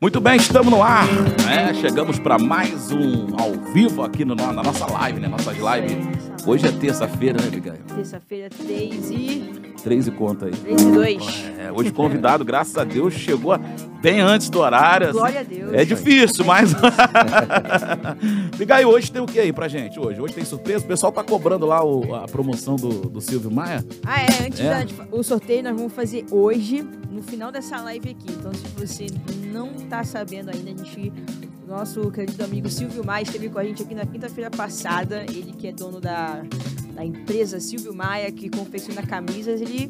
Muito bem, estamos no ar. né? chegamos para mais um ao vivo aqui no, na nossa live, né? Nossas lives. Hoje é terça-feira, né, Abigail? Terça-feira, 3 e. Três e conta aí. 3 e 2. É, hoje convidado, graças a Deus, chegou bem antes do horário. Glória a Deus. É difícil, mas. Abigail, hoje tem o que aí pra gente? Hoje Hoje tem surpresa? O pessoal tá cobrando lá o- a promoção do, do Silvio Maia. Ah, é. Antes É? da- o sorteio nós vamos fazer hoje, no final dessa live aqui. Então, se você não tá sabendo ainda, a gente. Nosso querido amigo Silvio Maia esteve com a gente aqui na quinta-feira passada. Ele que é dono da, da empresa Silvio Maia, que confecciona camisas, ele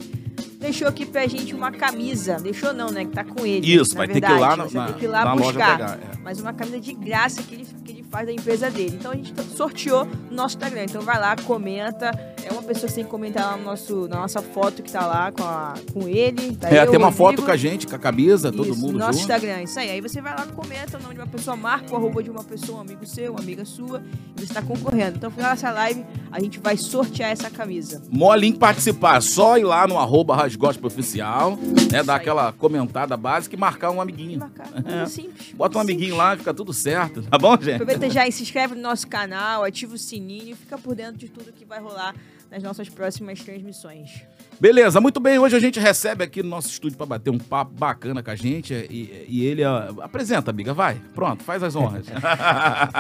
deixou aqui pra gente uma camisa. Deixou não, né? Que tá com ele. Isso, na vai ter que ir verdade. lá na, na, que ir lá na buscar. pegar. é. mas uma camisa de graça que ele, que ele faz da empresa dele. Então a gente sorteou no nosso Instagram. Então vai lá, comenta. É uma pessoa que tem que comentar lá no nosso, na nossa foto que tá lá com, a- com ele. Tá É, eu, tem uma o foto Rodrigo. com a gente, com a camisa, todo Isso, mundo no nosso junto. Instagram, isso aí. Aí você vai lá, comenta o nome de uma pessoa, marca o arroba de uma pessoa, um amigo seu, uma amiga sua, e você tá concorrendo. Então, no final dessa live, a gente vai sortear essa camisa. Molinho participar, só ir lá no arroba Rasgospel Oficial, né? Dar aquela comentada básica e marcar um E amiguinho. marcar. É simples. Bota um Simples. amiguinho lá, fica tudo certo, tá bom, gente? Aproveita já e se inscreve no nosso canal, ativa o sininho e fica por dentro de tudo que vai rolar nas nossas próximas transmissões. Beleza, muito bem. Hoje a gente recebe aqui no nosso estúdio para bater um papo bacana com a gente. E, e ele ó, apresenta, amiga, vai. Pronto, faz as honras.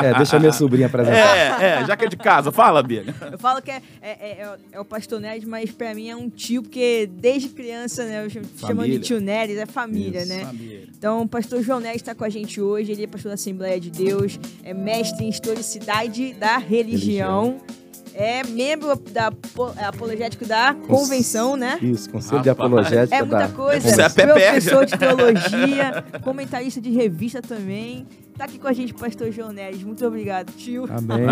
É, deixa a minha sobrinha apresentar. é, é, já que é de casa, fala, amiga. Eu falo que é, é, é- é o- é o pastor Neres, mas pra mim é um tio, porque desde criança, né, eu chamo chamando de tio Neres, é família, Isso. né? Família. Então, o pastor João Neres está com a gente hoje, ele é pastor da Assembleia de Deus, é mestre em historicidade da religião, é membro da apo- apologético da convenção, né? Isso, Conselho de. Apologética É muita coisa. Você é Professor de teologia, comentarista de revista também. Tá aqui com a gente, pastor João Neres. Muito obrigado, tio. Amém.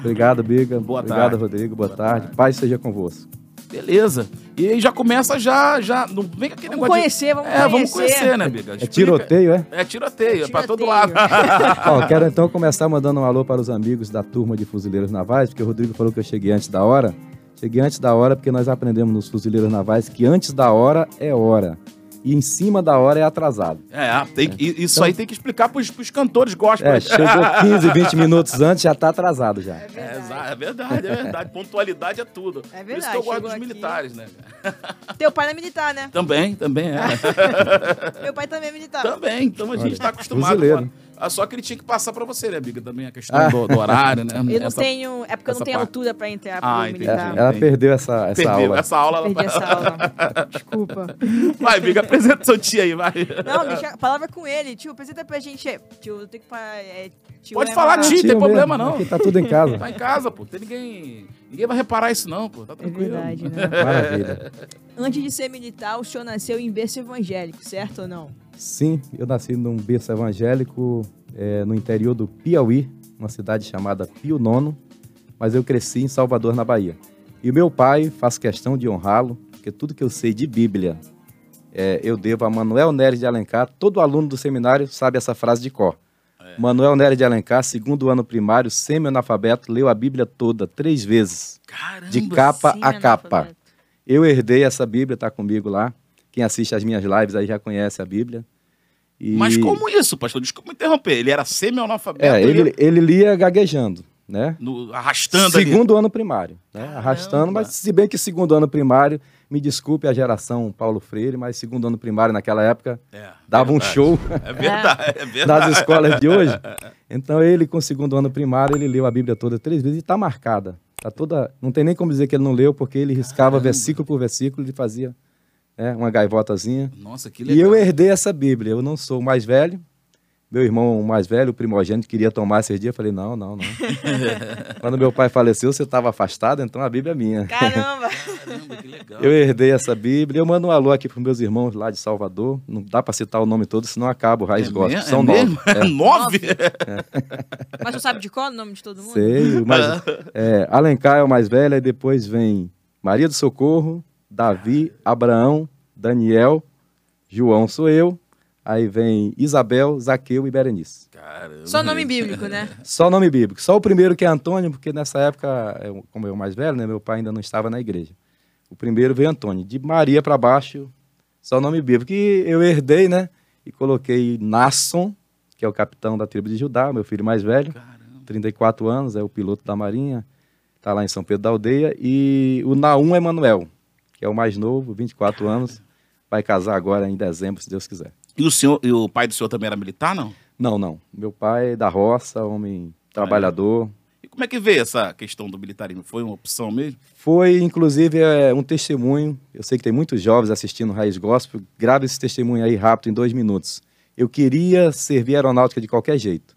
Obrigado, Biga. Boa Obrigado, tarde. Rodrigo. Boa, Boa tarde. tarde. Paz seja convosco. Beleza. E aí já começa já, já. Não vem aquele Vamos negócio de- conhecer, vamos É, conhecer. vamos conhecer, né, amiga? É Explica. tiroteio, é? É tiroteio, é pra todo Tiroteio. lado. Ó, quero então começar mandando um alô para os amigos da turma de fuzileiros navais, porque o Rodrigo falou que eu cheguei antes da hora. Cheguei antes da hora porque nós aprendemos nos fuzileiros navais que antes da hora é hora. E em cima da hora é atrasado. É, tem que- isso aí tem que explicar pros, pros cantores gospel. É, chegou 15, 20 minutos antes, já tá atrasado já. É É, verdade. exa- é verdade, é verdade. Pontualidade é tudo. É Por isso verdade, que eu gosto dos aqui. militares, né? Teu pai não é militar, né? Também, também é. Meu pai também é militar. também, então a gente Olha, tá acostumado. a- Ah, Só que ele tinha que passar pra você, né, amiga? Também a questão Ah. do, do horário, né? Eu não Essa- tenho. É porque eu não tenho parte. altura pra entrar Ah, pro entendi. militar. Ela Entendi. perdeu essa, essa Perdeu aula. essa aula. ela- essa aula. Desculpa. Vai, amiga, apresenta seu tio aí, vai. Não, deixa a palavra com ele. Tio, apresenta pra gente. Tio, eu tenho que falar. É, tio Pode é falar, uma- tio. tem Tio problema, mesmo, não. Aqui tá tudo em casa. Tá em casa, pô. Tem ninguém. Ninguém vai reparar isso, não, pô. Tá É tranquilo. verdade, né? Maravilha. Antes de ser militar, o senhor nasceu em berço evangélico, certo ou não? Sim, eu nasci num berço evangélico é, no interior do Piauí, uma cidade chamada Pio Nono, mas eu cresci em Salvador, na Bahia. E o meu pai faz questão de honrá-lo, porque tudo que eu sei de Bíblia é, eu devo a Manuel Neres de Alencar. Todo aluno do seminário sabe essa frase de cor. Manuel Neres de Alencar, segundo ano primário, semi-analfabeto, leu a Bíblia toda, três vezes, Caramba. de capa a capa. Eu herdei essa Bíblia, tá comigo lá. Quem assiste as minhas lives aí já conhece a Bíblia. E- Mas como isso, pastor? Desculpa me interromper. Ele era semi-analfabeto. É, ele ele, ele lia gaguejando, né? no- arrastando ali. segundo ano primário, né? Caramba. Arrastando, mas se bem que segundo ano primário, me desculpe a geração Paulo Freire, mas segundo ano primário naquela época É, dava um verdade. show É verdade, é verdade. nas escolas de hoje. Então ele com segundo ano primário, ele leu a Bíblia toda três vezes e tá marcada. Tá toda, não tem nem como dizer que ele não leu, porque ele riscava Caramba. versículo por versículo, ele fazia né, uma gaivotazinha. Nossa, que E legal. eu herdei essa Bíblia. Eu não sou o mais velho. Meu irmão o mais velho, o primogênito, queria tomar esse dia. Eu falei, não, não, não. Quando meu pai faleceu, você estava afastado, então a Bíblia é minha. Caramba! Caramba, que legal. Eu herdei essa Bíblia. Eu mando um alô aqui para meus irmãos lá de Salvador. Não dá para citar o nome todo, senão acaba o Raiz É Gospel. São é nove. mesmo? É. Nove? Mas tu sabe de qual o nome de todo mundo? Sei, mas é, Alencar é o mais velho, aí depois vem Maria do Socorro, Davi, Abraão, Daniel, João sou eu, aí vem Isabel, Zaqueu e Berenice. Caramba. Só nome bíblico, né? Só nome bíblico. Só o primeiro que é Antônio, porque nessa época, eu- como eu mais velho, né, meu pai ainda não estava na igreja. O primeiro veio Antônio. De Maria para baixo, só nome bíblico. Que eu herdei, né? e coloquei Nasson, que é o capitão da tribo de Judá, meu filho mais velho, Caramba. 34 anos, é o piloto da Marinha, está lá em São Pedro da Aldeia, e o Naum Emanuel, que é o mais novo, 24 anos, vai casar agora em dezembro, se Deus quiser. E o senhor, e o pai do senhor também era militar, não? Não, não. Meu pai é da roça, homem trabalhador. E como é que veio essa questão do militarismo? Foi uma opção mesmo? Foi, inclusive, é, um testemunho. Eu sei que tem muitos jovens assistindo Raiz Gospel. Grave esse testemunho aí rápido, em dois minutos. Eu queria servir aeronáutica de qualquer jeito.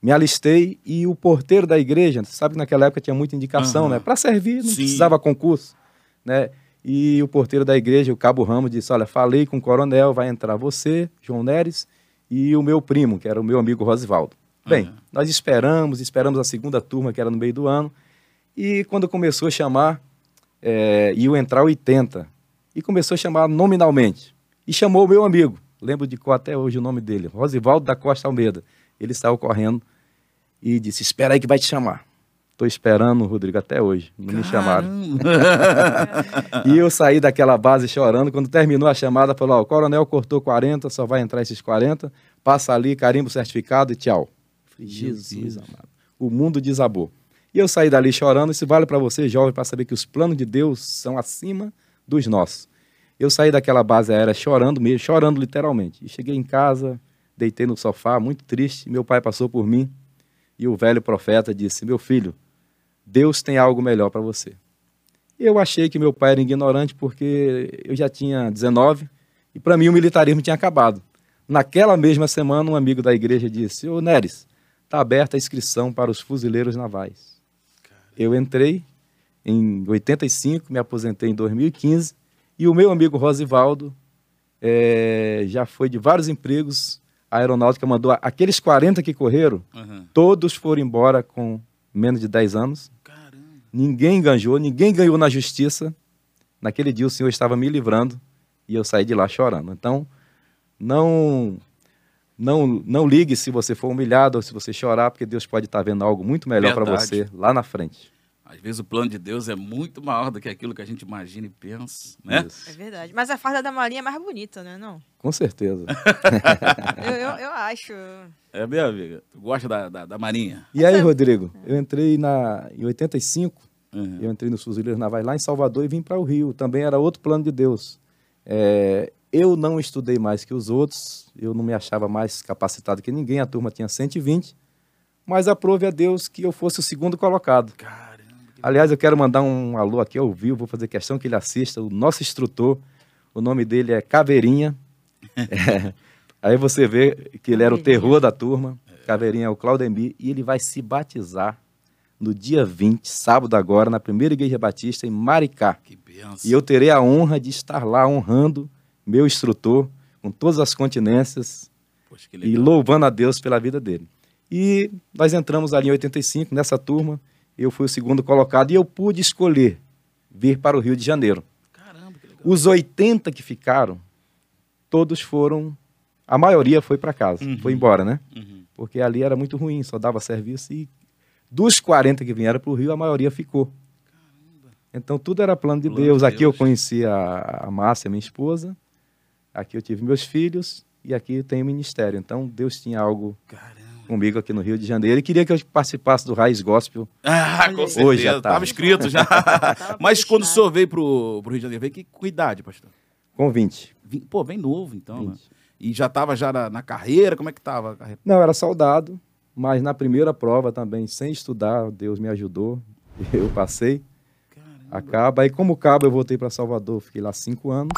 Me alistei e o porteiro da igreja, você sabe que naquela época tinha muita indicação, Aham. né? Para servir, não Sim. precisava concurso, né? E o porteiro da igreja, o Cabo Ramos, disse: Olha, falei com o coronel, vai entrar você, João Neres, e o meu primo, que era o meu amigo Rosivaldo. Bem, Aham. nós esperamos, esperamos a segunda turma, que era no meio do ano, e quando começou a chamar, é, iam entrar 80. E começou a chamar nominalmente. E chamou o meu amigo, lembro de qual até hoje o nome dele, Rosivaldo da Costa Almeida. Ele saiu correndo e disse: Espera aí que vai te chamar. Estou esperando, Rodrigo, até hoje. Não me chamaram. Caramba. E eu saí daquela base chorando. Quando terminou a chamada, falou: ó, o coronel cortou 40, só vai entrar esses 40. Passa ali, carimbo certificado e tchau. Falei, Jesus amado. O mundo desabou. E eu saí dali chorando. Isso vale para você, jovem, para saber que os planos de Deus são acima dos nossos. Eu saí daquela base aérea chorando mesmo, chorando literalmente. E cheguei em casa, deitei no sofá, muito triste. Meu pai passou por mim e o velho profeta disse: Meu filho, Deus tem algo melhor para você. Eu achei que meu pai era ignorante porque eu já tinha 19 e para mim o militarismo tinha acabado. Naquela mesma semana, um amigo da igreja disse: Ô Neres, está aberta a inscrição para os fuzileiros navais. Eu entrei em 85, me aposentei em 2015 e o meu amigo Rosivaldo eh, já foi de vários empregos. A aeronáutica mandou aqueles 40 que correram, Aham. todos foram embora com menos de 10 anos. Caramba. Ninguém ganhou, ninguém ganhou na justiça. Naquele dia o Senhor estava me livrando e eu saí de lá chorando. Então, não não não ligue se você for humilhado ou se você chorar, porque Deus pode estar vendo algo muito melhor para você lá na frente. Às vezes o plano de Deus é muito maior do que aquilo que a gente imagina e pensa, né? Isso. É verdade. Mas a farda da Marinha é mais bonita, né? Não? Com certeza. Eu, eu, eu acho. É, minha amiga. Tu gosta da, da, da Marinha? E aí, Rodrigo, eu entrei na em 85, Uhum. eu entrei nos Fuzileiros Navais lá em Salvador e vim para o Rio. Também era outro plano de Deus. É, eu não estudei mais que os outros, eu não me achava mais capacitado que ninguém, a turma tinha 120, mas aprove a Deus que eu fosse o segundo colocado. Caramba. Aliás, eu quero mandar um alô aqui ao vivo, vou fazer questão que ele assista, o nosso instrutor, o nome dele é Caveirinha. É, aí você vê que ele era o terror da turma. Caveirinha é o Claudemir e ele vai se batizar no dia 20, sábado agora, na primeira igreja batista em Maricá. Que benção. E eu terei a honra de estar lá honrando meu instrutor com todas as continências Poxa, e louvando a Deus pela vida dele. E nós entramos ali em 85, nessa turma, eu fui o segundo colocado e eu pude escolher vir para o Rio de Janeiro. Caramba, que legal. Os 80 que ficaram, todos foram, a maioria foi para casa, Uhum. foi embora, né? Uhum. Porque ali era muito ruim, só dava serviço e dos 40 que vieram para o Rio, a maioria ficou. Então tudo era plano de Plano de Deus. Aqui eu Deus. conheci a, a Márcia, minha esposa, aqui eu tive meus filhos e aqui eu tenho ministério. Então Deus tinha algo Caramba. Comigo aqui no Rio de Janeiro e queria que eu participasse do Raiz Gospel. Ah, com certeza. Hoje já tá. Tava escrito já. Mas quando o senhor veio pro, pro Rio de Janeiro, veio que com idade, pastor? Com 20. Vim- Pô, bem novo, então, né? 20. E já tava já na, na carreira? Como é que tava a carreira? Não, era soldado, mas na primeira prova também, sem estudar, Deus me ajudou. Eu passei. Caramba. Acaba. Aí, como cabo, eu voltei para Salvador, fiquei lá cinco anos.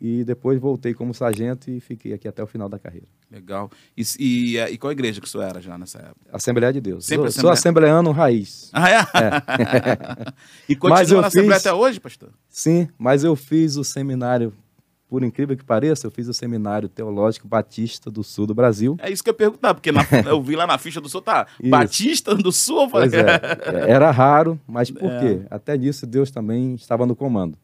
E depois voltei como sargento e fiquei aqui até o final da carreira. Legal. E, e, eh, e qual igreja que o senhor era já nessa época? Assembleia de Deus. Sempre sou, sou assembleano raiz. Ah, é? e continua Mas eu na Assembleia fiz- até hoje, pastor? Sim, mas eu fiz o seminário, por incrível que pareça, eu fiz o seminário teológico batista do sul do Brasil. É isso que eu ia perguntar, porque na- eu vi lá na ficha do senhor, tá? Isso. Batista do Sul, eu falei, Pois é, era raro, mas por É. quê? Até nisso Deus também estava no comando.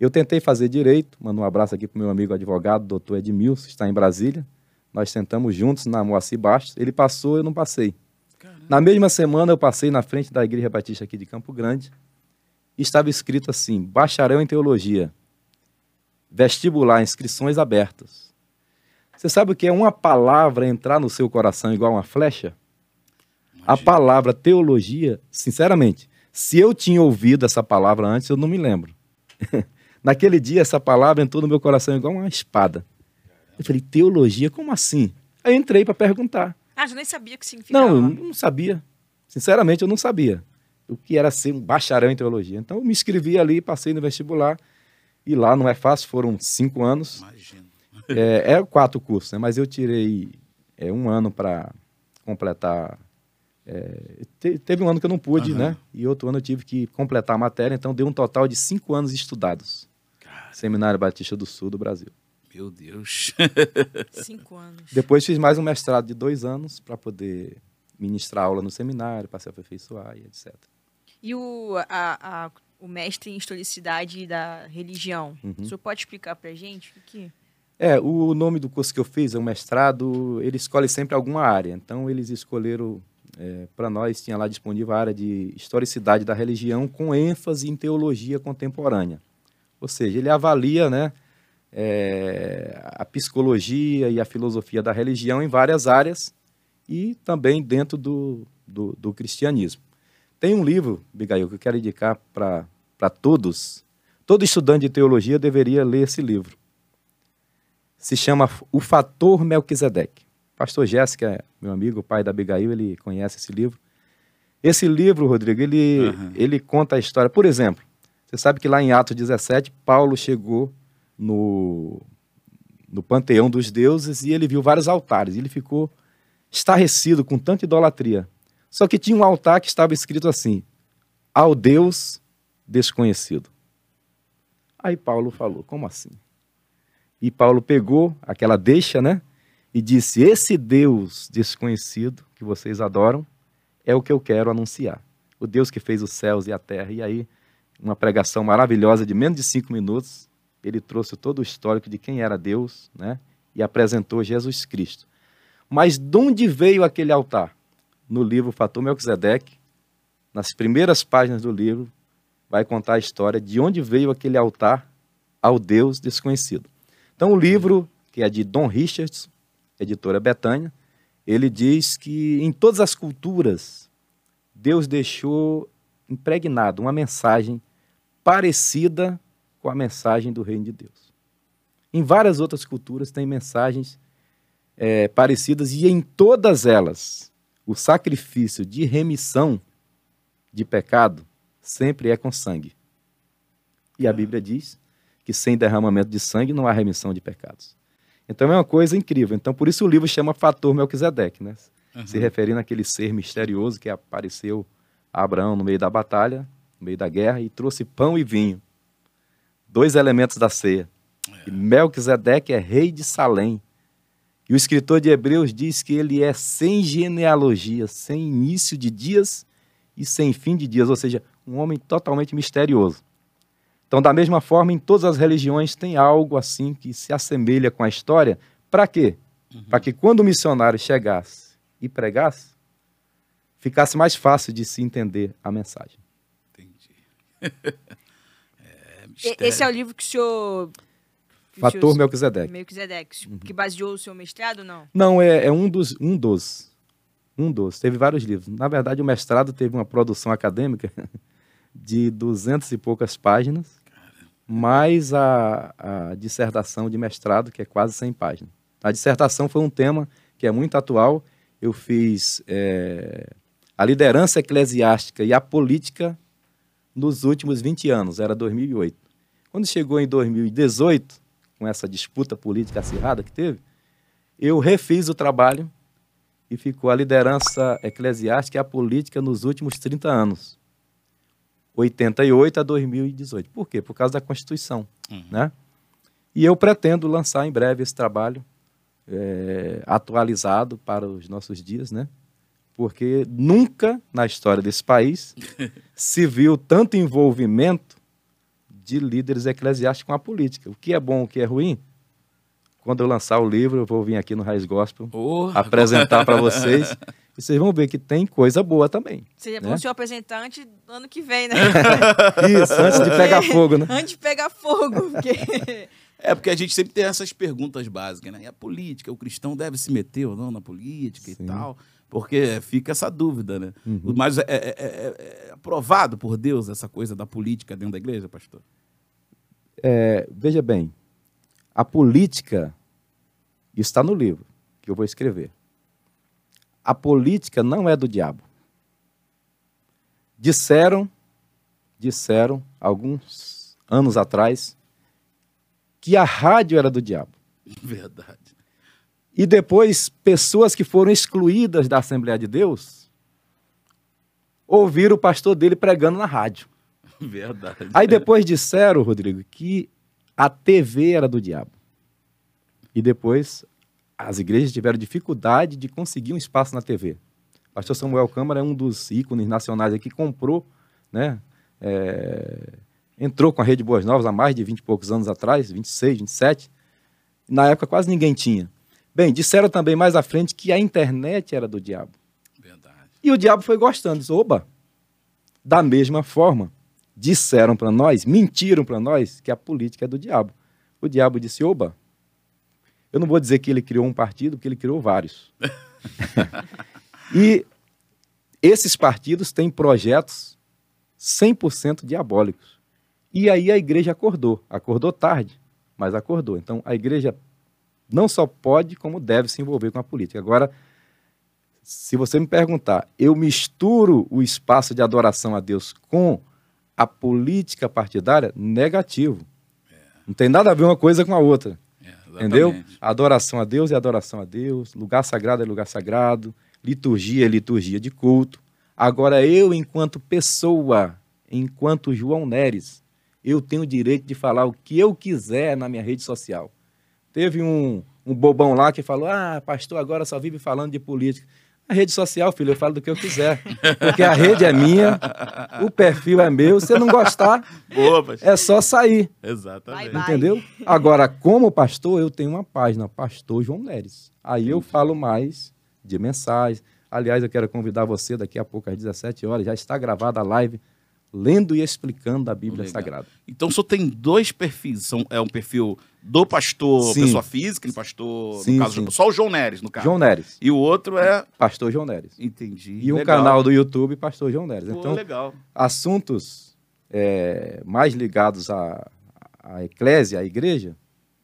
Eu tentei fazer direito, mando um abraço aqui para o meu amigo advogado, doutor Edmilson, está em Brasília. Nós sentamos juntos na Moacir Bastos, ele passou, eu não passei. Caramba. Na mesma semana eu passei na frente da Igreja Batista aqui de Campo Grande, e estava escrito assim, bacharel em teologia, vestibular, inscrições abertas. Você sabe o que é uma palavra entrar no seu coração igual uma flecha? A palavra teologia, sinceramente, se eu tinha ouvido essa palavra antes, eu não me lembro. Naquele dia, essa palavra entrou no meu coração igual uma espada. Eu falei, teologia, como assim? Aí eu entrei para perguntar. Ah, eu nem sabia o que significava. Não, eu não sabia. Sinceramente, eu não sabia o que era ser um bacharel em teologia. Então, eu me inscrevi ali, passei no vestibular. E lá não é fácil, foram cinco anos. Imagina. É, é quatro cursos, né? mas eu tirei é, um ano para completar. é, te- teve um ano que eu não pude, Aham. né? E outro ano eu tive que completar a matéria, então deu um total de cinco anos estudados. Seminário Batista do Sul do Brasil. Meu Deus. Cinco anos. Depois fiz mais um mestrado de dois anos para poder ministrar aula no seminário, para se aperfeiçoar e etc. E o, a, a- o mestre em historicidade da religião, Uhum. o senhor pode explicar pra gente o que? É, o nome do curso que eu fiz é um mestrado, ele escolhe sempre alguma área. Então, eles escolheram, para nós, tinha lá disponível a área de historicidade da religião com ênfase em teologia contemporânea. Ou seja, ele avalia né, é, a psicologia e a filosofia da religião em várias áreas e também dentro do, do, do cristianismo. Tem um livro, Bigail, que eu quero indicar para todos. Todo estudante de teologia deveria ler esse livro se chama O Fator Melquisedeque. Pastor Jéssica, meu amigo, pai da Abigail, ele conhece esse livro. Esse livro, Rodrigo, ele, Aham. ele conta a história. Por exemplo, você sabe que lá em Atos 17, Paulo chegou no, no panteão dos deuses e ele viu vários altares. Ele ficou estarrecido com tanta idolatria. Só que tinha um altar que estava escrito assim: Ao Deus desconhecido. Aí Paulo falou: Como assim? E Paulo pegou aquela deixa, né? E disse: Esse Deus desconhecido que vocês adoram é o que eu quero anunciar. O Deus que fez os céus e a terra. E aí, uma pregação maravilhosa de menos de cinco minutos, ele trouxe todo o histórico de quem era Deus, né? E apresentou Jesus Cristo. Mas de onde veio aquele altar? No livro Fator Melquisedeque, nas primeiras páginas do livro, vai contar a história de onde veio aquele altar ao Deus desconhecido. Então, o livro, que é de Don Richards, editora Betânia, ele diz que em todas as culturas, Deus deixou impregnado uma mensagem parecida com a mensagem do reino de Deus. Em várias outras culturas tem mensagens eh, parecidas e em todas elas o sacrifício de remissão de pecado sempre é com sangue. E a Bíblia diz que sem derramamento de sangue não há remissão de pecados. Então é uma coisa incrível. Então por isso o livro chama Fator Melquisedeque, né? Se referindo àquele ser misterioso que apareceu a Abraão no meio da batalha, no meio da guerra, e trouxe pão e vinho. Dois elementos da ceia. E Melquisedeque é rei de Salém. E o escritor de Hebreus diz que ele é sem genealogia, sem início de dias e sem fim de dias, ou seja, um homem totalmente misterioso. Então, da mesma forma, em todas as religiões tem algo assim que se assemelha com a história. Para quê? Para que quando o missionário chegasse e pregasse, ficasse mais fácil de se entender a mensagem. É, E-. Esse é o livro que o senhor. que o Fator senhor- Melquisedeque. Melquisedeque, que baseou o seu mestrado, não? Não, é, é um dos. Um dos. Um dos. Teve vários livros. Na verdade, o mestrado teve uma produção acadêmica de duzentas e poucas páginas, mais a, a dissertação de mestrado, que é quase 100 páginas. A dissertação foi um tema que é muito atual. Eu fiz é, a liderança eclesiástica e a política nos últimos 20 anos, era 2008. Quando chegou em 2018, com essa disputa política acirrada que teve, eu refiz o trabalho e ficou a liderança eclesiástica e a política nos últimos 30 anos. 88 a 2018. Por quê? Por causa da Constituição. Uhum. Né? E eu pretendo lançar em breve esse trabalho é, atualizado para os nossos dias, né? Porque nunca na história desse país se viu tanto envolvimento de líderes eclesiásticos com a política. O que é bom, o que é ruim, quando eu lançar o livro, eu vou vir aqui no Raiz Gospel Oh, apresentar para vocês. E vocês vão ver que tem coisa boa também. Seria Né? bom o senhor apresentar antes do ano que vem, né? Isso, antes de pegar fogo, né? antes de pegar fogo. Porque É porque a gente sempre tem essas perguntas básicas, né? E a política, o cristão deve se meter ou não na política Sim. e tal? Porque fica essa dúvida, né? Uhum. Mas é, é- é- é aprovado por Deus essa coisa da política dentro da igreja, pastor? É, veja bem, a política está no livro que eu vou escrever. A política não é do diabo. Disseram, disseram alguns anos atrás que a rádio era do diabo. Verdade. E depois, pessoas que foram excluídas da Assembleia de Deus ouviram o pastor dele pregando na rádio. Verdade. Aí depois disseram, Rodrigo, que a TV era do diabo. E depois as igrejas tiveram dificuldade de conseguir um espaço na TV. O pastor Samuel Câmara é um dos ícones nacionais aqui que comprou, né? é, entrou com a Rede Boas Novas há mais de 20 e poucos anos atrás, 26, 27. Na época quase ninguém tinha. Bem, disseram também mais à frente que a internet era do diabo. Verdade. E o diabo foi gostando, disse, oba, da mesma forma, disseram para nós, mentiram para nós que a política é do diabo. O diabo disse, oba, eu não vou dizer que ele criou um partido, porque ele criou vários. e esses partidos têm projetos 100% diabólicos. E aí a igreja acordou, acordou tarde, mas acordou. Então a igreja não só pode, como deve se envolver com a política. Agora, se você me perguntar, eu misturo o espaço de adoração a Deus com a política partidária? Negativo. Não tem nada a ver uma coisa com a outra. É, Entendeu? Adoração a Deus é adoração a Deus, lugar sagrado é lugar sagrado, liturgia é liturgia de culto. Agora, eu, enquanto pessoa, enquanto João Neres, eu tenho o direito de falar o que eu quiser na minha rede social. Teve um, um bobão lá que falou: Ah, pastor, agora só vive falando de política. A rede social, filho, eu falo do que eu quiser. Porque a rede é minha, o perfil é meu. Se não gostar, Boa, é só sair. Exatamente. Entendeu? Agora, como pastor, eu tenho uma página, Pastor João Neres. Aí eu falo mais de mensagens. Aliás, eu quero convidar você daqui a pouco, às 17 horas, já está gravada a live, lendo e explicando a Bíblia Legal. Sagrada. Então só tem dois perfis. São, é um perfil do pastor, Sim. pessoa física, e pastor, Sim, no caso, sim. só o João Neres, no caso. João Neres, E o outro é. Pastor João Neres. Entendi. E um Legal. canal do YouTube, Pastor João Neres. Pô, Então, legal. assuntos é, mais ligados à, à eclésia, à igreja,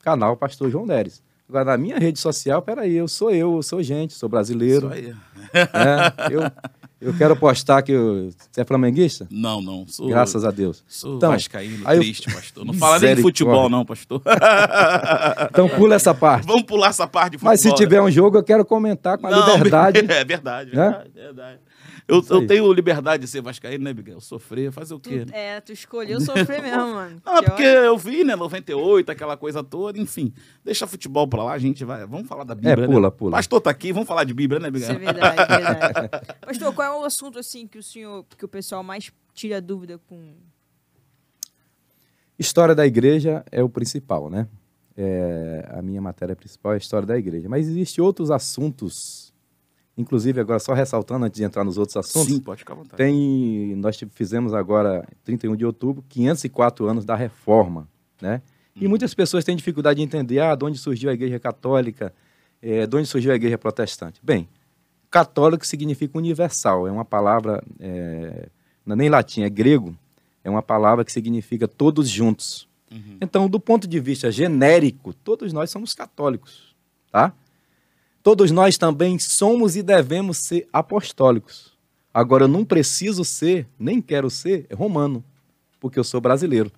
canal Pastor João Neres. Agora, na minha rede social, peraí, eu sou eu, eu sou gente, sou brasileiro. Isso aí. né? eu, eu quero postar que eu, você é flamenguista? Não, não. Sou, Graças a Deus. Sou Então, vascaíno, aí eu- triste, pastor. Não fala nem de futebol, não, pastor. Então pula essa parte. Vamos pular essa parte de futebol. Mas se tiver um jogo, eu quero comentar com a Não, liberdade. É verdade, Né? verdade, verdade. Eu, Isso eu tenho liberdade de ser vascaíno, né, Miguel? Sofrer, fazer o Tu, quê? né? é, tu escolheu sofrer mesmo, mano. É Que porque eu vi, né, 98, aquela coisa toda, enfim. Deixa futebol pra lá, a gente vai. Vamos falar da Bíblia. É, pula, né? pula. Pastor tá aqui, vamos falar de Bíblia, né, Isso Miguel? é verdade, é verdade. Pastor, qual é o assunto assim que o senhor, que o pessoal mais tira dúvida com. História da igreja é o principal, né? É, a minha matéria principal é a história da igreja. Mas existem outros assuntos, inclusive agora só ressaltando antes de entrar nos outros assuntos, Sim, pode ficar à vontade. tem nós fizemos agora 31 de outubro 504 anos da reforma, né? E muitas pessoas têm dificuldade de entender ah, de onde surgiu a igreja católica, é, de onde surgiu a igreja protestante. Bem, católico significa universal, é uma palavra é, não é nem latim, é grego, é uma palavra que significa todos juntos. Uhum. Então, do ponto de vista genérico, todos nós somos católicos, tá? Todos nós também somos e devemos ser apostólicos. Agora, eu não preciso ser, nem quero ser, romano, porque eu sou brasileiro,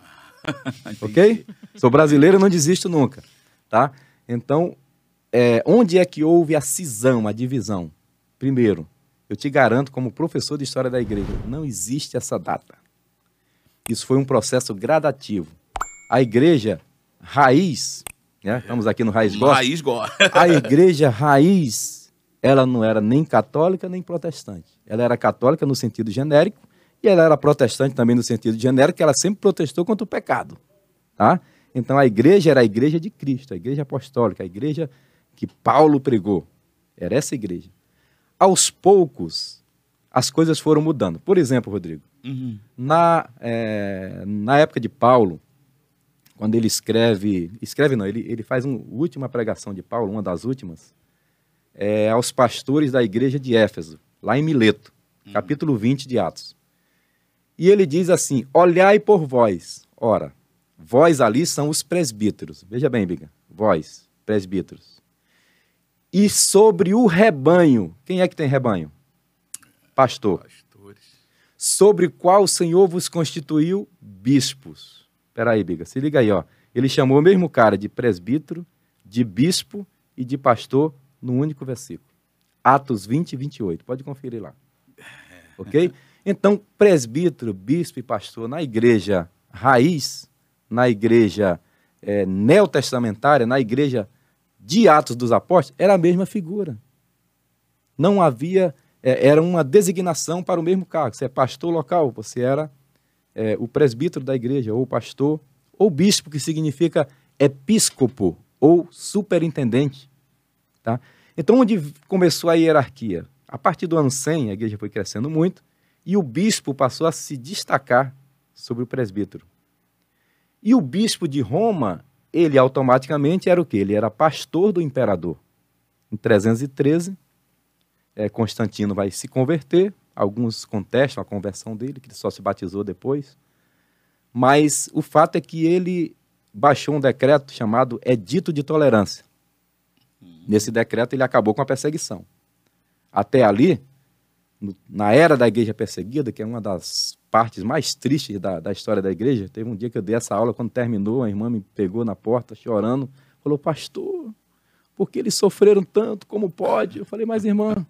ok? Sou brasileiro e não desisto nunca, tá? Então, é, onde é que houve a cisão, a divisão? Primeiro, eu te garanto, como professor de história da igreja, não existe essa data. Isso foi um processo gradativo. A igreja raiz, né? estamos aqui no Raiz Gospel, Raiz a igreja raiz, ela não era nem católica nem protestante. Ela era católica no sentido genérico e ela era protestante também no sentido genérico, que ela sempre protestou contra o pecado. Tá? Então a igreja era a igreja de Cristo, a igreja apostólica, a igreja que Paulo pregou. Era essa igreja. Aos poucos, as coisas foram mudando. Por exemplo, Rodrigo, Uhum. na, eh, na época de Paulo, quando ele escreve, escreve não, ele, ele faz uma última pregação de Paulo, uma das últimas, é, aos pastores da igreja de Éfeso, lá em Mileto, uhum. capítulo 20 de Atos. E ele diz assim: Olhai por vós. Ora, vós ali são os presbíteros. Veja bem, Biga, vós, presbíteros. E sobre o rebanho, quem é que tem rebanho? Pastor. Pastores. Sobre o qual o Senhor vos constituiu bispos Peraí, Biga, se liga aí, ó. Ele chamou o mesmo cara de presbítero, de bispo e de pastor no único versículo. Atos 20 e 28. Pode conferir lá. Ok? Então, presbítero, bispo e pastor na igreja raiz, na igreja é, neotestamentária, na igreja de Atos dos Apóstolos, era a mesma figura. Não havia, é, era uma designação para o mesmo cargo. Você é pastor local, você era é, o presbítero da igreja, ou pastor, ou bispo, que significa episcopo, ou superintendente. Tá? Então, onde começou a hierarquia? A partir do ano 100, a igreja foi crescendo muito, e o bispo passou a se destacar sobre o presbítero. E o bispo de Roma, ele automaticamente era o quê? Ele era pastor do imperador. Em 313, é, Constantino vai se converter, Alguns contestam a conversão dele, que ele só se batizou depois. Mas o fato é que ele baixou um decreto chamado Edito de Tolerância. Nesse decreto, ele acabou com a perseguição. Até ali, na era da igreja perseguida, que é uma das partes mais tristes da, da história da igreja, teve um dia que eu dei essa aula, quando terminou, a irmã me pegou na porta chorando, falou, pastor, por que eles sofreram tanto, como pode? Eu falei, mas irmã,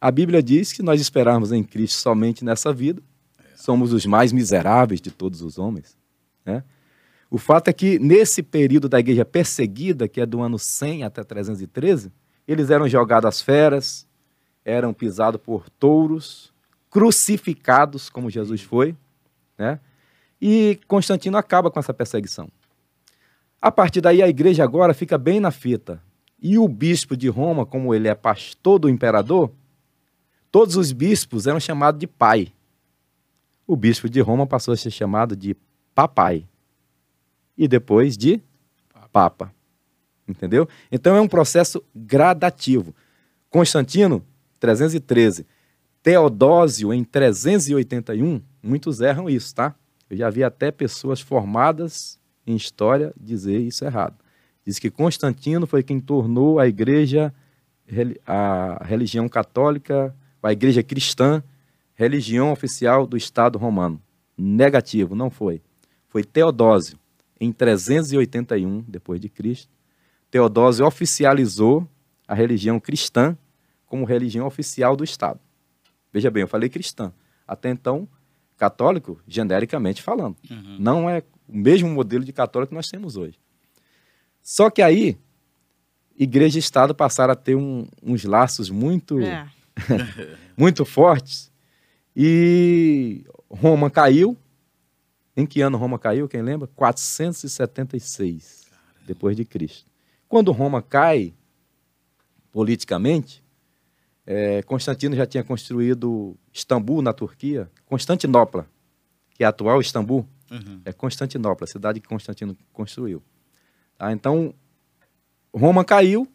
a Bíblia diz que nós esperarmos em Cristo somente nessa vida, somos os mais miseráveis de todos os homens. Né? O fato é que, nesse período da igreja perseguida, que é do ano 100 até 313, eles eram jogados às feras, eram pisados por touros, crucificados, como Jesus foi, né? e Constantino acaba com essa perseguição. A partir daí, a igreja agora fica bem na fita. E o bispo de Roma, como ele é pastor do imperador, Todos os bispos eram chamados de pai. O bispo de Roma passou a ser chamado de papai. E depois de papa. Entendeu? Então é um processo gradativo. Constantino, 313. Teodósio, em 381. Muitos erram isso, tá? Eu já vi até pessoas formadas em história dizer isso errado. Diz que Constantino foi quem tornou a igreja, a religião católica a igreja cristã, religião oficial do Estado romano. Negativo, não foi. Foi Teodósio, em 381 depois de Cristo. Teodósio oficializou a religião cristã como religião oficial do Estado. Veja bem, eu falei cristã. Até então, católico, genericamente falando. Uhum. Não é o mesmo modelo de católico que nós temos hoje. Só que aí, igreja e Estado passaram a ter um, uns laços muito é. muito fortes. E Roma caiu. Em que ano Roma caiu? Quem lembra? 476 depois de Cristo. Quando Roma cai politicamente, é, Constantino já tinha construído Istambul na Turquia, Constantinopla, que é a atual Istambul, uhum. é Constantinopla, a cidade que Constantino construiu. Tá? Então, Roma caiu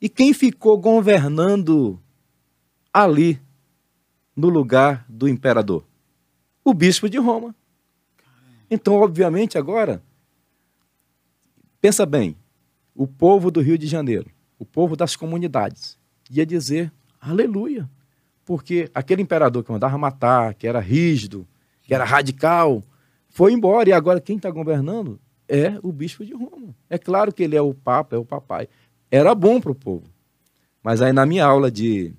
e quem ficou governando ali no lugar do imperador? O bispo de Roma. Então, obviamente, agora, pensa bem, o povo do Rio de Janeiro, o povo das comunidades, ia dizer aleluia, porque aquele imperador que mandava matar, que era rígido, que era radical, foi embora e agora quem está governando é o bispo de Roma. É claro que ele é o papa, é o papai. Era bom para o povo. Mas aí na minha aula de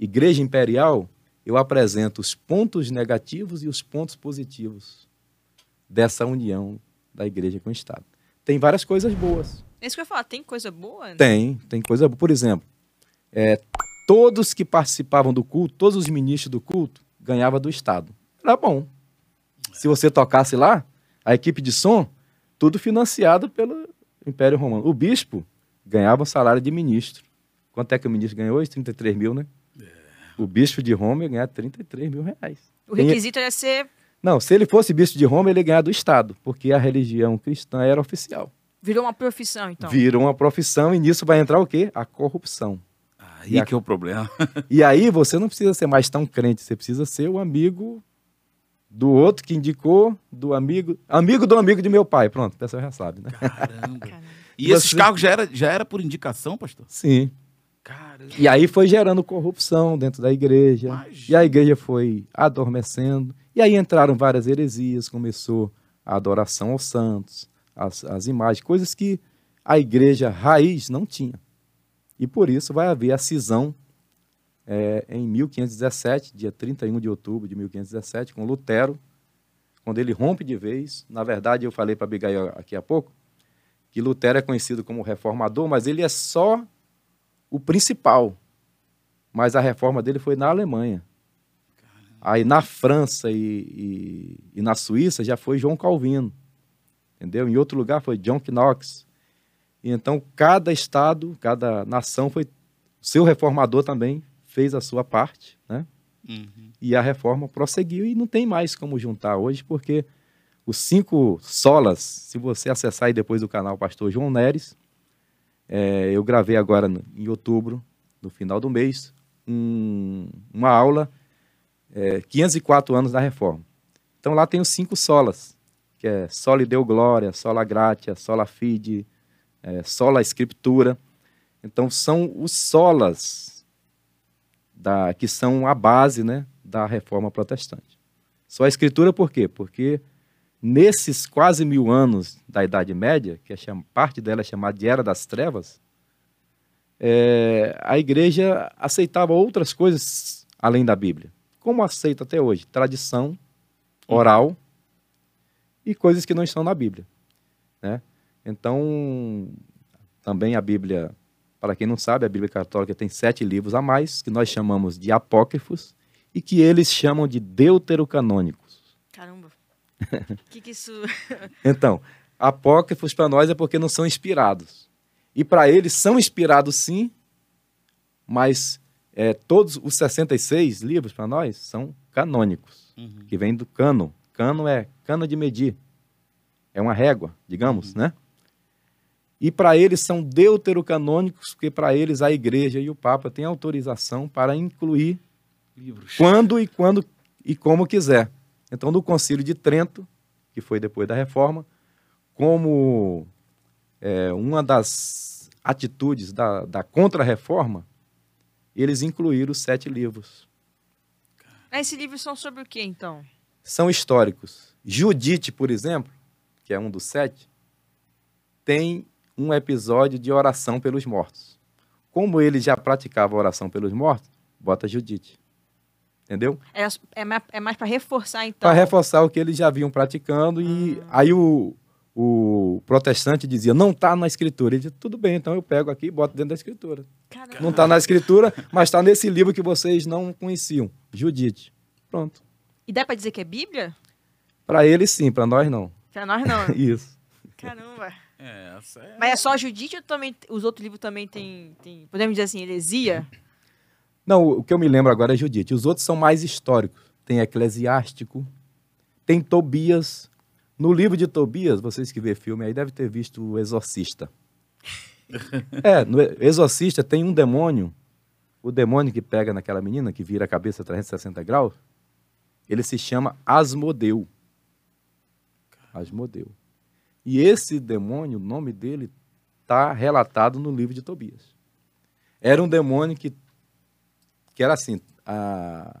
Igreja Imperial, eu apresento os pontos negativos e os pontos positivos dessa união da igreja com o Estado. Tem várias coisas boas. É isso que eu ia falar, tem coisa boa? Né? Tem, tem coisa boa. Por exemplo, é, todos que participavam do culto, todos os ministros do culto, ganhavam do Estado. Era bom. Se você tocasse lá, a equipe de som, tudo financiado pelo Império Romano. O bispo ganhava um salário de ministro. Quanto é que o ministro ganhou hoje? 33 mil, né? O bispo de Roma ia ganhar 33 mil reais. O requisito Tem... era ser Não, se ele fosse bispo de Roma, ele ia ganhar do Estado, porque a religião cristã era oficial. Virou uma profissão, então. Virou uma profissão e nisso vai entrar o quê? A corrupção. Aí E a- que é o problema. E aí você não precisa ser mais tão crente, você precisa ser o amigo do outro que indicou, do amigo, amigo do amigo de meu pai. Pronto, o pessoal já sabe, né? Caramba. Caramba. E Você- esses cargos já era, já era por indicação, pastor? Sim. Caramba. E aí foi gerando corrupção dentro da igreja. Imagina. E a igreja foi adormecendo. E aí entraram várias heresias, começou a adoração aos santos, as, as imagens, coisas que a igreja raiz não tinha. E por isso vai haver a cisão é, em 1517, dia 31 de outubro de 1517, com Lutero, quando ele rompe de vez. Na verdade, eu falei para Abigail aqui há pouco que Lutero é conhecido como reformador, mas ele é só o principal. Mas a reforma dele foi na Alemanha. Aí na França e, e- e na Suíça já foi João Calvino. Entendeu? Em outro lugar foi John Knox. E então cada estado, cada nação foi seu reformador também fez a sua parte, né? Uhum. E a reforma prosseguiu e não tem mais como juntar hoje, porque os cinco solas, se você acessar aí depois do canal Pastor João Neres, é, eu gravei agora em outubro, no final do mês, um- uma aula, é, 504 anos da reforma. Então lá tem os cinco solas, que é Soli Deo Glória, Sola Gratia, Sola Fide, é, Sola Escritura. Então são os solas da, que são a base né, da reforma protestante. Só a escritura por quê? Porque nesses quase mil anos da Idade Média, que é cham- parte dela é chamada de Era das Trevas, é, a igreja aceitava outras coisas além da Bíblia. Como aceita até hoje? Tradição oral e coisas que não estão na Bíblia. Né? Então, também a Bíblia, para quem não sabe, a Bíblia Católica tem sete livros a mais, que nós chamamos de apócrifos, e que eles chamam de deuterocanônicos. Que, que isso. Então, apócrifos para nós é porque não são inspirados. E para eles são inspirados sim, mas é, todos os 66 livros para nós são canônicos, Uhum. que vem do cano. Cano é cano de medir. É uma régua, digamos, né? E para eles são deuterocanônicos, porque para eles a igreja e o papa têm autorização para incluir Livros. quando e quando e como quiser. Então, no Concílio de Trento, que foi depois da Reforma, como é, uma das atitudes da, da contra-reforma, eles incluíram os sete livros. Ah, Esses livros são sobre o quê, então? São históricos. Judite, por exemplo, que é um dos sete, tem um episódio de oração pelos mortos. Como ele já praticava oração pelos mortos, bota Judite. Entendeu? É, é mais, é mais para reforçar, então. para reforçar o que eles já vinham praticando. E aí o, o protestante dizia, não está na escritura. Ele dizia, tudo bem, então eu pego aqui e boto dentro da escritura. Caramba. Não está na escritura, mas está nesse livro que vocês não conheciam, Judite. Pronto. E dá para dizer que é Bíblia? Para eles sim, para nós não. Pra nós não. Isso. Caramba. É, essa é... Mas é só Judite ou também os outros livros também tem, tem podemos dizer assim, heresia? Não, o que eu me lembro agora é Judite. Os outros são mais históricos. Tem Eclesiástico, tem Tobias. No livro de Tobias, vocês que vê filme aí devem ter visto o Exorcista. é, no Exorcista tem um demônio, o demônio que pega naquela menina, que vira a cabeça 360 graus, ele se chama Asmodeu. Asmodeu. E esse demônio, o nome dele está relatado no livro de Tobias. Era um demônio que que era assim, a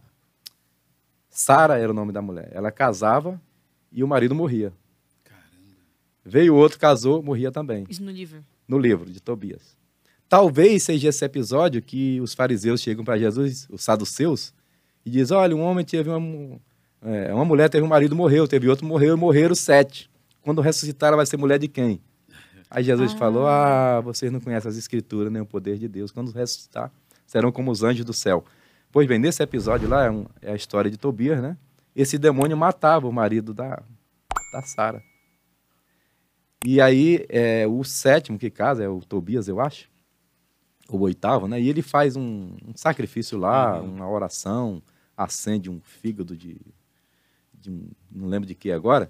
Sara era o nome da mulher. Ela casava e o marido morria. Veio outro, casou, morria também, Isso no livro. no livro de Tobias. Talvez seja esse episódio que os fariseus chegam para Jesus, os saduceus, e dizem: Olha, um homem teve uma, é, uma mulher, teve um marido, morreu, teve outro, morreu, e morreram sete. Quando ressuscitar, ela vai ser mulher de quem? Aí Jesus Ah. falou: Ah, vocês não conhecem as escrituras, nem o poder de Deus. Quando ressuscitar, serão como os anjos do céu. Pois bem, nesse episódio lá, é, um- é a história de Tobias, né? Esse demônio matava o marido da, da Sara. E aí, é, o sétimo que casa é o Tobias, eu acho, o oitavo, né? E ele faz um, um sacrifício lá, uma oração, acende um fígado de, de um, não lembro de que agora,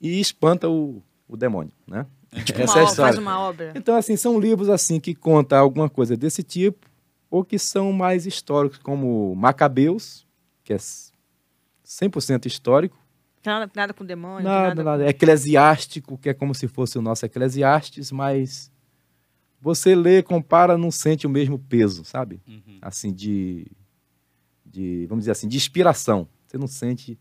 e espanta o, o demônio, né? Tipo Essa uma é a obra, faz história. uma obra. Então, assim, são livros assim que contam alguma coisa desse tipo, ou que são mais históricos, como Macabeus, que é 100% histórico, Nada, nada com demônio, nada, nada, nada. Eclesiástico, que é como se fosse o nosso Eclesiastes, mas você lê, compara, não sente o mesmo peso, sabe? Uhum. Assim, de, de, vamos dizer assim, de inspiração. Você não sente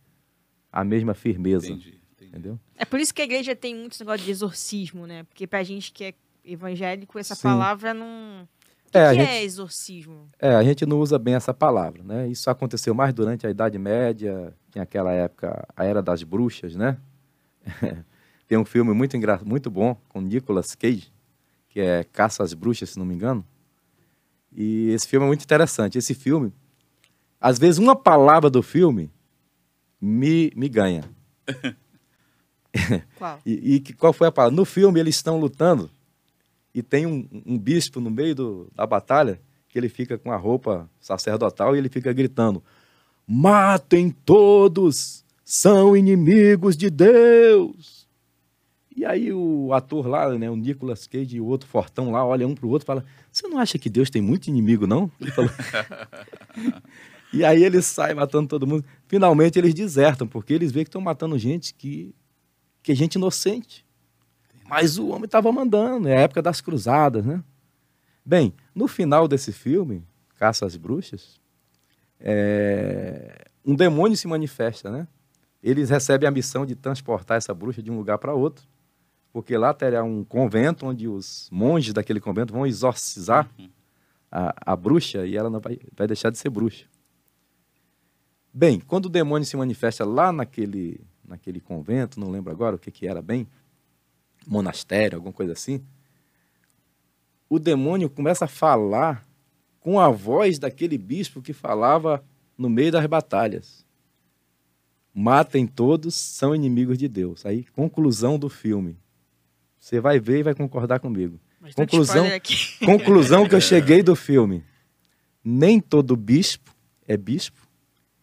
a mesma firmeza, Entendi, entendi. entendeu? É por isso que a igreja tem muito esse negócio de exorcismo, né? Porque pra gente que é evangélico, essa Sim. palavra não. O que, É, que gente- é exorcismo? É, a gente não usa bem essa palavra, né? Isso aconteceu mais durante a Idade Média, tinha aquela época, a Era das Bruxas, né? Tem um filme muito, muito bom com Nicolas Cage, que é Caça às Bruxas, se não me engano. E esse filme é muito interessante. Esse filme, às vezes uma palavra do filme me, me ganha. Qual? E, e qual foi a palavra? No filme eles estão lutando e tem um, um bispo no meio do- da batalha que ele fica com a roupa sacerdotal e ele fica gritando: Matem todos, são inimigos de Deus. E aí o ator lá, né, o Nicolas Cage e o outro fortão lá, olha um pro outro e fala: Você não acha que Deus tem muito inimigo, não? Ele falou. e aí ele sai matando todo mundo. Finalmente eles desertam, porque eles veem que estão matando gente que, que é gente inocente. Mas o homem estava mandando, é a época das cruzadas, né? Bem, no final desse filme, Caça às Bruxas, é, um demônio se manifesta, né? Eles recebem a missão de transportar essa bruxa de um lugar para outro, porque lá terá um convento onde os monges daquele convento vão exorcizar a, a bruxa e ela não vai, vai deixar de ser bruxa. Bem, quando o demônio se manifesta lá naquele, naquele convento, não lembro agora o que, que era bem, monastério, alguma coisa assim, o demônio começa a falar com a voz daquele bispo que falava no meio das batalhas. Matem todos, são inimigos de Deus. Aí, conclusão do filme. Você vai ver e vai concordar comigo. Bastante Conclusão-. Conclusão que eu cheguei do filme. Nem todo bispo é bispo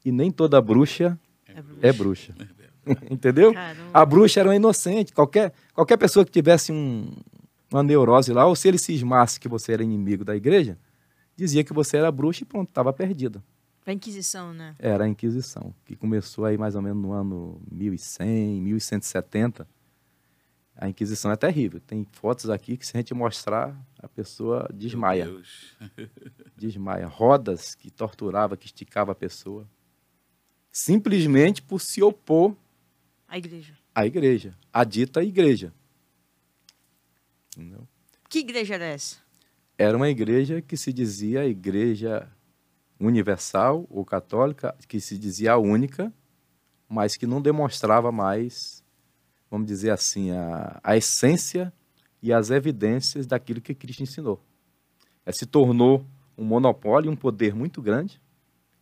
e nem toda bruxa é bruxa. Entendeu? Caramba. A bruxa era uma inocente. Qualquer, qualquer pessoa que tivesse um- uma neurose lá, ou se ele cismasse que você era inimigo da igreja, dizia que você era bruxa e pronto, estava perdida. A Inquisição, né? Era a Inquisição, que começou aí mais ou menos no ano 1100, 1170. A Inquisição é terrível. Tem fotos aqui que se a gente mostrar, a pessoa desmaia. Meu Deus. Desmaia. Rodas que torturava, que esticava a pessoa. Simplesmente por se opor A igreja. à igreja, à dita igreja. Entendeu? Que igreja era essa? Era uma igreja que se dizia igreja universal ou católica, que se dizia a única, mas que não demonstrava mais, vamos dizer assim, a, a essência e as evidências daquilo que Cristo ensinou. É, se tornou um monopólio, um poder muito grande,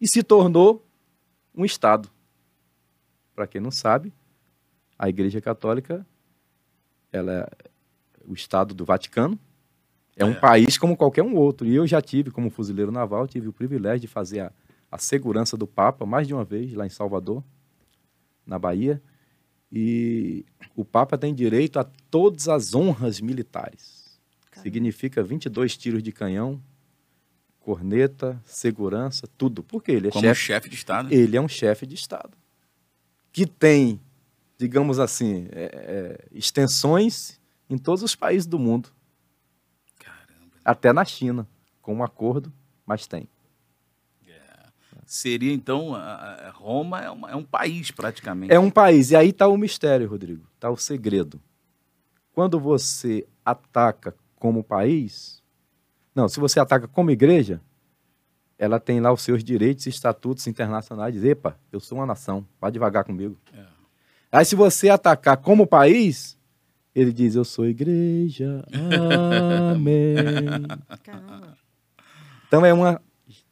e se tornou um Estado. Para quem não sabe, a Igreja Católica ela é o Estado do Vaticano, é um É. país como qualquer um outro. E eu já tive, como fuzileiro naval, tive o privilégio de fazer a, a segurança do Papa mais de uma vez lá em Salvador, na Bahia. E o Papa tem direito a todas as honras militares. Caramba. Significa 22 tiros de canhão, corneta, segurança, tudo. Porque ele é Como chefe chefe de Estado. ele é um chefe de Estado. Que tem, digamos assim, é, é, extensões em todos os países do mundo, Caramba. até na China, com um acordo, mas tem. Seria, então, Roma é, uma- é um país, praticamente. É um país, e aí está o mistério, Rodrigo, está o segredo. Quando você ataca como país, não, se você ataca como igreja, ela tem lá os seus direitos e estatutos internacionais, epa, eu sou uma nação, vá devagar comigo. É. Aí se você atacar como país, ele diz, eu sou igreja, amém. Caramba. Então é uma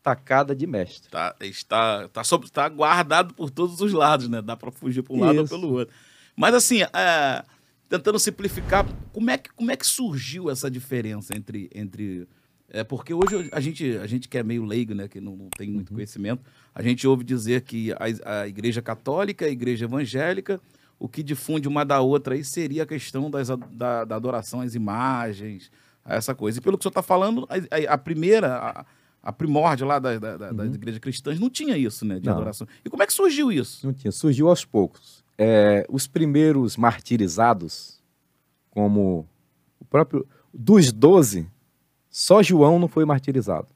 tacada de mestre. Tá, está, tá, sob, tá guardado por todos os lados, né? Dá para fugir para um lado ou Isso. pelo outro. Mas assim, é, tentando simplificar, como é, que, como é que surgiu essa diferença entre, entre É porque hoje a gente, a gente que é meio leigo, né, que não, não tem muito conhecimento, a gente ouve dizer que a, a igreja católica, a igreja evangélica, o que difunde uma da outra aí seria a questão das, da, da adoração às imagens, a essa coisa. E pelo que o senhor está falando, a, a- primeira, a, a primórdia lá da, da- da- das igrejas cristãs não tinha isso, né, de Não. adoração. E como é que surgiu isso? Não tinha, surgiu aos poucos. É, os primeiros martirizados, como o próprio. Dos doze, só João não foi martirizado.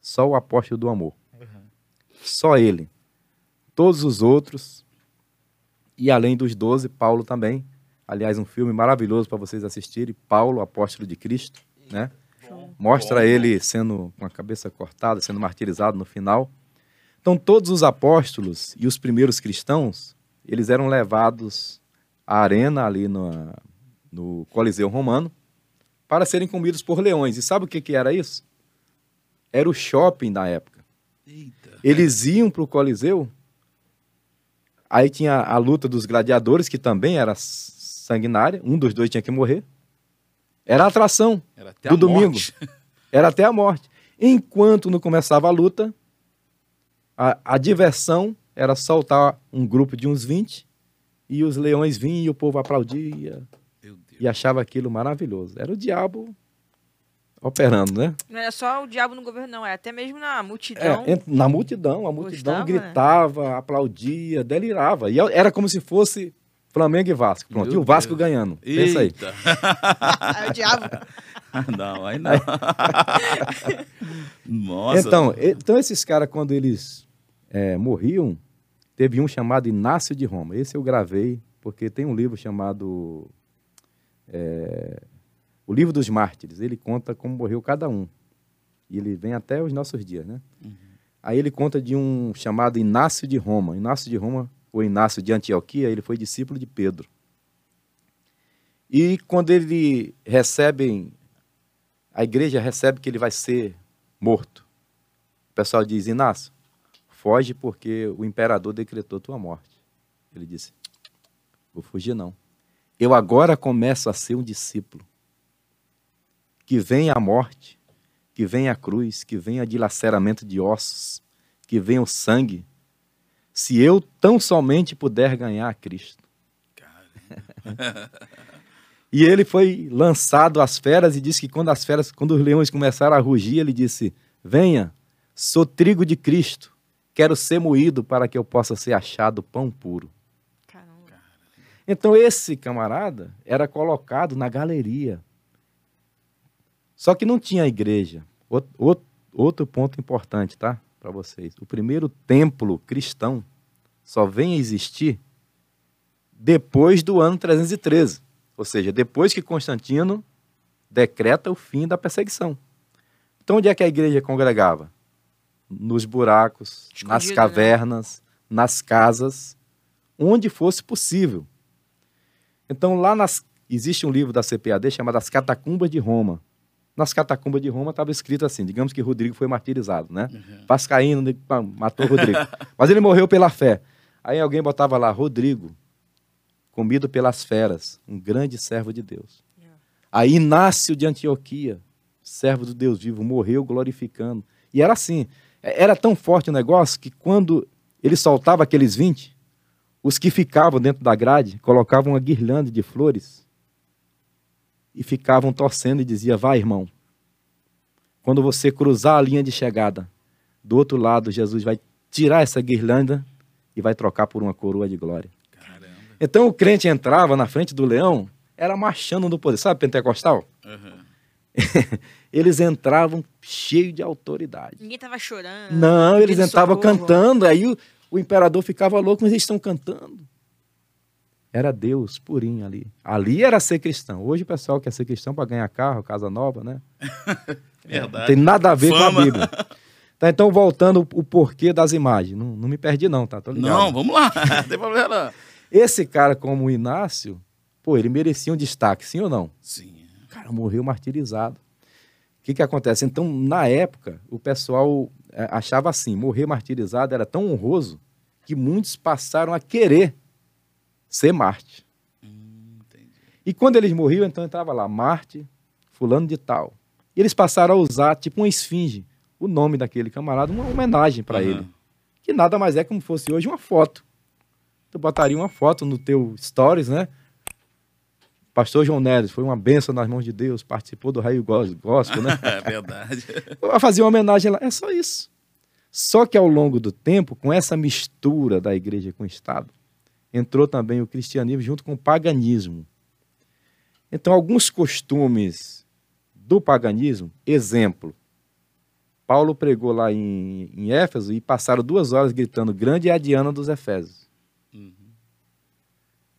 Só o apóstolo do amor. Só ele. Todos os outros, e além dos doze, Paulo também. Aliás, um filme maravilhoso para vocês assistirem. Paulo, apóstolo de Cristo. Né? Mostra ele sendo com a cabeça cortada, sendo martirizado no final. Então, todos os apóstolos e os primeiros cristãos, eles eram levados à arena ali no, no Coliseu Romano para serem comidos por leões. E sabe o que, que era isso? Era o shopping da época. Eita. Eles iam para o Coliseu, aí tinha a luta dos gladiadores, que também era sanguinária, um dos dois tinha que morrer. Era a atração. Era até Do a domingo. Era até a morte. Enquanto não começava a luta, a, a diversão era soltar um grupo de uns 20 e os leões vinham e o povo aplaudia. E achava aquilo maravilhoso. Era o diabo operando, né? Não era só o diabo no governo, não. É até mesmo na É, multidão. ent- na multidão, a multidão Gostava, né? gritava, aplaudia, delirava. E era como se fosse Flamengo e Vasco. Pronto, Meu e o Vasco Deus. ganhando. Pensa aí. Eita. Aí o diabo. não, aí não. Nossa. Então, então esses caras, quando eles é, morriam, teve um chamado Inácio de Roma. Esse eu gravei, porque tem um livro chamado é, O Livro dos Mártires. Ele conta como morreu cada um. E ele vem até os nossos dias, né? Aí ele conta de um chamado Inácio de Roma. Inácio de Roma, ou Inácio de Antioquia, ele foi discípulo de Pedro. E quando ele recebe, a igreja recebe que ele vai ser morto. O pessoal diz, Inácio, foge porque o imperador decretou tua morte. Ele disse, vou fugir não. Eu agora começo a ser um discípulo. Que venha a morte, que venha a cruz, que venha dilaceramento de ossos, que venha o sangue, se eu tão somente puder ganhar a Cristo. E ele foi lançado às feras e disse que quando as feras, quando os leões começaram a rugir, ele disse: Venha, sou trigo de Cristo, quero ser moído para que eu possa ser achado pão puro. Então esse camarada era colocado na galeria. Só que não tinha igreja. Out- out- Outro ponto importante, tá? Para vocês. O primeiro templo cristão só vem a existir depois do ano 313. Ou seja, depois que Constantino decreta o fim da perseguição. Então, onde é que a igreja congregava? Nos buracos, nas Escondido, né? cavernas, nas casas, onde fosse possível. Então, lá nas, existe um livro da CPAD chamado As Catacumbas de Roma. Nas catacumbas de Roma estava escrito assim: digamos que Rodrigo foi martirizado, né? Vascaíno né, pá, matou Rodrigo. Mas ele morreu pela fé. Aí alguém botava lá: Rodrigo, comido pelas feras, um grande servo de Deus. Aí Inácio de Antioquia, servo do Deus vivo, morreu glorificando. E era assim: é- era tão forte o negócio que quando ele soltava aqueles 20, os que ficavam dentro da grade colocavam uma guirlanda de flores e ficavam torcendo e dizia: Vai, irmão. Quando você cruzar a linha de chegada, do outro lado, Jesus vai tirar essa guirlanda e vai trocar por uma coroa de glória. Caramba. Então o crente entrava na frente do leão, era marchando no poder. Sabe pentecostal? Uhum. Eles entravam cheio de autoridade. Ninguém tava chorando. Não, eles entravam socorro. cantando, aí o, o imperador ficava louco, mas eles estão cantando. Era Deus purinho ali. Ali era ser cristão. Hoje o pessoal quer ser cristão para ganhar carro, casa nova, né? Não Verdade. tem nada a ver com Fama. a Bíblia. Tá, então, voltando o porquê das imagens. Não, não me perdi, não, tá? Tô ligado. Não, vamos lá. Não tem problema. não. Esse cara, como o Inácio, pô, ele merecia um destaque, sim ou não? Sim. O cara morreu martirizado. O que, que acontece? Então, na época, o pessoal achava assim: morrer martirizado era tão honroso que muitos passaram a querer ser Marte. Hum. E quando eles morriam, então entrava lá: Marte, fulano de tal. E eles passaram a usar, tipo uma esfinge, o nome daquele camarada, uma homenagem para Uhum. ele. Que nada mais é como fosse hoje uma foto. Tu botaria uma foto no teu stories, né? Pastor João Neves foi uma benção nas mãos de Deus, participou do Raio Gos- Gospel, né? É verdade. Vai fazer uma homenagem lá. É só isso. Só que ao longo do tempo, com essa mistura da igreja com o Estado, entrou também o cristianismo junto com o paganismo. Então, alguns costumes do paganismo, exemplo, Paulo pregou lá em, em Éfeso e passaram duas horas gritando: Grande é a Diana dos Efésios. Uhum.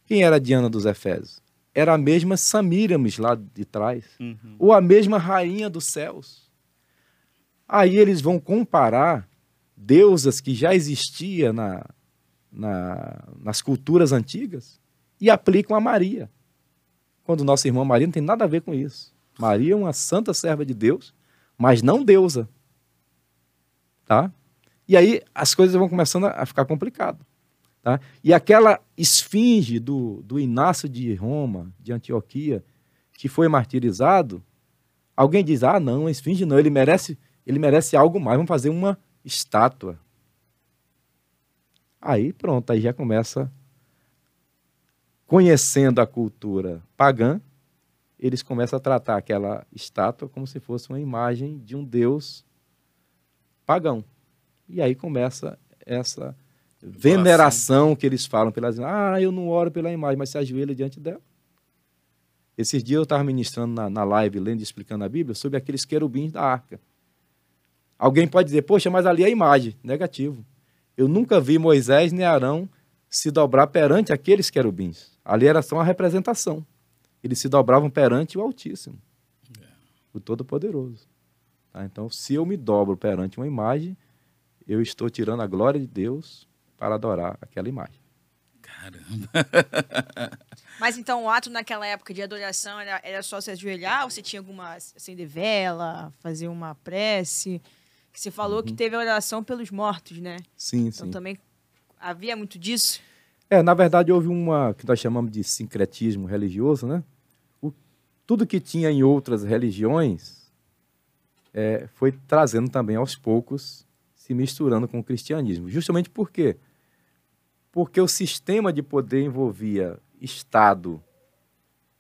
Quem era a Diana dos Efésios? Era a mesma Samíramis lá de trás Uhum. ou a mesma rainha dos céus. Aí eles vão comparar deusas que já existia na, na- nas culturas antigas e aplicam a Maria. Quando nossa irmã Maria não tem nada a ver com isso. Maria é uma santa serva de Deus, mas não deusa. Tá? E aí as coisas vão começando a ficar complicado. Tá? E aquela esfinge do, do Inácio de Roma, de Antioquia, que foi martirizado, alguém diz: ah, não, a esfinge não, ele merece, ele merece algo mais, vamos fazer uma estátua. Aí pronto, aí já começa conhecendo a cultura pagã, eles começam a tratar aquela estátua como se fosse uma imagem de um deus pagão. E aí começa essa veneração que eles falam pelas ah, eu não oro pela imagem, mas se ajoelha diante dela. Esses dias eu estava ministrando na, na live, lendo e explicando a Bíblia, sobre aqueles querubins da arca. Alguém pode dizer, poxa, mas ali é a imagem. Negativo. Eu nunca vi Moisés nem Arão se dobrar perante aqueles querubins. Ali era só uma representação. Eles se dobravam perante o Altíssimo, o Todo-Poderoso. Tá? Então, se eu me dobro perante uma imagem, eu estou tirando a glória de Deus para adorar aquela imagem. Caramba. Mas então o ato naquela época de adoração era, era só se ajoelhar ou você tinha alguma acender vela, fazer uma prece? Que você falou que teve a oração pelos mortos, né? Sim, Então sim. também havia muito disso. É, na verdade, houve uma que nós chamamos de sincretismo religioso, né? O, tudo que tinha em outras religiões é, foi trazendo também aos poucos, se misturando com o cristianismo. Justamente por quê? Porque o sistema de poder envolvia Estado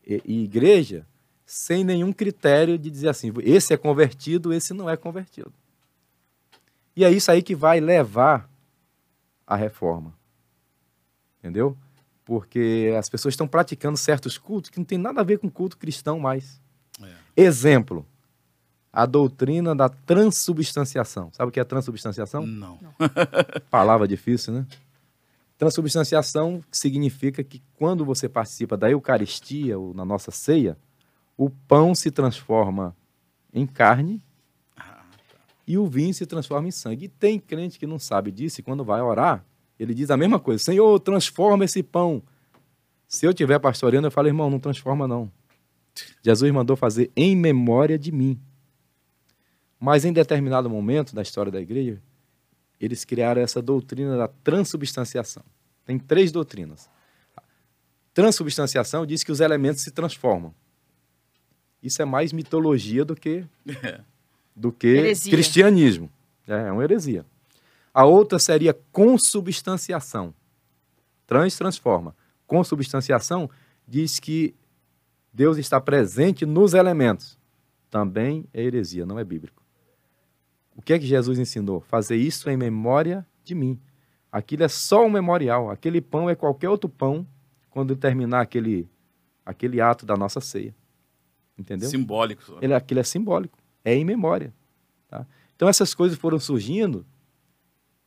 e, e igreja sem nenhum critério de dizer assim, esse é convertido, esse não é convertido. E é isso aí que vai levar à reforma entendeu? Porque as pessoas estão praticando certos cultos que não tem nada a ver com culto cristão mais. É. Exemplo, a doutrina da transubstanciação. Sabe o que é transubstanciação? Não. Palavra difícil, né? Transubstanciação significa que quando você participa da Eucaristia ou na nossa ceia, o pão se transforma em carne e o vinho se transforma em sangue. E tem crente que não sabe disso e quando vai orar, ele diz a mesma coisa: Senhor, transforma esse pão. Se eu estiver pastoreando, eu falo, irmão, não transforma não. Jesus mandou fazer em memória de mim. Mas em determinado momento da história da igreja, eles criaram essa doutrina da transubstanciação. Tem três doutrinas. Transubstanciação diz que os elementos se transformam. Isso é mais mitologia do que do que Heresia. cristianismo. É, é uma heresia. A outra seria consubstanciação. Trans transforma. Consubstanciação diz que Deus está presente nos elementos. Também é heresia, não é bíblico. O que é que Jesus ensinou? Fazer isso em memória de mim. Aquilo é só um memorial. Aquele pão é qualquer outro pão quando terminar aquele, aquele ato da nossa ceia. Entendeu? Simbólico. só. Ele, aquilo é simbólico, é em memória. tá? Então essas coisas foram surgindo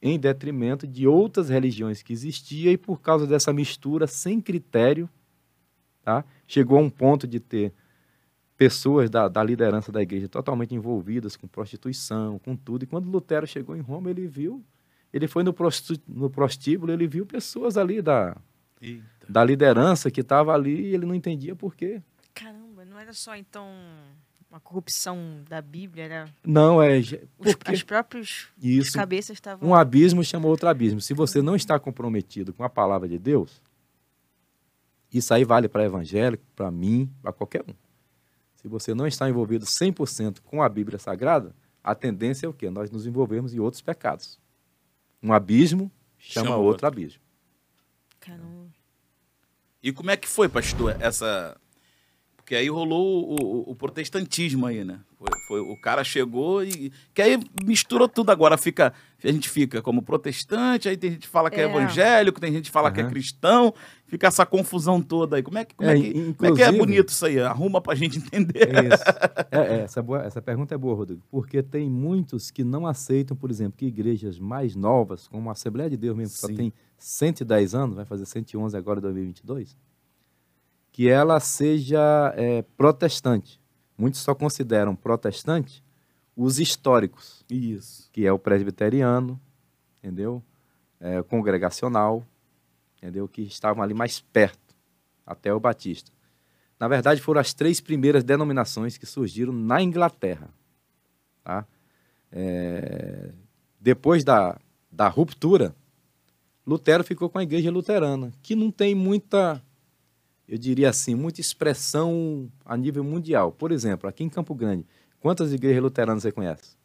em detrimento de outras religiões que existiam e por causa dessa mistura sem critério, tá? chegou a um ponto de ter pessoas da, da liderança da igreja totalmente envolvidas com prostituição, com tudo. E quando Lutero chegou em Roma, ele viu, ele foi no, prosti- no prostíbulo, ele viu pessoas ali da, Eita. da liderança que estava ali e ele não entendia por quê. Caramba, não era só então uma corrupção da Bíblia, era Não, é. os, Porque as próprias isso. cabeças estavam Um abismo chama outro abismo. Se você não está comprometido com a palavra de Deus, isso aí vale para evangélico, para mim, para qualquer um. Se você não está envolvido 100% com a Bíblia Sagrada, a tendência é o quê? Nós nos envolvermos em outros pecados. Um abismo chama, Chama outro, outro. abismo. Caramba. E como é que foi, pastor, essa. Porque aí rolou o, o- o protestantismo aí, né? Foi, foi- o cara chegou e. Que aí misturou tudo agora. Fica, a gente fica como protestante, aí tem gente que fala que é, É. evangélico, tem gente que fala que é cristão, fica essa confusão toda aí. Como é que, como é, É, que, como é, que é bonito isso aí? Arruma pra gente entender. É isso. É, é, essa, boa- essa pergunta é boa, Rodrigo, porque tem muitos que não aceitam, por exemplo, que igrejas mais novas, como a Assembleia de Deus mesmo, que só tem 110 anos, vai fazer 111 agora em 2022, que ela seja é, protestante. Muitos só consideram protestante os históricos, Isso. que é o presbiteriano, entendeu? É, o congregacional, entendeu? Que estavam ali mais perto, até o batista. Na verdade, foram as três primeiras denominações que surgiram na Inglaterra. Tá? É, depois da, da ruptura, Lutero ficou com a igreja luterana, que não tem muita, eu diria assim, muita expressão a nível mundial. Por exemplo, aqui em Campo Grande, quantas igrejas luteranas você conhece?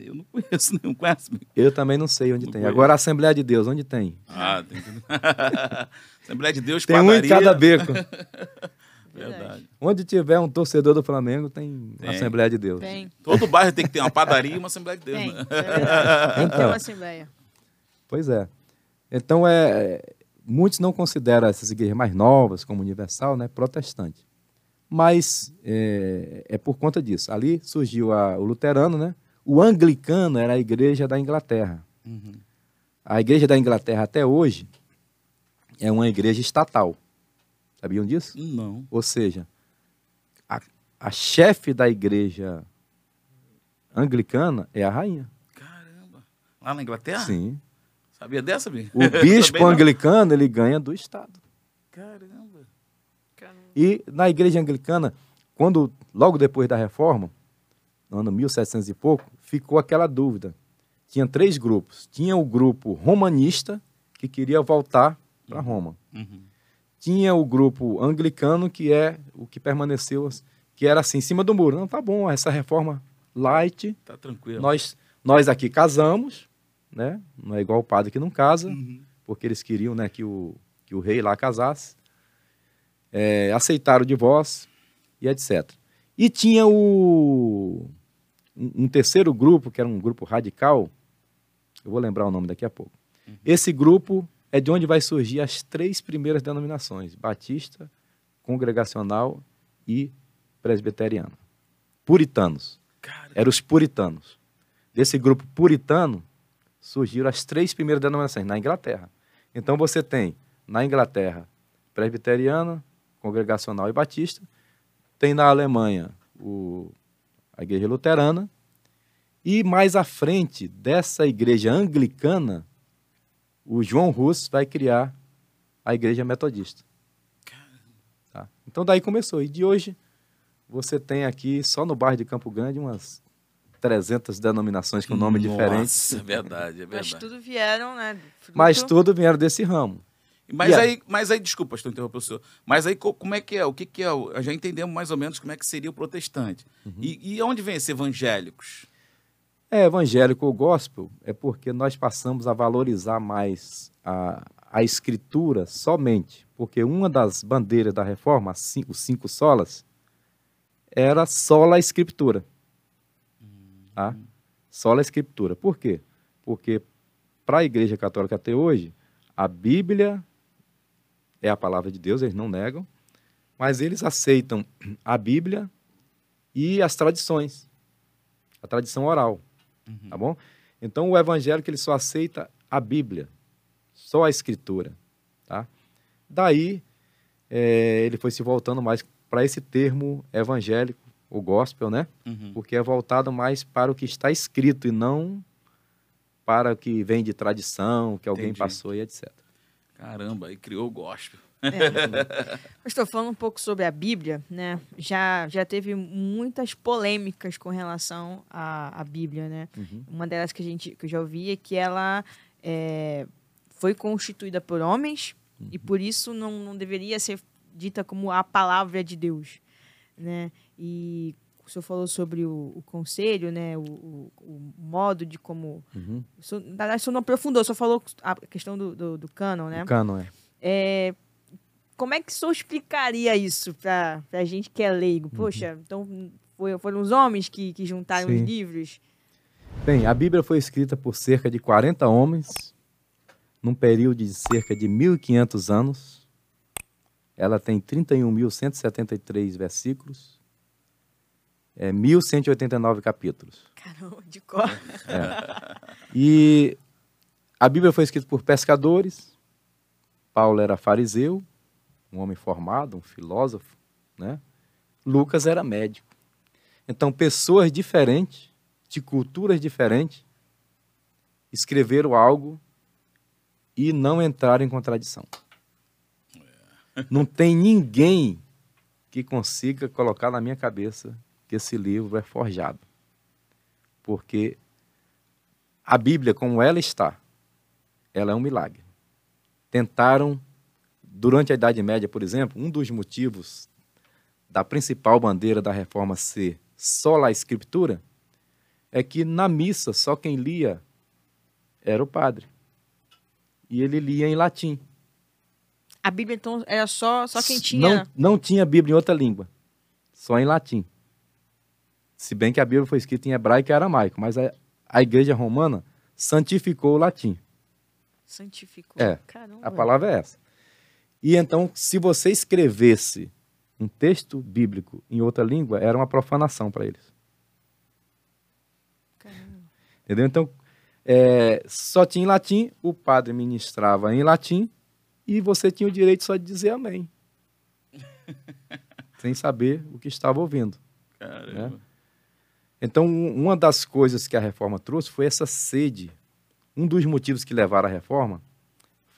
Eu não conheço, não conheço. Eu também não sei onde Não tem. conheço. Agora a Assembleia de Deus, onde tem? Ah, tem que... Assembleia de Deus, Tem um em padaria. cada beco. Verdade. onde tiver um torcedor do Flamengo, tem, Tem. Assembleia de Deus. Tem. Todo bairro tem que ter uma padaria e uma Assembleia de Deus, Tem. né? É. Tem que ter Então. uma assembleia. Pois é. Então, é, muitos não consideram essas igrejas mais novas, como Universal, né, protestante. Mas é, é por conta disso. Ali surgiu a- o luterano, né? O anglicano era a igreja da Inglaterra. Uhum. A igreja da Inglaterra até hoje é uma igreja estatal. Sabiam disso? Não. Ou seja, a, a chefe da igreja anglicana é a rainha. Caramba. Lá na Inglaterra? Sim. Sabia dessa, Bi? O bispo anglicano, ele ganha do Estado. Caramba. E na igreja anglicana, quando logo depois da reforma, no ano 1700 e pouco, ficou aquela dúvida. Tinha três grupos. Tinha o grupo romanista, que queria voltar para Roma. Uhum. Tinha o grupo anglicano, que é o que permaneceu, que era assim, em cima do muro. Não, tá bom, essa reforma light, Tá tranquilo. nós, nós aqui casamos, né? Não é igual o padre que não casa, Uhum. porque eles queriam né, que, o, que o rei lá casasse. É, aceitaram o divórcio e etc. E tinha o, um, um terceiro grupo, que era um grupo radical, eu vou lembrar o nome daqui a pouco. Esse grupo é de onde vai surgir as três primeiras denominações: Batista, Congregacional e Presbiteriana. Puritanos. Cara, Eram os puritanos. Desse grupo puritano surgiram as três primeiras denominações na Inglaterra. Então você tem na Inglaterra presbiteriana, congregacional e batista. Tem na Alemanha o, a igreja luterana. E mais à frente dessa igreja anglicana, o João Rus vai criar a igreja metodista. Tá? Então daí começou. E de hoje você tem aqui, só no bairro de Campo Grande, umas 300 denominações com nome diferente. Nossa, é verdade, é Mas verdade. tudo vieram, né? fruto- Mas tudo vieram desse ramo. Mas, E aí, mas aí, desculpa, estou interrompendo o senhor. Mas aí, co- como é que é? O que, que é? Já entendemos mais ou menos como é que seria o protestante. Uhum. E, e onde vem esse evangélicos? É evangélico ou gospel é porque nós passamos a valorizar mais a, a escritura somente. Porque uma das bandeiras da reforma, as cin- os cinco solas, era sola a escritura. Tá? Sola a escritura. Por quê? Porque para a Igreja Católica até hoje, a Bíblia é a palavra de Deus, eles não negam, mas eles aceitam a Bíblia e as tradições, a tradição oral, tá bom? Então o evangélico ele só aceita a Bíblia, só a Escritura, tá? Daí eh, ele foi se voltando mais para esse termo evangélico, o gospel, né? Uhum. Porque é voltado mais para o que está escrito e não para o que vem de tradição, que alguém Entendi. passou e etc. Caramba, aí criou o gospel. Mas estou falando um pouco sobre a Bíblia, né? Já, já teve muitas polêmicas com relação à, à Bíblia, né? Uhum. Uma delas que, a gente, que eu já ouvi é que ela é, foi constituída por homens e por isso não, não deveria ser dita como a palavra de Deus. Né? E o senhor falou sobre o, o conselho, né? O, o, o, modo de como. Uhum. O senhor, na verdade, o senhor não aprofundou, só falou a questão do, do, do canon, né? O canon, é. é. Como é que o senhor explicaria isso para a gente que é leigo? Uhum. Poxa, então foi, foram os homens que, que juntaram Sim. os livros? Bem, a Bíblia foi escrita por cerca de 40 homens, num período de cerca de 1.500 anos. Ela tem 31.173 versículos, é, 1.189 capítulos. Caramba, de cor. E a Bíblia foi escrita por pescadores. Paulo era fariseu, um homem formado, um filósofo, né? Lucas era médico. Então, pessoas diferentes, de culturas diferentes, escreveram algo e não entraram em contradição. Não tem ninguém que consiga colocar na minha cabeça que esse livro é forjado. Porque a Bíblia, como ela está, ela é um milagre. Tentaram, durante a Idade Média, por exemplo, um dos motivos da principal bandeira da reforma ser só a Escritura é que na missa só quem lia era o padre. E ele lia em latim. A Bíblia, então, era só, só quem tinha. Não, não tinha Bíblia em outra língua, só em latim. Se bem que a Bíblia foi escrita em hebraico e aramaico, mas a, a igreja romana santificou o latim. Santificou. É, Caramba. A palavra é essa. E então, se você escrevesse um texto bíblico em outra língua, era uma profanação para eles. Caramba. Entendeu? Então, é, só tinha em latim, o padre ministrava em latim e você tinha o direito só de dizer amém. sem saber o que estava ouvindo. Caramba. Então, um- uma das coisas que a reforma trouxe foi essa sede. Um dos motivos que levaram à reforma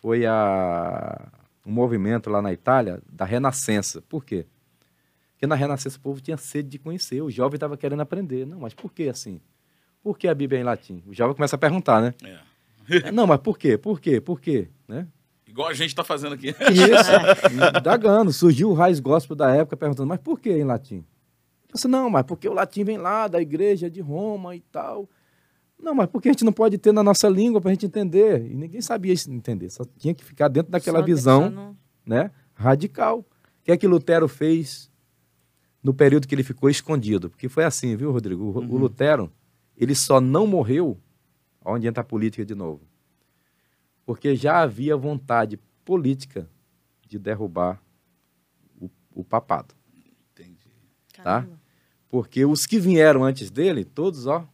foi a, um movimento lá na Itália da Renascença. Por quê? Porque na Renascença o povo tinha sede de conhecer, o jovem estava querendo aprender. Não, mas por que assim? Por que a Bíblia é em latim? O jovem começa a perguntar, né? É. Não, mas por quê? Por quê? Por quê? Né? Igual a gente está fazendo aqui. Isso, indagando. Surgiu o raiz gospel da época perguntando, mas por que em latim? Eu disse, não, mas porque o latim vem lá da igreja de Roma e tal. Não, mas por que a gente não pode ter na nossa língua para a gente entender? E ninguém sabia isso, entender, só tinha que ficar dentro daquela Só- visão no- né, radical. O que é que Lutero fez no período que ele ficou escondido? Porque foi assim, viu, Rodrigo? O, o Lutero, ele só não morreu, onde entra a política de novo, porque já havia vontade política de derrubar o, o papado. Entendi. Caramba. Porque os que vieram antes dele, todos, ó,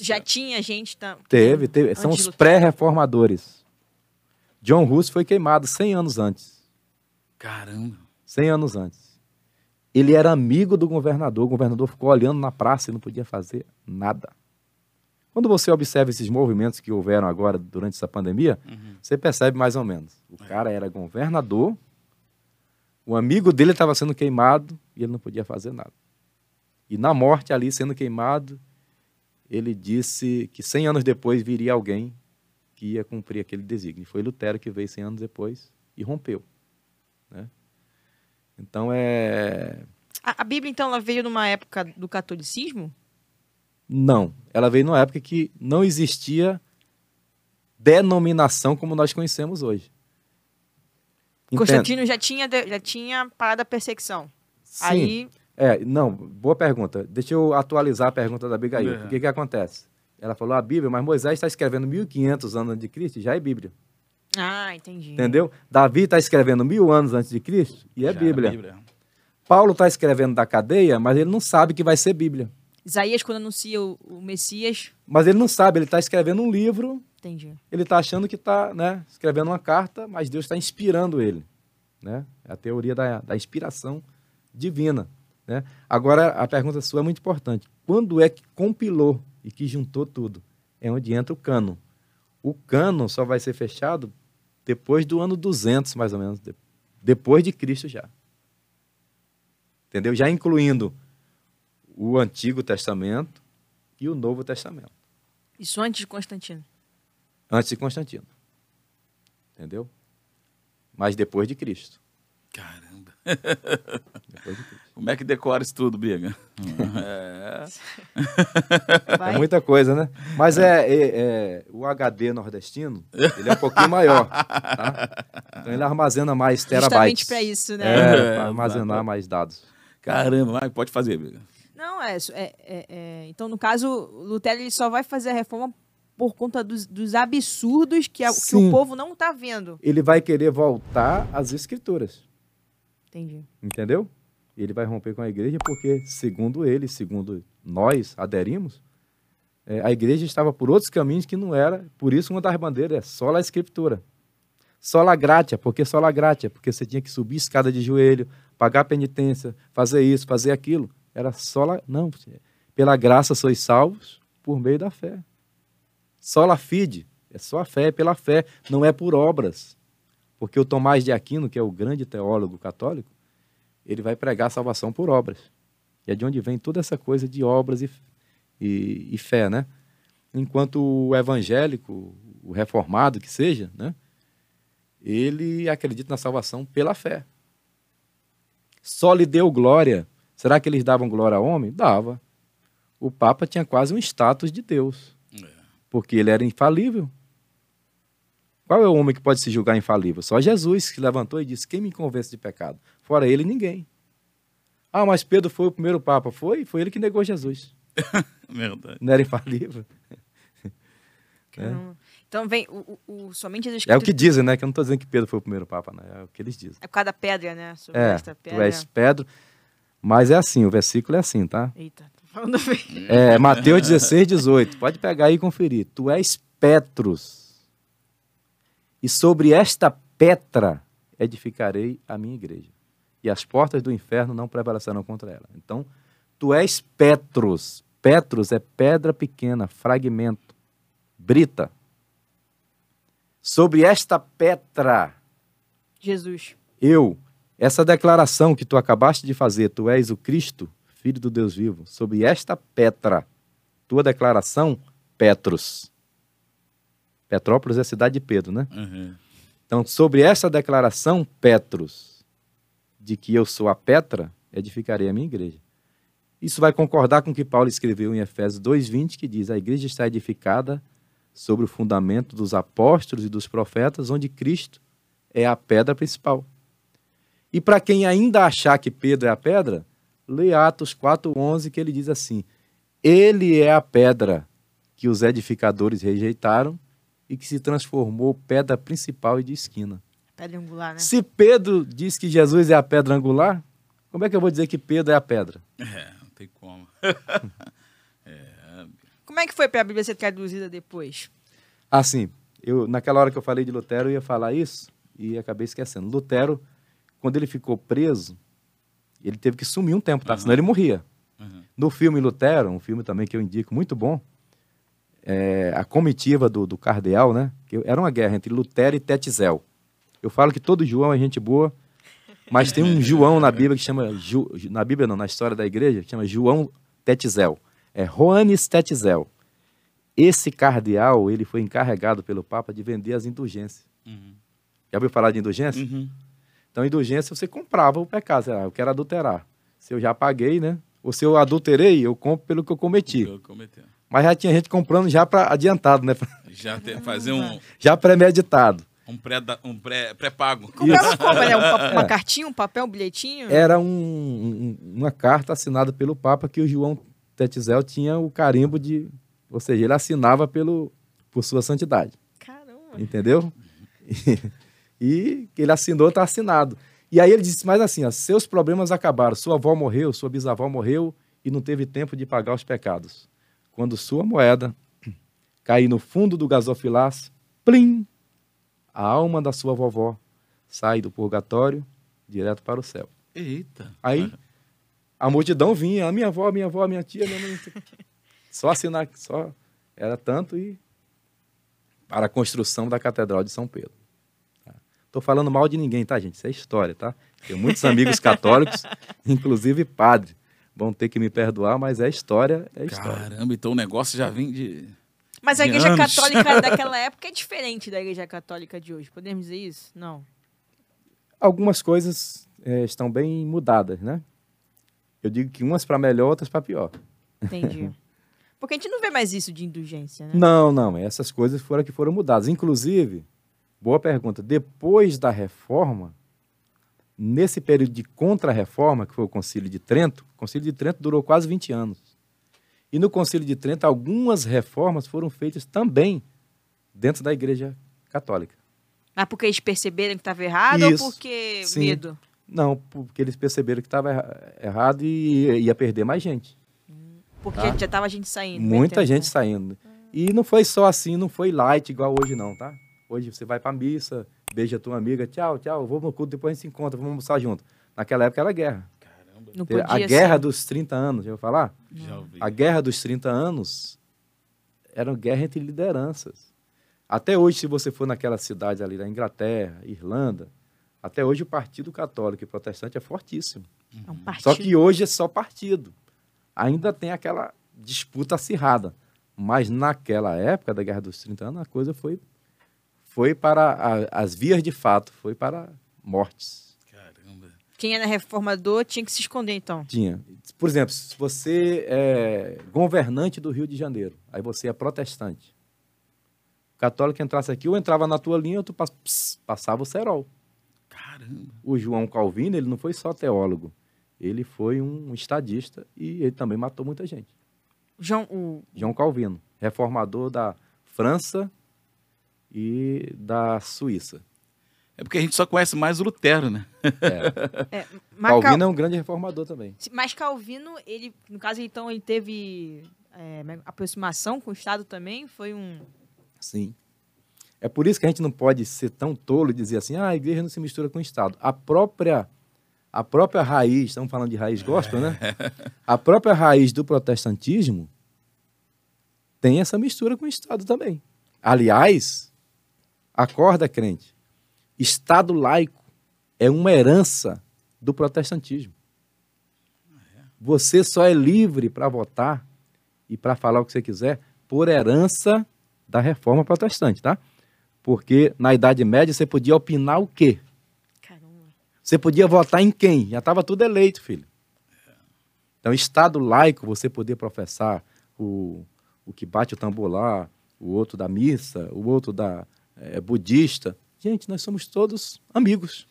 Já tinha gente. Tá... teve, teve são os do- pré-reformadores. John Hus foi queimado 100 anos antes. Caramba. 100 anos antes. Ele era amigo do governador, o governador ficou olhando na praça e não podia fazer nada. Quando você observa esses movimentos que houveram agora durante essa pandemia, Uhum. você percebe mais ou menos. O cara era governador, o amigo dele estava sendo queimado e ele não podia fazer nada. E na morte ali sendo queimado, ele disse que 100 anos depois viria alguém que ia cumprir aquele desígnio. Foi Lutero que veio 100 anos depois e rompeu. né? Então é A, a Bíblia, então, ela veio numa época do catolicismo? Não, ela veio numa época que não existia denominação como nós conhecemos hoje. Entende? Constantino já tinha, já tinha parado a perseguição. Sim. Aí, É, não, boa pergunta. Deixa eu atualizar a pergunta da Abigail. É. O que que acontece? Ela falou a Bíblia, mas Moisés está escrevendo 1500 anos antes de Cristo, já é Bíblia. ah, entendi. Entendeu? Davi está escrevendo mil anos antes de Cristo e é Já era Bíblia. Paulo está escrevendo da cadeia, mas ele não sabe que vai ser Bíblia. Isaías, quando anuncia o, o Messias, Mas ele não sabe, ele está escrevendo um livro entendi. ele está achando que está né, escrevendo uma carta, mas Deus está inspirando ele. Né? É a teoria da, da inspiração divina. Né? Agora, a pergunta sua é muito importante. Quando é que compilou e que juntou tudo? É onde entra o cano. O cano só vai ser fechado depois do ano 200, mais ou menos. de- Depois de Cristo já. Entendeu? Já incluindo o Antigo Testamento e o Novo Testamento Isso antes de Constantino. antes de Constantino. Entendeu? Mas depois de Cristo. Caramba. Depois de Cristo. Como é que decora isso tudo, Biga? é. é. muita coisa, né? Mas é, é, é, o HD nordestino, ele é um pouquinho maior. Tá? Então ele armazena mais terabytes. Justamente para isso, né? É, para armazenar mais dados. Caramba, pode fazer, Biga. Não, é, é, é, é, Então, no caso, Lutero ele só vai fazer a reforma por conta dos, dos absurdos que, a, que o povo não está vendo. Ele vai querer voltar às escrituras. Entendi. Entendeu? Ele vai romper com a igreja porque, segundo ele, segundo nós aderimos, é, a igreja estava por outros caminhos que não era. Por isso, uma das bandeiras é só a escritura. Sola gratia, porque sola gratia, porque você tinha que subir escada de joelho, pagar penitência, fazer isso, fazer aquilo. Era sola, não, pela graça sois salvos por meio da fé. Sola fide, é só a fé, é pela fé, não é por obras. Porque o Tomás de Aquino, que é o grande teólogo católico, ele vai pregar salvação por obras. E é de onde vem toda essa coisa de obras e, e, e fé, né? Enquanto o evangélico, o reformado que seja, né? Ele acredita na salvação pela fé. Só lhe deu glória. Será que eles davam glória ao homem? Dava. O Papa tinha quase um status de Deus. É. Porque ele era infalível. Qual é o homem que pode se julgar infalível? Só Jesus que levantou e disse: Quem me convence de pecado? Fora ele, ninguém. Ah, mas Pedro foi o primeiro Papa. Foi, foi ele que negou Jesus. Verdade. Não era infalível. É. Então vem o, o, o somente as É o que dizem, né? Que eu não estou dizendo que Pedro foi o primeiro Papa, né? É o que eles dizem. É por causa da pedra, né? Sobre é, esta pedra. tu és Pedro. Mas é assim, o versículo é assim, tá? Eita, tô falando bem. É, Mateus 16, 18. Pode pegar aí e conferir. Tu és Petros e sobre esta pedra edificarei a minha igreja. E as portas do inferno não prevalecerão contra ela. Então, tu és Petros. Petros é pedra pequena, fragmento, brita. Sobre esta pedra. Jesus. Eu. Essa declaração que tu acabaste de fazer, tu és o Cristo, filho do Deus vivo. Sobre esta pedra. Tua declaração, Petros. Petrópolis é a cidade de Pedro, né? Uhum. Então, sobre essa declaração, Petros, de que eu sou a Petra, edificarei a minha igreja. Isso vai concordar com o que Paulo escreveu em Efésios 2,20, que diz: A igreja está edificada sobre o fundamento dos apóstolos e dos profetas, onde Cristo é a pedra principal. E para quem ainda achar que Pedro é a pedra, lê Atos 4,11, que ele diz assim: Ele é a pedra que os edificadores rejeitaram e que se transformou pedra principal e de esquina. Pedra angular, né? Se Pedro diz que Jesus é a pedra angular, como é que eu vou dizer que Pedro é a pedra? É, não tem como. é. Como é que foi para a Bíblia ser traduzida depois? Assim, eu, naquela hora que eu falei de Lutero, eu ia falar isso e acabei esquecendo. Lutero, quando ele ficou preso, ele teve que sumir um tempo, tá? Uhum. Senão ele morria. Uhum. No filme Lutero, um filme também que eu indico muito bom, é, a comitiva do, do cardeal, né? Que era uma guerra entre Lutero e Tetzel. Eu falo que todo João é gente boa, mas tem um João na Bíblia que chama Ju, na Bíblia não, na história da igreja, que chama João Tetzel. É Joanes Tetzel. Esse cardeal, ele foi encarregado pelo Papa de vender as indulgências. Uhum. Já ouviu falar de indulgência? Uhum. Então, indulgência você comprava o pecado. Ah, eu quero adulterar. Se eu já paguei, né? Ou se eu adulterei, eu compro pelo que eu cometi. Eu cometi. Mas já tinha gente comprando já para adiantado, né? Já ter, fazer um. Já premeditado. Um pré-pago. Um pré, pré-pago. Comprava como? Né? Um, uma cartinha, um papel, um bilhetinho? Era um, um, uma carta assinada pelo Papa que o João Tetzel tinha o carimbo de. Ou seja, ele assinava pelo, por sua santidade. Caramba! Entendeu? E, ele assinou, está assinado. E aí ele disse mais assim: ó, seus problemas acabaram. Sua avó morreu, sua bisavó morreu e não teve tempo de pagar os pecados quando sua moeda cair no fundo do gasofilaço, plim, a alma da sua vovó sai do purgatório direto para o céu. Eita. Aí a multidão vinha, a minha avó, a minha avó, a minha tia, minha mãe, só assinar, só era tanto e para a construção da Catedral de São Pedro. Estou tá? falando mal de ninguém, tá, gente? Isso é história, tá? Tenho muitos amigos católicos, inclusive padre vão ter que me perdoar, mas é história, é história. Caramba, então o negócio já vem de. Mas a igreja anos. católica daquela época é diferente da igreja católica de hoje. Podemos dizer isso? Não. Algumas coisas é, estão bem mudadas, né? Eu digo que umas para melhor, outras para pior. Entendi. Porque a gente não vê mais isso de indulgência, né? Não, não. Essas coisas foram que foram mudadas. Inclusive, boa pergunta. Depois da reforma, nesse período de contra-reforma, que foi o Concílio de Trento, o Concílio de Trento durou quase 20 anos. E no Concílio de Trento, algumas reformas foram feitas também dentro da Igreja Católica. Mas porque eles perceberam que estava errado Isso, ou porque sim. medo? Não, porque eles perceberam que estava erra- errado e ia perder mais gente. Porque Tá. já tava gente saindo. Muita gente saindo. E não foi só assim, não foi light igual hoje não, tá? Hoje você vai pra missa, beija a tua amiga, tchau, tchau, vamos no culto, depois a gente se encontra, vamos almoçar junto. Naquela época era guerra. Caramba, Não podia a guerra ser. dos 30 anos, já ouviu falar? já ouvi. A guerra dos 30 anos era uma guerra entre lideranças. Até hoje, se você for naquela cidade ali da Inglaterra, Irlanda, até hoje o Partido Católico e Protestante é fortíssimo. É um partido. Só que hoje é só partido. Ainda tem aquela disputa acirrada. Mas naquela época da Guerra dos 30 anos, a coisa foi, foi para a- as vias de fato, foi para mortes. Caramba. Quem era reformador tinha que se esconder, então. Tinha. Por exemplo, se você é governante do Rio de Janeiro, aí você é protestante. O católico entrasse aqui, ou entrava na tua linha, ou tu pass- pss, passava o cerol. Caramba. O João Calvino, ele não foi só teólogo, ele foi um estadista e ele também matou muita gente. João, o... João Calvino, reformador da França e da Suíça. É porque a gente só conhece mais o Lutero, né? É. é, Calvino Cal- é um grande reformador também. Mas Calvino, ele, no caso, então, ele teve é, aproximação com o Estado também? Foi um... Sim. É por isso que a gente não pode ser tão tolo e dizer assim, ah, a igreja não se mistura com o Estado. A própria, a própria raiz, estamos falando de raiz gospel, né? A própria raiz do protestantismo tem essa mistura com o Estado também. Aliás, acorda, crente, Estado laico é uma herança do protestantismo. Você só é livre para votar e para falar o que você quiser por herança da reforma protestante, tá? Porque na Idade Média você podia opinar o quê? Caramba. Você podia votar em quem? Já estava tudo eleito, filho. Então, Estado laico, você poder professar o, o que bate o tambor lá, o outro da missa, o outro da eh, budista. Gente, nós somos todos amigos.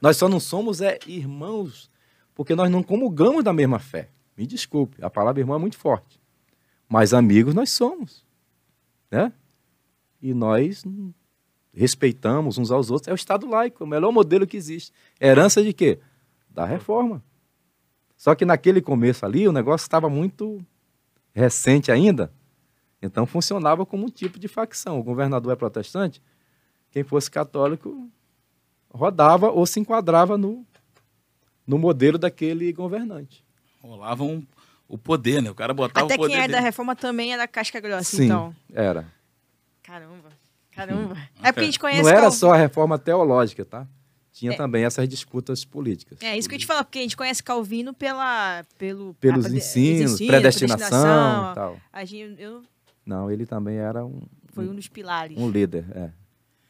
Nós só não somos é, irmãos porque nós não comulgamos da mesma fé. Me desculpe, a palavra irmão é muito forte. Mas amigos nós somos. Né? E nós respeitamos uns aos outros. É o Estado laico, o melhor modelo que existe. Herança de quê? Da reforma. Só que naquele começo ali, o negócio estava muito recente ainda. Então funcionava como um tipo de facção. O governador é protestante, quem fosse católico rodava ou se enquadrava no, no modelo daquele governante. Rolava um, o poder, né? O cara botava Até o poder quem é da dele. reforma também é da casca grossa, Sim, então. era. Caramba. Caramba. É porque a gente conhece... Não era Calvino- só a reforma teológica, tá? Tinha É. também essas disputas políticas. É isso que eu te falo, porque a gente conhece Calvino pela, pelo, Pelos a- a- ensinos, ensinos, predestinação e tal. A gente, eu, Não, ele também era um, foi um dos pilares. um líder, é.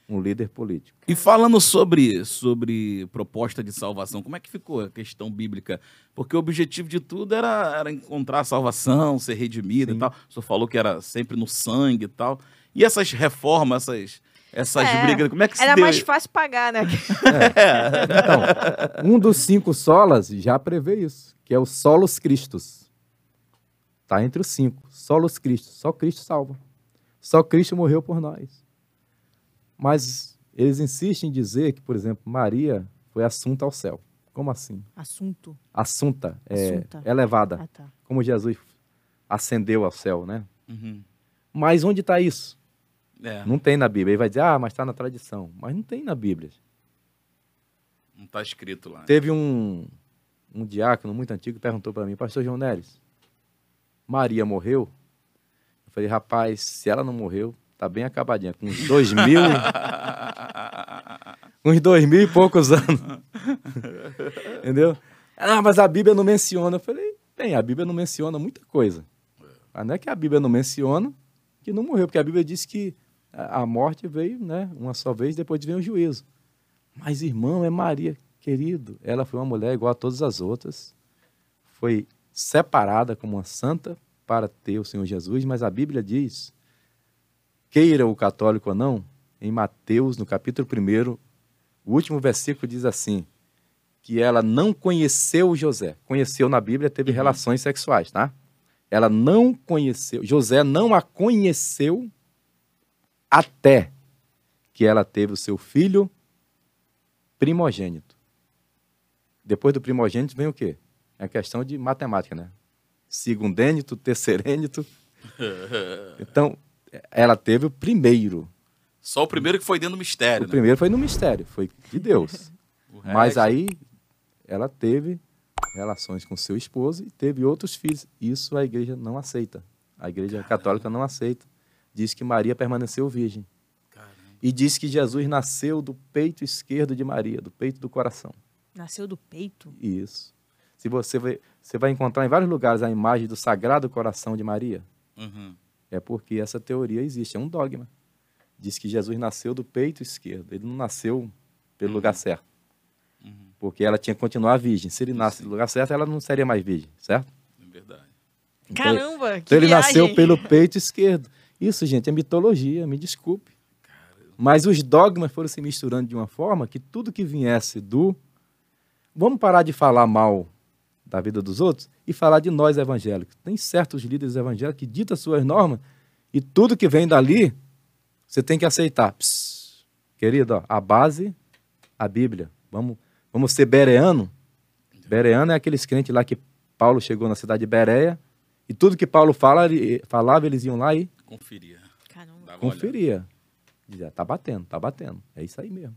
Um líder político. E falando sobre, sobre proposta de salvação, como é que ficou a questão bíblica? Porque o objetivo de tudo era, era encontrar a salvação, ser redimido Sim. e tal. O senhor falou que era sempre no sangue e tal. E essas reformas, essas, essas É, brigas, como é que se Era deu? mais fácil pagar, né? Então, um dos cinco solas já prevê isso, que é o solos Christus. Está entre os cinco. Solos Christus. Só Cristo salva. Só Cristo morreu por nós. Mas eles insistem em dizer que, por exemplo, Maria foi assunta ao céu. Como assim? Assunto. Assunta, é Assunta. elevada. Ah, tá. Como Jesus ascendeu ao céu, né? Uhum. Mas onde está isso? É, Não tem na Bíblia. Ele vai dizer, ah, mas está na tradição. Mas não tem na Bíblia. não está escrito lá. Teve um, um diácono muito antigo que perguntou para mim, pastor João Neres, Maria morreu? Eu falei, rapaz, se ela não morreu, tá bem acabadinha, com uns dois mil, uns dois mil e poucos anos. Entendeu? Ah, mas a Bíblia não menciona. Eu falei, bem, a Bíblia não menciona muita coisa. Mas não é que a Bíblia não menciona que não morreu, porque a Bíblia diz que a a morte veio, né, uma só vez, depois veio o juízo. Mas, irmão, é Maria. Querido, ela foi uma mulher igual a todas as outras. Foi separada como uma santa para ter o Senhor Jesus, mas a Bíblia diz, queira o católico ou não, em Mateus, no capítulo 1, o último versículo diz assim: que ela não conheceu José. Conheceu na Bíblia, teve uhum. relações sexuais, tá? Ela não conheceu, José não a conheceu até que ela teve o seu filho primogênito. Depois do primogênito vem o quê? É a questão de matemática, né? Segundênito, terceirênito. Então, ela teve o primeiro. Só o primeiro que foi dentro do mistério. O né? primeiro foi no mistério, foi de Deus. Mas aí ela teve relações com seu esposo e teve outros filhos. Isso a igreja não aceita. A igreja Caramba. católica não aceita. Diz que Maria permaneceu virgem. Caramba. E diz que Jesus nasceu do peito esquerdo de Maria, do peito do coração. Nasceu do peito? Isso. Se você vai, você vai encontrar em vários lugares a imagem do Sagrado Coração de Maria. Uhum. É porque essa teoria existe, é um dogma. Diz que Jesus nasceu do peito esquerdo, ele não nasceu pelo uhum. lugar certo. Uhum. Porque ela tinha que continuar virgem. Se ele nasce no lugar certo, ela não seria mais virgem, certo? É verdade. Então, Caramba, Então ele viagem. nasceu pelo peito esquerdo. Isso, gente, é mitologia, me desculpe. Caramba. Mas os dogmas foram se misturando de uma forma que tudo que viesse do. Vamos parar de falar mal da vida dos outros e falar de nós evangélicos. Tem certos líderes evangélicos que ditam suas normas e tudo que vem dali você tem que aceitar. Psst, querido, ó, a base, a Bíblia. Vamos, vamos ser bereano. Bereano é aqueles crentes lá que Paulo chegou na cidade de Bereia e tudo que Paulo fala, ele, falava, eles iam lá e conferia. Caramba. Conferia. Dizia, tá batendo, tá batendo. É isso aí mesmo.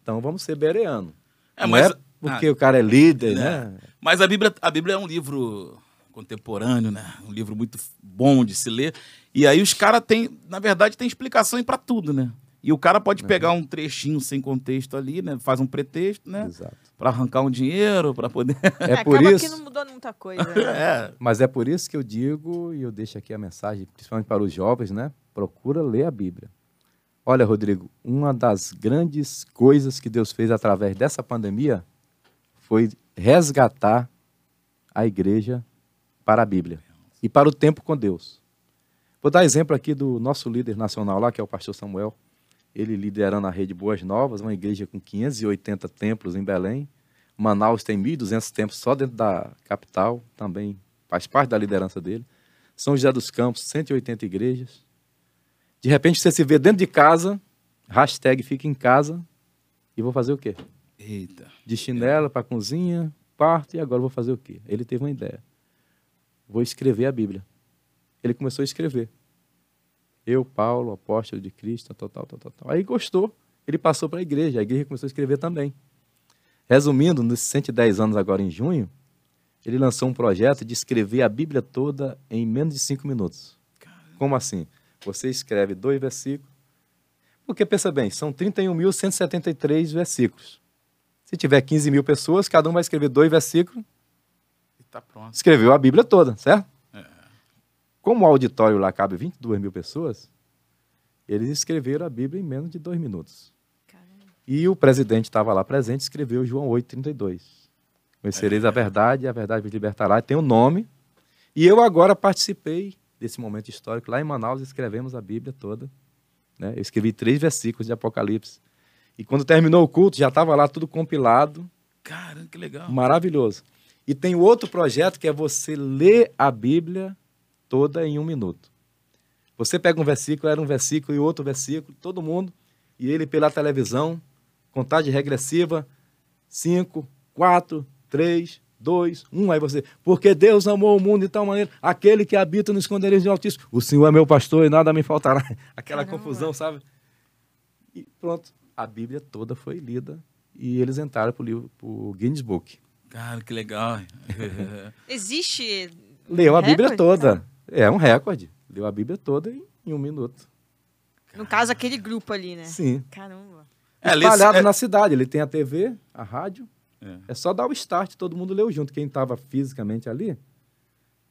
Então vamos ser bereano. É, mas, é porque ah, o cara é líder, né? né? Mas a Bíblia, a Bíblia é um livro contemporâneo, né? Um livro muito bom de se ler. E aí os caras têm, na verdade, tem explicação para tudo, né? E o cara pode pegar um trechinho sem contexto ali, né? Faz um pretexto, né? Exato. Para arrancar um dinheiro, para poder. É, é por isso. que não mudou muita coisa. Né? é. Mas é por isso que eu digo e eu deixo aqui a mensagem, principalmente para os jovens, né? Procura ler a Bíblia. Olha, Rodrigo, uma das grandes coisas que Deus fez através dessa pandemia foi resgatar a igreja para a Bíblia e para o tempo com Deus. Vou dar exemplo aqui do nosso líder nacional lá, que é o pastor Samuel. Ele liderando a rede Boas Novas, uma igreja com 580 templos em Belém. Manaus tem 1.200 templos só dentro da capital, também faz parte da liderança dele. São José dos Campos, 180 igrejas. De repente você se vê dentro de casa, hashtag fica em casa, e vou fazer o quê? Eita. De chinela para cozinha, parto, e agora vou fazer o quê? Ele teve uma ideia. Vou escrever a Bíblia. Ele começou a escrever. Eu, Paulo, apóstolo de Cristo, tal, tal, tal, tal. Aí gostou. Ele passou para a igreja. A igreja começou a escrever também. Resumindo, nesses 110 anos agora em junho, ele lançou um projeto de escrever a Bíblia toda em menos de cinco minutos. Caramba. Como assim? Você escreve dois versículos. Porque, pensa bem, são 31.173 versículos. Se tiver 15 mil pessoas, cada um vai escrever dois versículos. E tá pronto. Escreveu a Bíblia toda, certo? É. Como o auditório lá cabe 22 mil pessoas, eles escreveram a Bíblia em menos de dois minutos. Caramba. E o presidente estava lá presente e escreveu João 8,32. Conhecereis é. a verdade e a verdade vos libertará. Tem o um nome. E eu agora participei desse momento histórico. Lá em Manaus escrevemos a Bíblia toda. Né? Eu escrevi três versículos de Apocalipse. E quando terminou o culto, já estava lá tudo compilado. Caramba, que legal. Maravilhoso. E tem outro projeto que é você ler a Bíblia toda em um minuto. Você pega um versículo, era um versículo e outro versículo, todo mundo, e ele pela televisão, contagem regressiva, 5, 4, 3, 2, 1. Aí você, porque Deus amou o mundo de tal maneira, aquele que habita no esconderijo do Altíssimo, o Senhor é meu pastor e nada me faltará. Aquela Caramba. confusão, sabe? E pronto a Bíblia toda foi lida e eles entraram para o livro, Guinness Book. Cara, que legal. Existe. Leu a Bíblia toda. É um recorde. Leu a Bíblia toda em, em um minuto. No caso, aquele grupo ali, né? Sim. Caramba. É, Espalhado é... na cidade. Ele tem a TV, a rádio. É. é só dar o start, todo mundo leu junto. Quem estava fisicamente ali,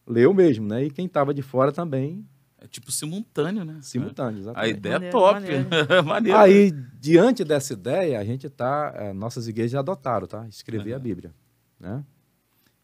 leu mesmo, né? E quem estava de fora também É tipo simultâneo, né? Simultâneo, A exatamente. ideia é Maneiro, top. maneiro. Maneiro. Aí, diante dessa ideia, a gente tá, eh, nossas igrejas adotaram, tá? Escrever a. Bíblia, né?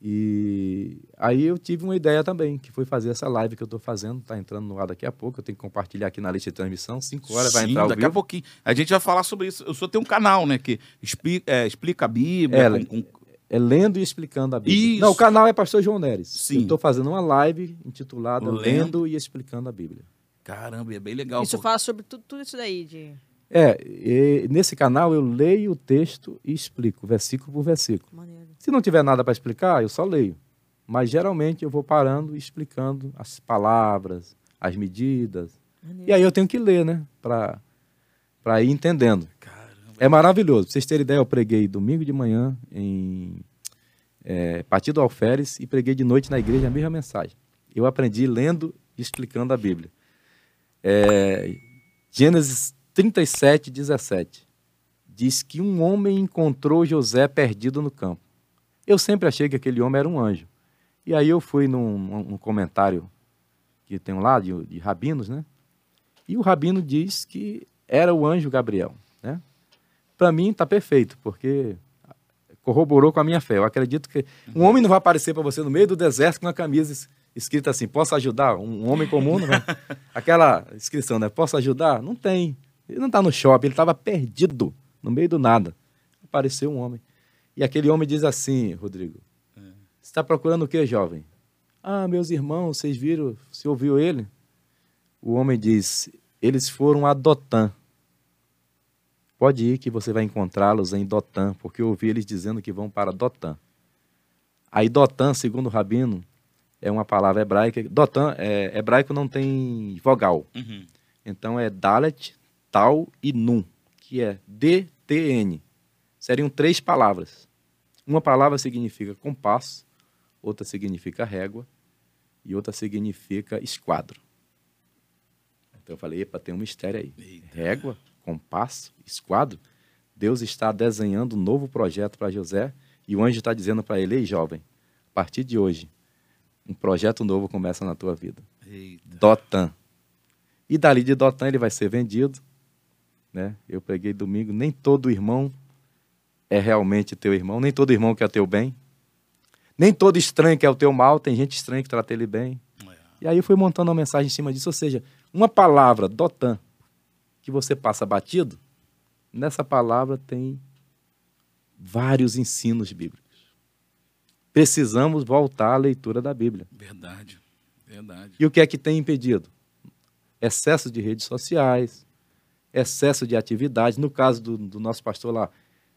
E aí eu tive uma ideia também, que foi fazer essa live que eu estou fazendo, tá entrando no ar daqui a pouco, eu tenho que compartilhar aqui na lista de transmissão, 5 horas vai Sim, entrar ao daqui a vivo. pouquinho. A gente vai falar sobre isso. Eu só tenho um canal, né? Que explica, é, explica a Bíblia. É, com- com- É lendo e explicando a Bíblia. Isso. Não, o canal é Pastor João Neres. Sim. Estou fazendo uma live intitulada Lendo. Lendo e Explicando a Bíblia. Caramba, é bem legal. Isso pô. fala sobre tudo, tudo isso daí, de... É, e nesse canal eu leio o texto e explico, versículo por versículo. Maneiro. Se não tiver nada para explicar, eu só leio. Mas geralmente eu vou parando e explicando as palavras, as medidas. Maneiro. E aí eu tenho que ler, né? Para ir entendendo. É maravilhoso. Pra vocês terem ideia, eu preguei domingo de manhã em é, Partido Alferes e preguei de noite na igreja a mesma mensagem. Eu aprendi lendo e explicando a Bíblia. É, Gênesis 37, 17. Diz que um homem encontrou José perdido no campo. Eu sempre achei que aquele homem era um anjo. E aí eu fui num, num comentário que tem lá de, de rabinos, né? E o rabino diz que era o anjo Gabriel? Para mim está perfeito, porque corroborou com a minha fé. Eu acredito que um homem não vai aparecer para você no meio do deserto com uma camisa es- escrita assim: posso ajudar? Um homem comum, não vai. Aquela inscrição, né? Posso ajudar? Não tem. Ele não está no shopping, ele estava perdido, no meio do nada. Apareceu um homem. E aquele homem diz assim, Rodrigo: Você está procurando o que, jovem? Ah, meus irmãos, vocês viram? Você ouviu ele? O homem diz: Eles foram a Dotã. Pode ir que você vai encontrá-los em Dotã, porque eu ouvi eles dizendo que vão para Dotã. Aí Dotã, segundo o rabino, é uma palavra hebraica. Dotã, é, hebraico não tem vogal. Uhum. Então é Dalet, Tal e Nun, que é DTN. Seriam três palavras. Uma palavra significa compasso, outra significa régua e outra significa esquadro. Então eu falei, epa, tem um mistério aí. Eita. Régua, compasso, esquadro. Deus está desenhando um novo projeto para José e o anjo está dizendo para ele, ei jovem, a partir de hoje, um projeto novo começa na tua vida. Eita. Dotan. E dali de Dotan ele vai ser vendido. Né? Eu preguei domingo, nem todo irmão é realmente teu irmão, nem todo irmão quer teu bem. Nem todo estranho quer o teu mal, tem gente estranha que trata ele bem. É. E aí eu fui montando uma mensagem em cima disso, ou seja, uma palavra, Dotan, que você passa batido, nessa palavra tem vários ensinos bíblicos. Precisamos voltar à leitura da Bíblia. Verdade. Verdade. E o que é que tem impedido? Excesso de redes sociais, excesso de atividades. No caso do, do nosso pastor lá,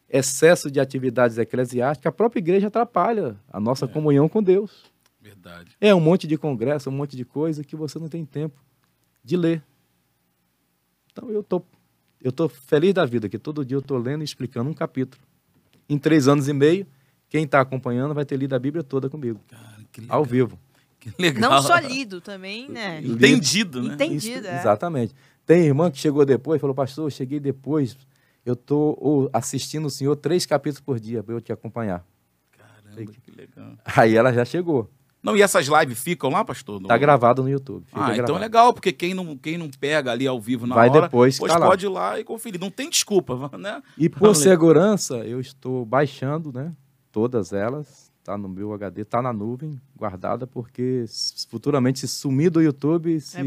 excesso de atividades eclesiásticas. A própria igreja atrapalha a nossa É. comunhão com Deus. Verdade. É um monte de congresso, um monte de coisa que você não tem tempo de ler. Então eu tô, eu tô feliz da vida que todo dia eu estou lendo e explicando um capítulo. Em três anos e meio, quem está acompanhando vai ter lido a Bíblia toda comigo, Cara, que legal. ao vivo. Que legal. Não só lido também, né? Entendido, né? Entendido, Isso, é. Exatamente. Tem irmã que chegou depois, falou, pastor, eu cheguei depois, eu estou assistindo o senhor três capítulos por dia para eu te acompanhar. Caramba, que legal. Aí ela já chegou. Não, e essas lives ficam lá, pastor? No- Está gravado no YouTube. fica Ah, então gravado. é legal, porque quem não, quem não pega ali ao vivo na Vai hora, depois, pois tá lá. pode ir lá e conferir. Não tem desculpa, né? E por Valeu. segurança, eu estou baixando, né? Todas elas. Tá no meu HD, tá na nuvem, guardada, porque futuramente, se sumir do YouTube, se, É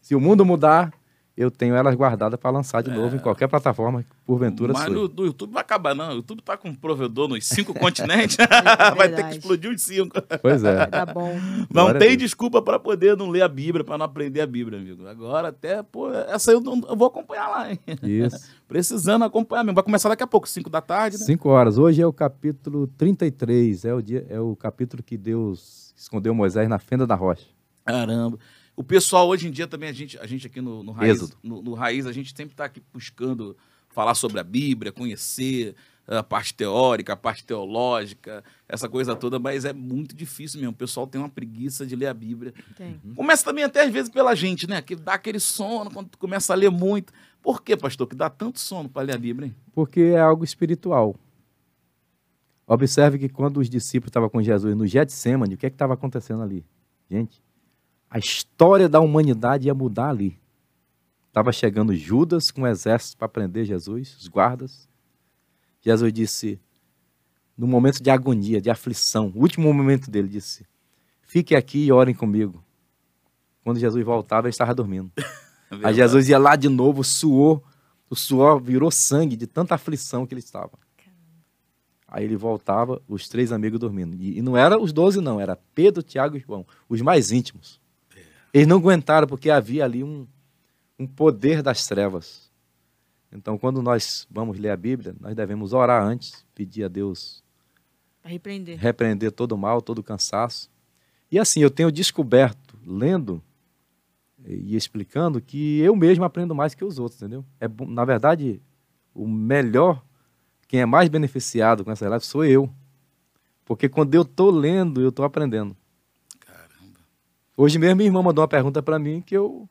se o mundo mudar, eu tenho elas guardadas para lançar de novo em qualquer plataforma, porventura Mas no, do YouTube vai acabar, não. O YouTube tá com um provedor nos cinco continentes. É vai ter que explodir os cinco. Pois é. Tá bom. Não Glória a tem Deus. desculpa para poder não ler a Bíblia, para não aprender a Bíblia, amigo. Agora até, pô, essa eu, não- eu vou acompanhar lá, hein? Isso. Precisando acompanhar mesmo. Vai começar daqui a pouco, 5 da tarde, né? Cinco horas. Hoje é o capítulo 33. É o, dia, é o capítulo que Deus escondeu Moisés na fenda da rocha. Caramba. O pessoal, hoje em dia, também, a gente, a gente aqui no, no Raiz, no, no Raiz, a gente sempre está aqui buscando falar sobre a Bíblia, conhecer a parte teórica, a parte teológica, essa coisa toda, mas é muito difícil mesmo. O pessoal tem uma preguiça de ler a Bíblia. Tem. Começa também até às vezes pela gente, né? Que dá aquele sono quando tu começa a ler muito. Por que, pastor, que dá tanto sono para ler a Bíblia, hein? Porque é algo espiritual. Observe que quando os discípulos estavam com Jesus no Getsemane, o que é que estava acontecendo ali? Gente, a história da humanidade ia mudar ali. Estava chegando Judas com o exército para prender Jesus, os guardas. Jesus disse, no momento de agonia, de aflição, o último momento dele, disse: Fiquem aqui e orem comigo. Quando Jesus voltava, ele estava dormindo. É Aí Jesus ia lá de novo, suou, o suor virou sangue de tanta aflição que ele estava. Aí ele voltava, os três amigos dormindo. E, e não era os doze, não, era Pedro, Tiago e João, os mais íntimos. Eles não aguentaram porque havia ali um, um poder das trevas. Então, quando nós vamos ler a Bíblia, nós devemos orar antes, pedir a Deus repreender. repreender todo o mal, todo o cansaço. E assim, eu tenho descoberto, lendo e explicando, que eu mesmo aprendo mais que os outros, entendeu? É, na verdade, o melhor quem é mais beneficiado com essa live sou eu. Porque quando eu estou lendo, eu estou aprendendo. Hoje mesmo minha irmã mandou uma pergunta para mim que eu,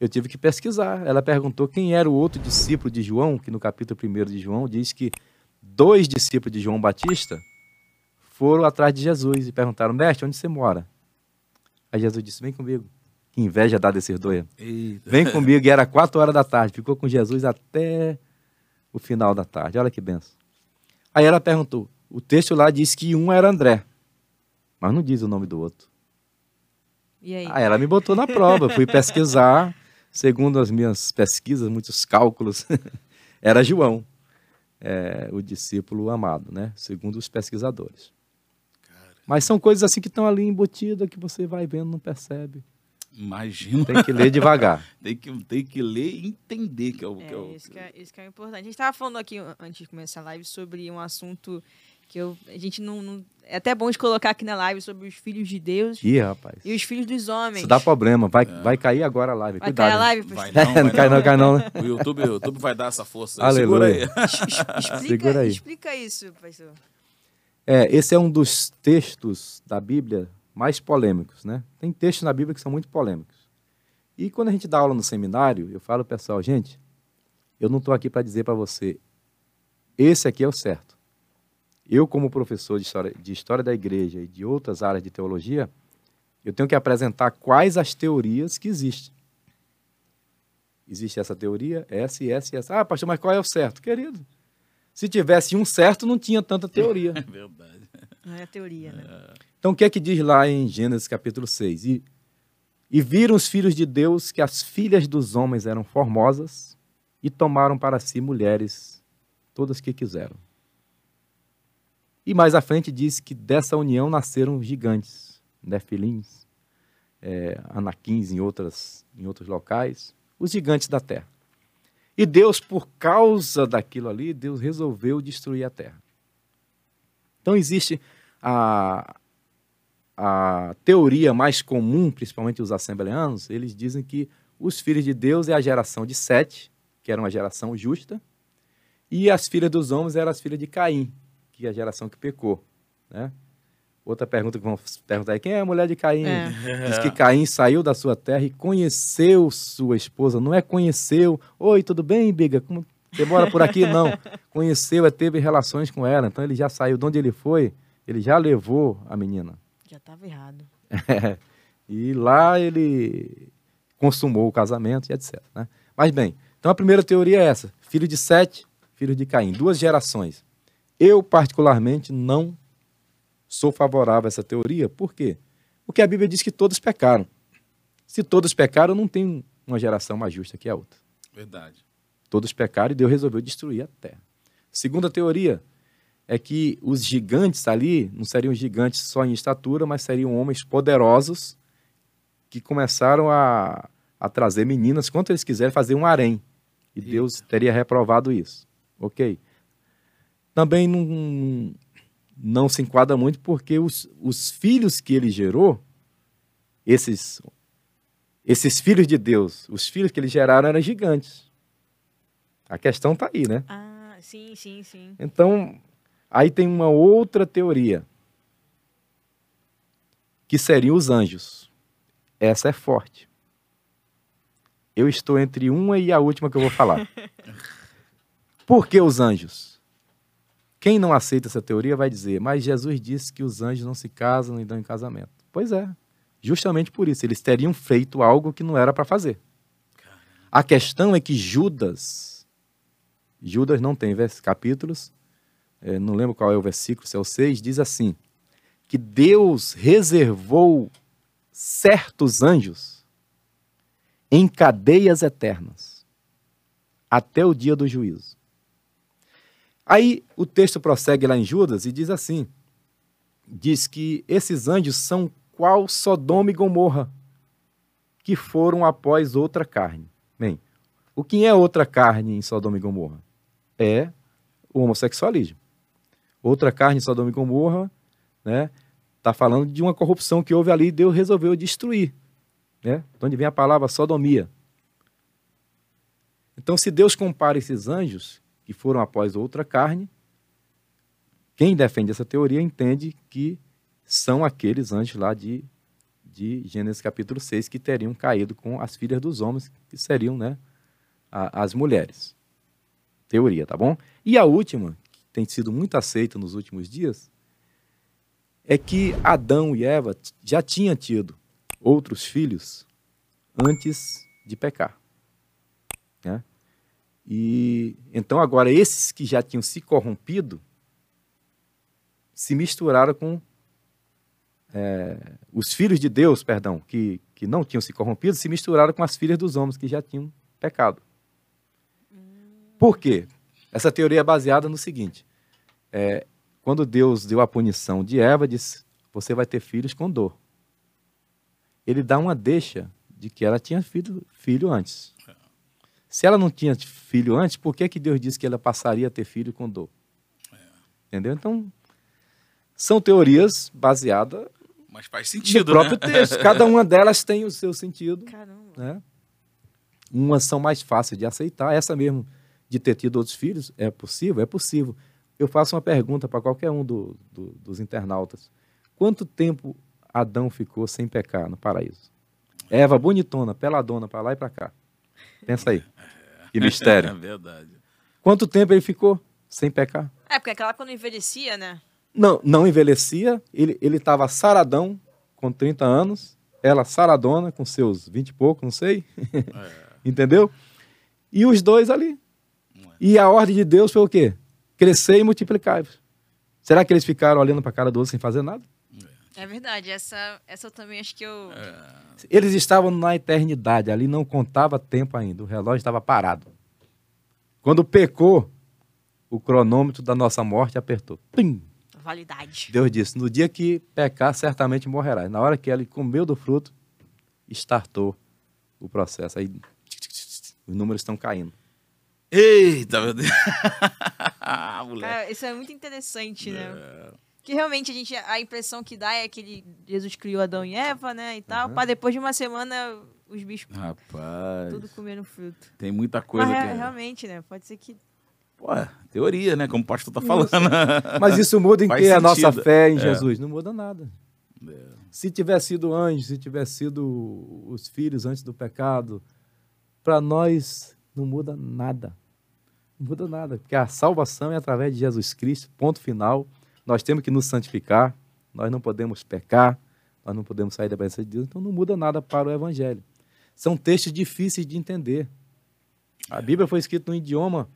eu tive que pesquisar. Ela perguntou quem era o outro discípulo de João, que no capítulo 1 de João diz que dois discípulos de João Batista foram atrás de Jesus e perguntaram, mestre, onde você mora? Aí Jesus disse, vem comigo. Que inveja dá desses dois. Eita. Vem comigo. E era quatro horas da tarde. Ficou com Jesus até o final da tarde. Olha que benção. Aí ela perguntou: o texto lá diz que um era André, mas não diz o nome do outro. E aí? Aí ela me botou na prova. Eu fui pesquisar, segundo as minhas pesquisas, muitos cálculos, era João, é, o discípulo amado, né? Segundo os pesquisadores. Mas são coisas assim que estão ali embutidas que você vai vendo, não percebe. Imagina. Tem que ler devagar. tem, que, tem que ler e entender que é o é, que é o. Isso que é, isso que é importante. A gente estava falando aqui antes de começar a live sobre um assunto que eu, a gente não, não, É até bom de colocar aqui na live sobre os filhos de Deus. Ih, rapaz. E os filhos dos homens. Isso dá problema. Vai, é. vai cair agora a live. Vai Cuidado. cair a live, vai não, vai não, cai não, cai não. Né? O YouTube, o YouTube vai dar essa força. Aleluia. Segura aí. explica, Segura aí. Explica isso, pastor. É, esse é um dos textos da Bíblia mais polêmicos, né? Tem textos na Bíblia que são muito polêmicos. E quando a gente dá aula no seminário, eu falo, pessoal, gente, eu não estou aqui para dizer para você, esse aqui é o certo. Eu, como professor de história, de história da igreja e de outras áreas de teologia, eu tenho que apresentar quais as teorias que existem. Existe essa teoria, essa e essa e essa. Ah, pastor, mas qual é o certo? Querido, se tivesse um certo, não tinha tanta teoria. É verdade. Não é a teoria, né? Então, o que é que diz lá em Gênesis capítulo 6? E e viram os filhos de Deus que as filhas dos homens eram formosas e tomaram para si mulheres, todas que quiseram. E mais à frente diz que dessa união nasceram gigantes, nefilins, é, anaquins em, outras, em outros locais, os gigantes da terra. E Deus, por causa daquilo ali, Deus resolveu destruir a terra. Então existe a, a teoria mais comum, principalmente os assembleanos, eles dizem que os filhos de Deus é a geração de Sete, que era uma geração justa, e as filhas dos homens eram as filhas de Caim, que a geração que pecou. Né? Outra pergunta que vão perguntar é quem é a mulher de Caim? É. Diz que Caim saiu da sua terra e conheceu sua esposa. Não é conheceu, oi, tudo bem, Biga? Como você mora por aqui? Não. Conheceu, é, teve relações com ela. Então ele já saiu de onde ele foi, ele já levou a menina. Já estava errado. É, e lá ele consumou o casamento e etc. Né? Mas bem, então a primeira teoria é essa: filho de Sete, filho de Caim, duas gerações. Eu, particularmente, não sou favorável a essa teoria. Por quê? Porque a Bíblia diz que todos pecaram. Se todos pecaram, não tem uma geração mais justa que a outra. Verdade. Todos pecaram e Deus resolveu destruir a terra. Segunda teoria, é que os gigantes ali não seriam gigantes só em estatura, mas seriam homens poderosos que começaram a, a trazer meninas quanto eles quiserem fazer um harém. E Eita. Deus teria reprovado isso. Ok. Também não, não se enquadra muito porque os, os filhos que ele gerou, esses, esses filhos de Deus, os filhos que ele geraram eram gigantes. A questão está aí, né? Ah, sim, sim, sim. Então, Aí tem uma outra teoria, que seriam os anjos. Essa é forte. Eu estou entre uma e a última que eu vou falar. Por que os anjos? Quem não aceita essa teoria vai dizer, mas Jesus disse que os anjos não se casam e dão em casamento. Pois é. Justamente por isso, eles teriam feito algo que não era para fazer. A questão é que Judas, Judas não tem capítulos, é, não lembro qual é o versículo, se é o 6, diz assim: que Deus reservou certos anjos em cadeias eternas até o dia do juízo. Aí o texto prossegue lá em Judas e diz assim: diz que esses anjos são qual Sodoma e Gomorra, que foram após outra carne. Bem, o que é outra carne em Sodoma e Gomorra? É o homossexualismo. Outra carne em Sodoma e Gomorra, né? Está falando de uma corrupção que houve ali e Deus resolveu destruir. Né? De onde vem a palavra sodomia. Então, se Deus compara esses anjos foram após outra carne, quem defende essa teoria entende que são aqueles anjos lá de, de Gênesis capítulo 6 que teriam caído com as filhas dos homens, que seriam né, a, as mulheres. Teoria, tá bom? E a última, que tem sido muito aceita nos últimos dias, é que Adão e Eva já tinham tido outros filhos antes de pecar. Né? E então agora esses que já tinham se corrompido se misturaram com é, os filhos de Deus, perdão, que, que não tinham se corrompido, se misturaram com as filhas dos homens que já tinham pecado. Por quê? Essa teoria é baseada no seguinte: é, quando Deus deu a punição de Eva, disse: Você vai ter filhos com dor. Ele dá uma deixa de que ela tinha filho, filho antes. Se ela não tinha filho antes, por que, que Deus disse que ela passaria a ter filho com dor? Entendeu? Então, são teorias baseadas mas faz sentido, no próprio né? texto. Cada uma delas tem o seu sentido. Caramba. Né? Umas são mais fáceis de aceitar. Essa mesmo de ter tido outros filhos, é possível? É possível. Eu faço uma pergunta para qualquer um do, do, dos internautas. Quanto tempo Adão ficou sem pecar no paraíso? Eva, bonitona, peladona, para lá e para cá. Pensa aí. Que mistério. É verdade. Quanto tempo ele ficou sem pecar? É, porque aquela quando envelhecia, né? Não, não envelhecia. Ele estava saradão, com 30 anos. Ela saradona, com seus 20 e pouco, não sei. É. Entendeu? E os dois ali. É. E a ordem de Deus foi o quê? Crescer e multiplicar. Será que eles ficaram olhando para a cara do outro sem fazer nada? É verdade, essa, essa eu também acho que eu. É. Eles estavam na eternidade, ali não contava tempo ainda, o relógio estava parado. Quando pecou, o cronômetro da nossa morte apertou. Pim! validade. Deus disse: no dia que pecar, certamente morrerá. Na hora que ele comeu do fruto, startou o processo. Aí os números estão caindo. Eita, meu Deus! Cara, isso é muito interessante, né? É. Que realmente a gente a impressão que dá é que ele, Jesus criou Adão e Eva, né, e tal, uhum. para depois de uma semana os bichos Rapaz, tudo comendo fruto. Tem muita coisa Mas, que é... realmente, né? Pode ser que Pô, é teoria, né? Como o pastor tá falando. Mas isso muda em que a nossa fé em é. Jesus? Não muda nada. É. Se tivesse sido anjo, se tivesse sido os filhos antes do pecado, para nós não muda nada. Não muda nada, porque a salvação é através de Jesus Cristo, ponto final. Nós temos que nos santificar, nós não podemos pecar, nós não podemos sair da presença de Deus, então não muda nada para o Evangelho. São textos difíceis de entender. A Bíblia foi escrita num idioma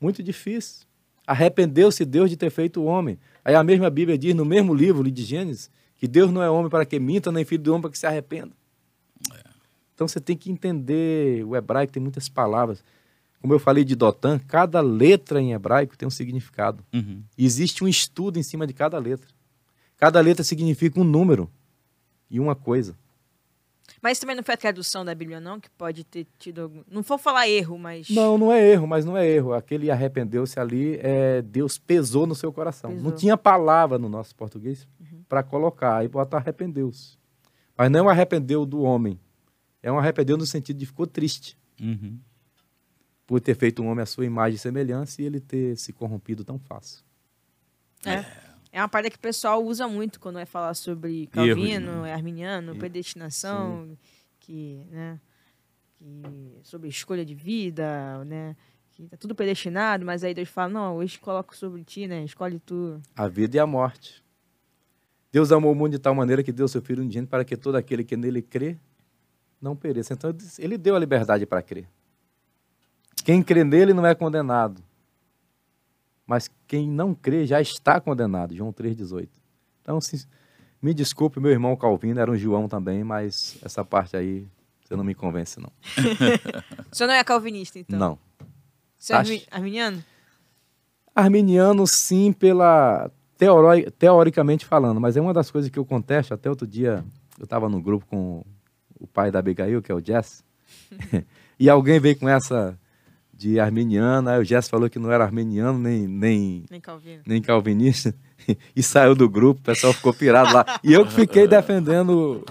muito difícil. Arrependeu-se Deus de ter feito o homem. Aí a mesma Bíblia diz, no mesmo livro de Gênesis, que Deus não é homem para que minta, nem filho do homem para que se arrependa. É. Então você tem que entender, o hebraico tem muitas palavras. Como eu falei de Dotan, cada letra em hebraico tem um significado. Uhum. Existe um estudo em cima de cada letra. Cada letra significa um número e uma coisa. Mas também não foi a tradução da Bíblia, não, que pode ter tido algum. Não vou falar erro, mas. Não, não é erro, mas não é erro. Aquele arrependeu-se ali, é, Deus pesou no seu coração. Pesou. Não tinha palavra no nosso português uhum. para colocar, aí bota arrependeu-se. Mas não é um arrependeu do homem. É um arrependeu no sentido de ficou triste. Uhum. Por ter feito um homem à sua imagem e semelhança e ele ter se corrompido tão fácil. É. É uma parte que o pessoal usa muito quando vai falar sobre Calvino, arminiano, Erro. predestinação, Sim. que, né, que sobre escolha de vida, né, que tá tudo predestinado, mas aí Deus fala, não, hoje coloco sobre ti, né, escolhe tu. A vida e a morte. Deus amou o mundo de tal maneira que deu seu Filho unigênito para que todo aquele que nele crê não pereça. Então, ele deu a liberdade para crer. Quem crê nele não é condenado. Mas quem não crê já está condenado. João 3,18. Então, assim, me desculpe, meu irmão Calvino era um João também, mas essa parte aí você não me convence, não. o senhor não é calvinista, então? Não. Você é Acho... arminiano? Arminiano, sim, pela teori... teoricamente falando, mas é uma das coisas que eu contesto. Até outro dia eu estava no grupo com o pai da Abigail, que é o Jess, e alguém veio com essa de arminiano, aí o Jess falou que não era arminiano nem, nem, nem, Calvino. nem calvinista, e saiu do grupo, o pessoal ficou pirado lá. E eu fiquei defendendo,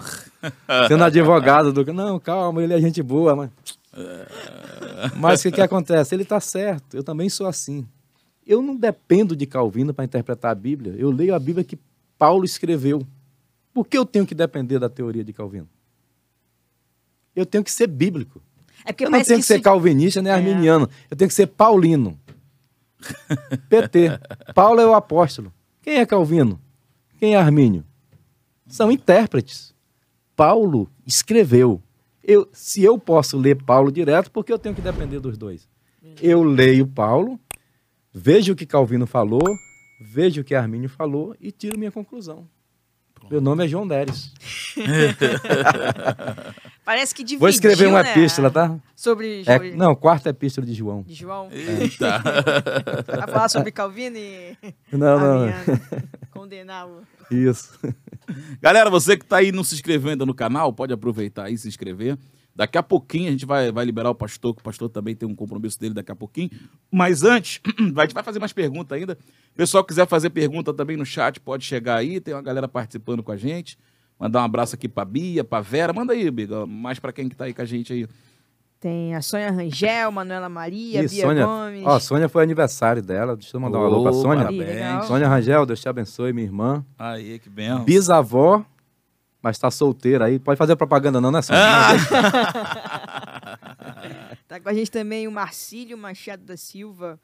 sendo advogado do. Não, calma, ele é gente boa, mas. Mas o que, que acontece? Ele está certo, eu também sou assim. Eu não dependo de Calvino para interpretar a Bíblia. Eu leio a Bíblia que Paulo escreveu. Por que eu tenho que depender da teoria de Calvino? Eu tenho que ser bíblico. É eu não tenho que, que ser calvinista nem é. arminiano. Eu tenho que ser paulino. PT. Paulo é o apóstolo. Quem é Calvino? Quem é Armínio? São intérpretes. Paulo escreveu. Eu, se eu posso ler Paulo direto, porque eu tenho que depender dos dois. Eu leio Paulo, vejo o que Calvino falou, vejo o que Armínio falou e tiro minha conclusão. Meu nome é João Deres. Parece que dividiu, Vou escrever uma né? epístola, tá? Sobre... É, não, quarta epístola de João. De João? Eita. Vai falar sobre Calvino e... Não, não. Condená-lo. Isso. Galera, você que está aí não se inscrevendo no canal, pode aproveitar e se inscrever. Daqui a pouquinho a gente vai, vai liberar o pastor, que o pastor também tem um compromisso dele daqui a pouquinho. Mas antes, a gente vai fazer mais perguntas ainda. O pessoal quiser fazer pergunta também no chat, pode chegar aí. Tem uma galera participando com a gente. Mandar um abraço aqui para Bia, para Vera. Manda aí, Biga, mais para quem que tá aí com a gente aí. Tem a Sônia Rangel, Manuela Maria, Ih, Bia Sônia. Gomes. Ó, Sônia foi aniversário dela. Deixa eu mandar um alô pra Sônia. Parabéns. Sônia Rangel, Deus te abençoe, minha irmã. Aí, que bem. Bisavó mas tá solteira aí. Pode fazer propaganda não, né? Ah. tá com a gente também o Marcílio Machado da Silva.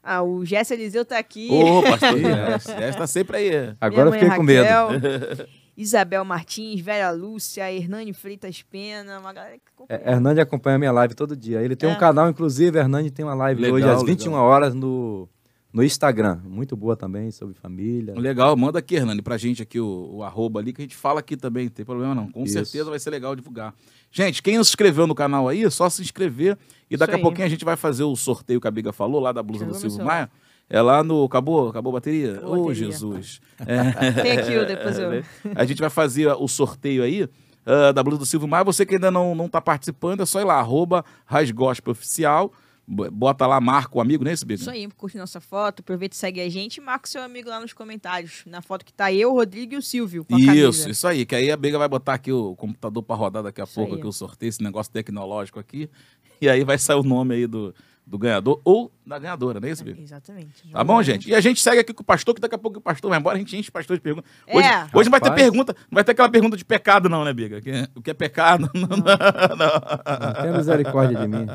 Ah, o Jesse Eliseu tá aqui. Ô, pastor Jesse, tá sempre aí. Agora eu fiquei Raquel, com medo. Isabel Martins, Vera Lúcia, Hernani Freitas Pena, uma galera que acompanha. É, Hernani acompanha a minha live todo dia. Ele tem é. um canal, inclusive, Hernani tem uma live legal, hoje às 21 legal. horas no no Instagram. Muito boa também, sobre família. Legal, manda aqui, Hernani, pra gente aqui o, o arroba ali, que a gente fala aqui também, não tem problema não. Com Isso. certeza vai ser legal divulgar. Gente, quem não se inscreveu no canal aí, é só se inscrever. E daqui a pouquinho a gente vai fazer o sorteio que a Biga falou, lá da blusa do Silvio Maia. É lá no. Acabou? Acabou a bateria? Ô, oh, Jesus. É. Tem aqui, depois eu. A gente vai fazer o sorteio aí. Uh, da blusa do Silvio Maia. Você que ainda não, não tá participando, é só ir lá, arroba Rasgospe Oficial. Bota lá, marca o amigo, né, esse Isso aí, curte nossa foto, aproveita e segue a gente e marca o seu amigo lá nos comentários. Na foto que tá eu, o Rodrigo e o Silvio. isso, isso aí. Que aí a Bega vai botar aqui o computador para rodar daqui a isso pouco, aí. aqui o sorteio, esse negócio tecnológico aqui. E aí vai sair o nome aí do, do ganhador ou da ganhadora, não é isso, Bico? Exatamente. Tá bom, gente? E a gente segue aqui com o pastor, que daqui a pouco o pastor vai embora, a gente enche o pastor de perguntas. Hoje, é. hoje não vai ter pergunta, não vai ter aquela pergunta de pecado, não, né, Biga? O que é pecado? Não, não, não. não tem misericórdia de mim.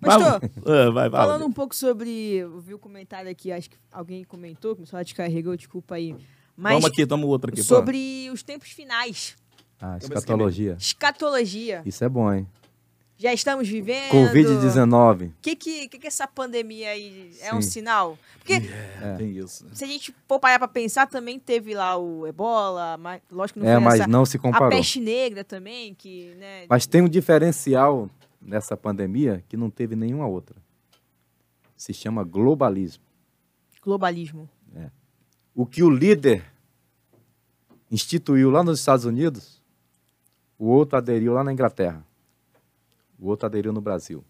Pastor, vai, vai, vai, falando um pouco sobre. Eu vi o um comentário aqui, acho que alguém comentou, começou a descarregou, desculpa aí. Mas toma aqui, toma outro aqui. Sobre pô. os tempos finais. Ah, escatologia. Escatologia. Isso é bom, hein? Já estamos vivendo. Covid-19. O que, que, que, que essa pandemia aí é Sim. um sinal? Porque yeah, é. isso. se a gente for parar para pensar, também teve lá o ebola, mas, lógico que não é, mas essa, não se comparou. A peste negra também, que. Né, mas tem um diferencial nessa pandemia que não teve nenhuma outra. Se chama globalismo. Globalismo. É. O que o líder instituiu lá nos Estados Unidos, o outro aderiu lá na Inglaterra o outro aderiu no Brasil.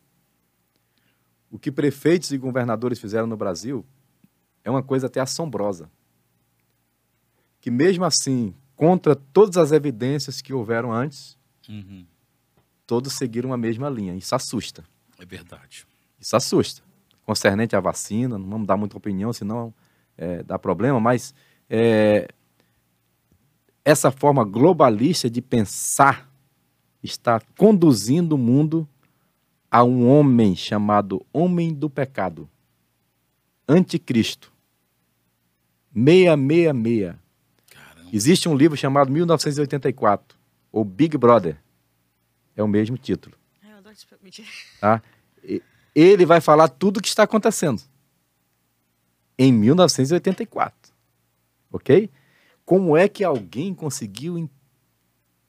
O que prefeitos e governadores fizeram no Brasil é uma coisa até assombrosa. Que mesmo assim, contra todas as evidências que houveram antes, uhum. todos seguiram a mesma linha. Isso assusta. É verdade. Isso assusta. Concernente à vacina, não vamos dar muita opinião, senão é, dá problema, mas é, essa forma globalista de pensar está conduzindo o mundo a um homem chamado Homem do Pecado, Anticristo. 666. Caramba. Existe um livro chamado 1984, ou Big Brother. É o mesmo título. Tá? Ele vai falar tudo o que está acontecendo. Em 1984. Ok? Como é que alguém conseguiu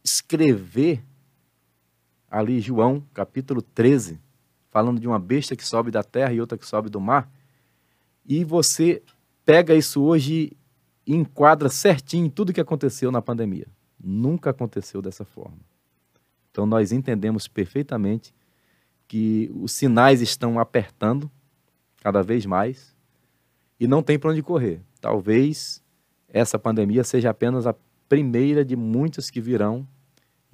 escrever ali João, capítulo 13, falando de uma besta que sobe da terra e outra que sobe do mar, e você pega isso hoje e enquadra certinho tudo que aconteceu na pandemia. Nunca aconteceu dessa forma. Então nós entendemos perfeitamente que os sinais estão apertando cada vez mais e não tem para onde correr. Talvez essa pandemia seja apenas a primeira de muitas que virão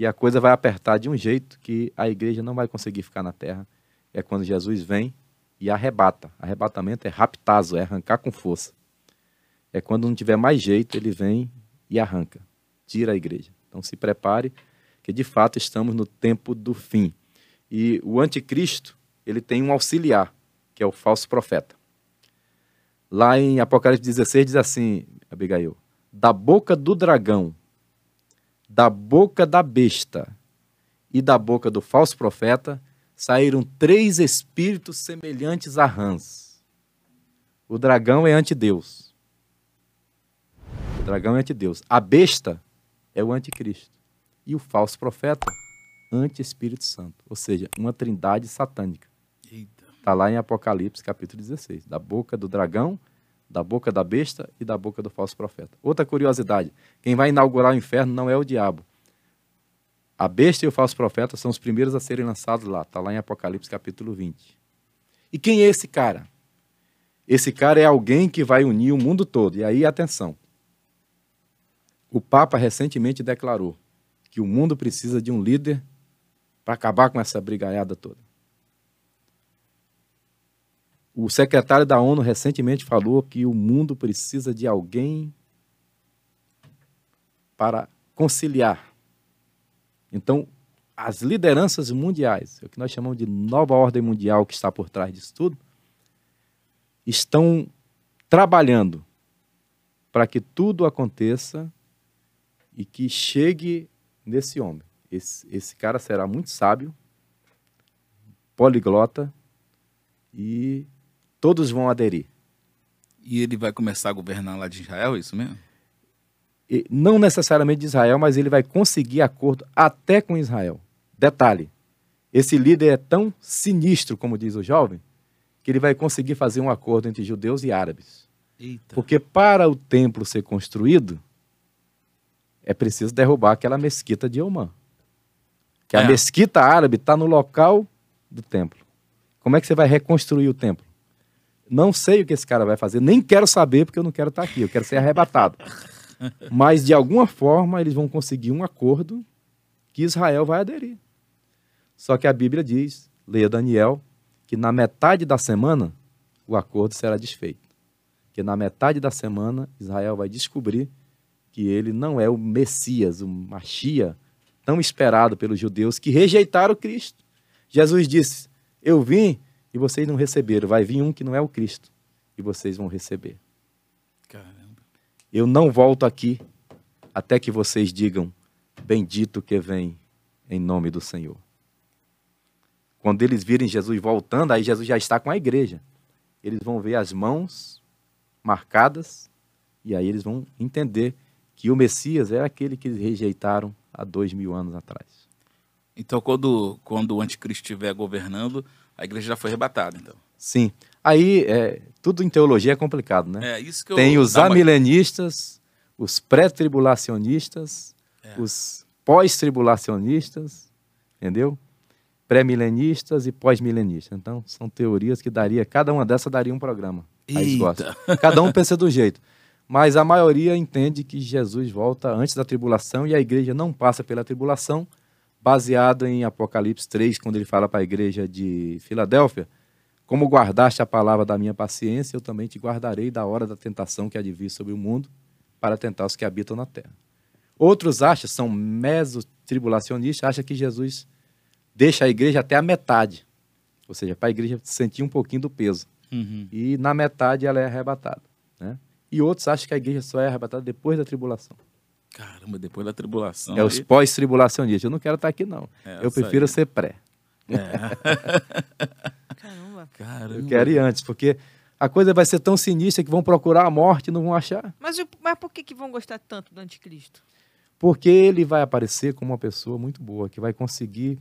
e a coisa vai apertar de um jeito que a igreja não vai conseguir ficar na terra. É quando Jesus vem e arrebata. Arrebatamento é raptazo, é arrancar com força. É quando não tiver mais jeito, ele vem e arranca, tira a igreja. Então se prepare, que de fato estamos no tempo do fim. E o anticristo, ele tem um auxiliar, que é o falso profeta. Lá em Apocalipse 16 diz assim, Abigail, da boca do dragão, da boca da besta e da boca do falso profeta saíram três espíritos semelhantes a rãs. O dragão é antideus. O dragão é antideus. A besta é o anticristo. E o falso profeta, anti-espírito santo. Ou seja, uma trindade satânica. Está lá em Apocalipse, capítulo 16. Da boca do dragão, da boca da besta e da boca do falso profeta. Outra curiosidade: quem vai inaugurar o inferno não é o diabo. A besta e o falso profeta são os primeiros a serem lançados lá. Está lá em Apocalipse, capítulo 20. E quem é esse cara? Esse cara é alguém que vai unir o mundo todo. E aí, atenção. O Papa recentemente declarou que o mundo precisa de um líder para acabar com essa brigaiada toda. O secretário da ONU recentemente falou que o mundo precisa de alguém para conciliar. Então, as lideranças mundiais, é o que nós chamamos de nova ordem mundial que está por trás disso tudo, estão trabalhando para que tudo aconteça e que chegue nesse homem. Esse, esse cara será muito sábio, poliglota e todos vão aderir. E ele vai começar a governar lá de Israel, é isso mesmo? E não necessariamente de Israel, mas ele vai conseguir acordo até com Israel. Detalhe: esse líder é tão sinistro, como diz o jovem, que ele vai conseguir fazer um acordo entre judeus e árabes. Eita. Porque para o templo ser construído, é preciso derrubar aquela mesquita de Omã. Que a É. mesquita árabe está no local do templo. Como é que você vai reconstruir o templo? Não sei o que esse cara vai fazer, nem quero saber porque eu não quero estar aqui, eu quero ser arrebatado. Mas de alguma forma eles vão conseguir um acordo que Israel vai aderir. Só que a Bíblia diz, leia Daniel, que na metade da semana o acordo será desfeito. Que na metade da semana Israel vai descobrir que ele não é o Messias, o Machia, tão esperado pelos judeus que rejeitaram Cristo. Jesus disse: Eu vim e vocês não receberam. Vai vir um que não é o Cristo e vocês vão receber. Caramba. Eu não volto aqui até que vocês digam: Bendito que vem em nome do Senhor. Quando eles virem Jesus voltando, aí Jesus já está com a igreja. Eles vão ver as mãos marcadas e aí eles vão entender que o Messias é aquele que eles rejeitaram há dois mil anos atrás. Então, quando, quando o anticristo estiver governando, a igreja já foi arrebatada, então. Sim. Aí, é, tudo em teologia é complicado, né? É isso que eu... Tem os uma- amilenistas, os pré-tribulacionistas, É. os pós-tribulacionistas, entendeu? Pré-milenistas e pós-milenistas. Então, são teorias que daria, cada uma dessas daria um programa. Eita. Cada um pensa do jeito. Mas a maioria entende que Jesus volta antes da tribulação e a igreja não passa pela tribulação, baseado em Apocalipse 3, quando ele fala para a igreja de Filadélfia: Como guardaste a palavra da minha paciência, eu também te guardarei da hora da tentação que há de vir sobre o mundo, para tentar os que habitam na terra. Outros acham, são mesotribulacionistas, acham que Jesus deixa a igreja até a metade, ou seja, para a igreja sentir um pouquinho do peso Uhum. e na metade ela é arrebatada. Né? E outros acham que a igreja só é arrebatada depois da tribulação. Caramba, depois da tribulação. é os aí- pós-tribulacionistas. Eu não quero estar aqui, não. É, eu prefiro aí. ser pré. Caramba. Caramba. Eu quero ir antes, porque a coisa vai ser tão sinistra que vão procurar a morte e não vão achar. Mas, mas por que, que vão gostar tanto do anticristo? Porque ele vai aparecer como uma pessoa muito boa, que vai conseguir.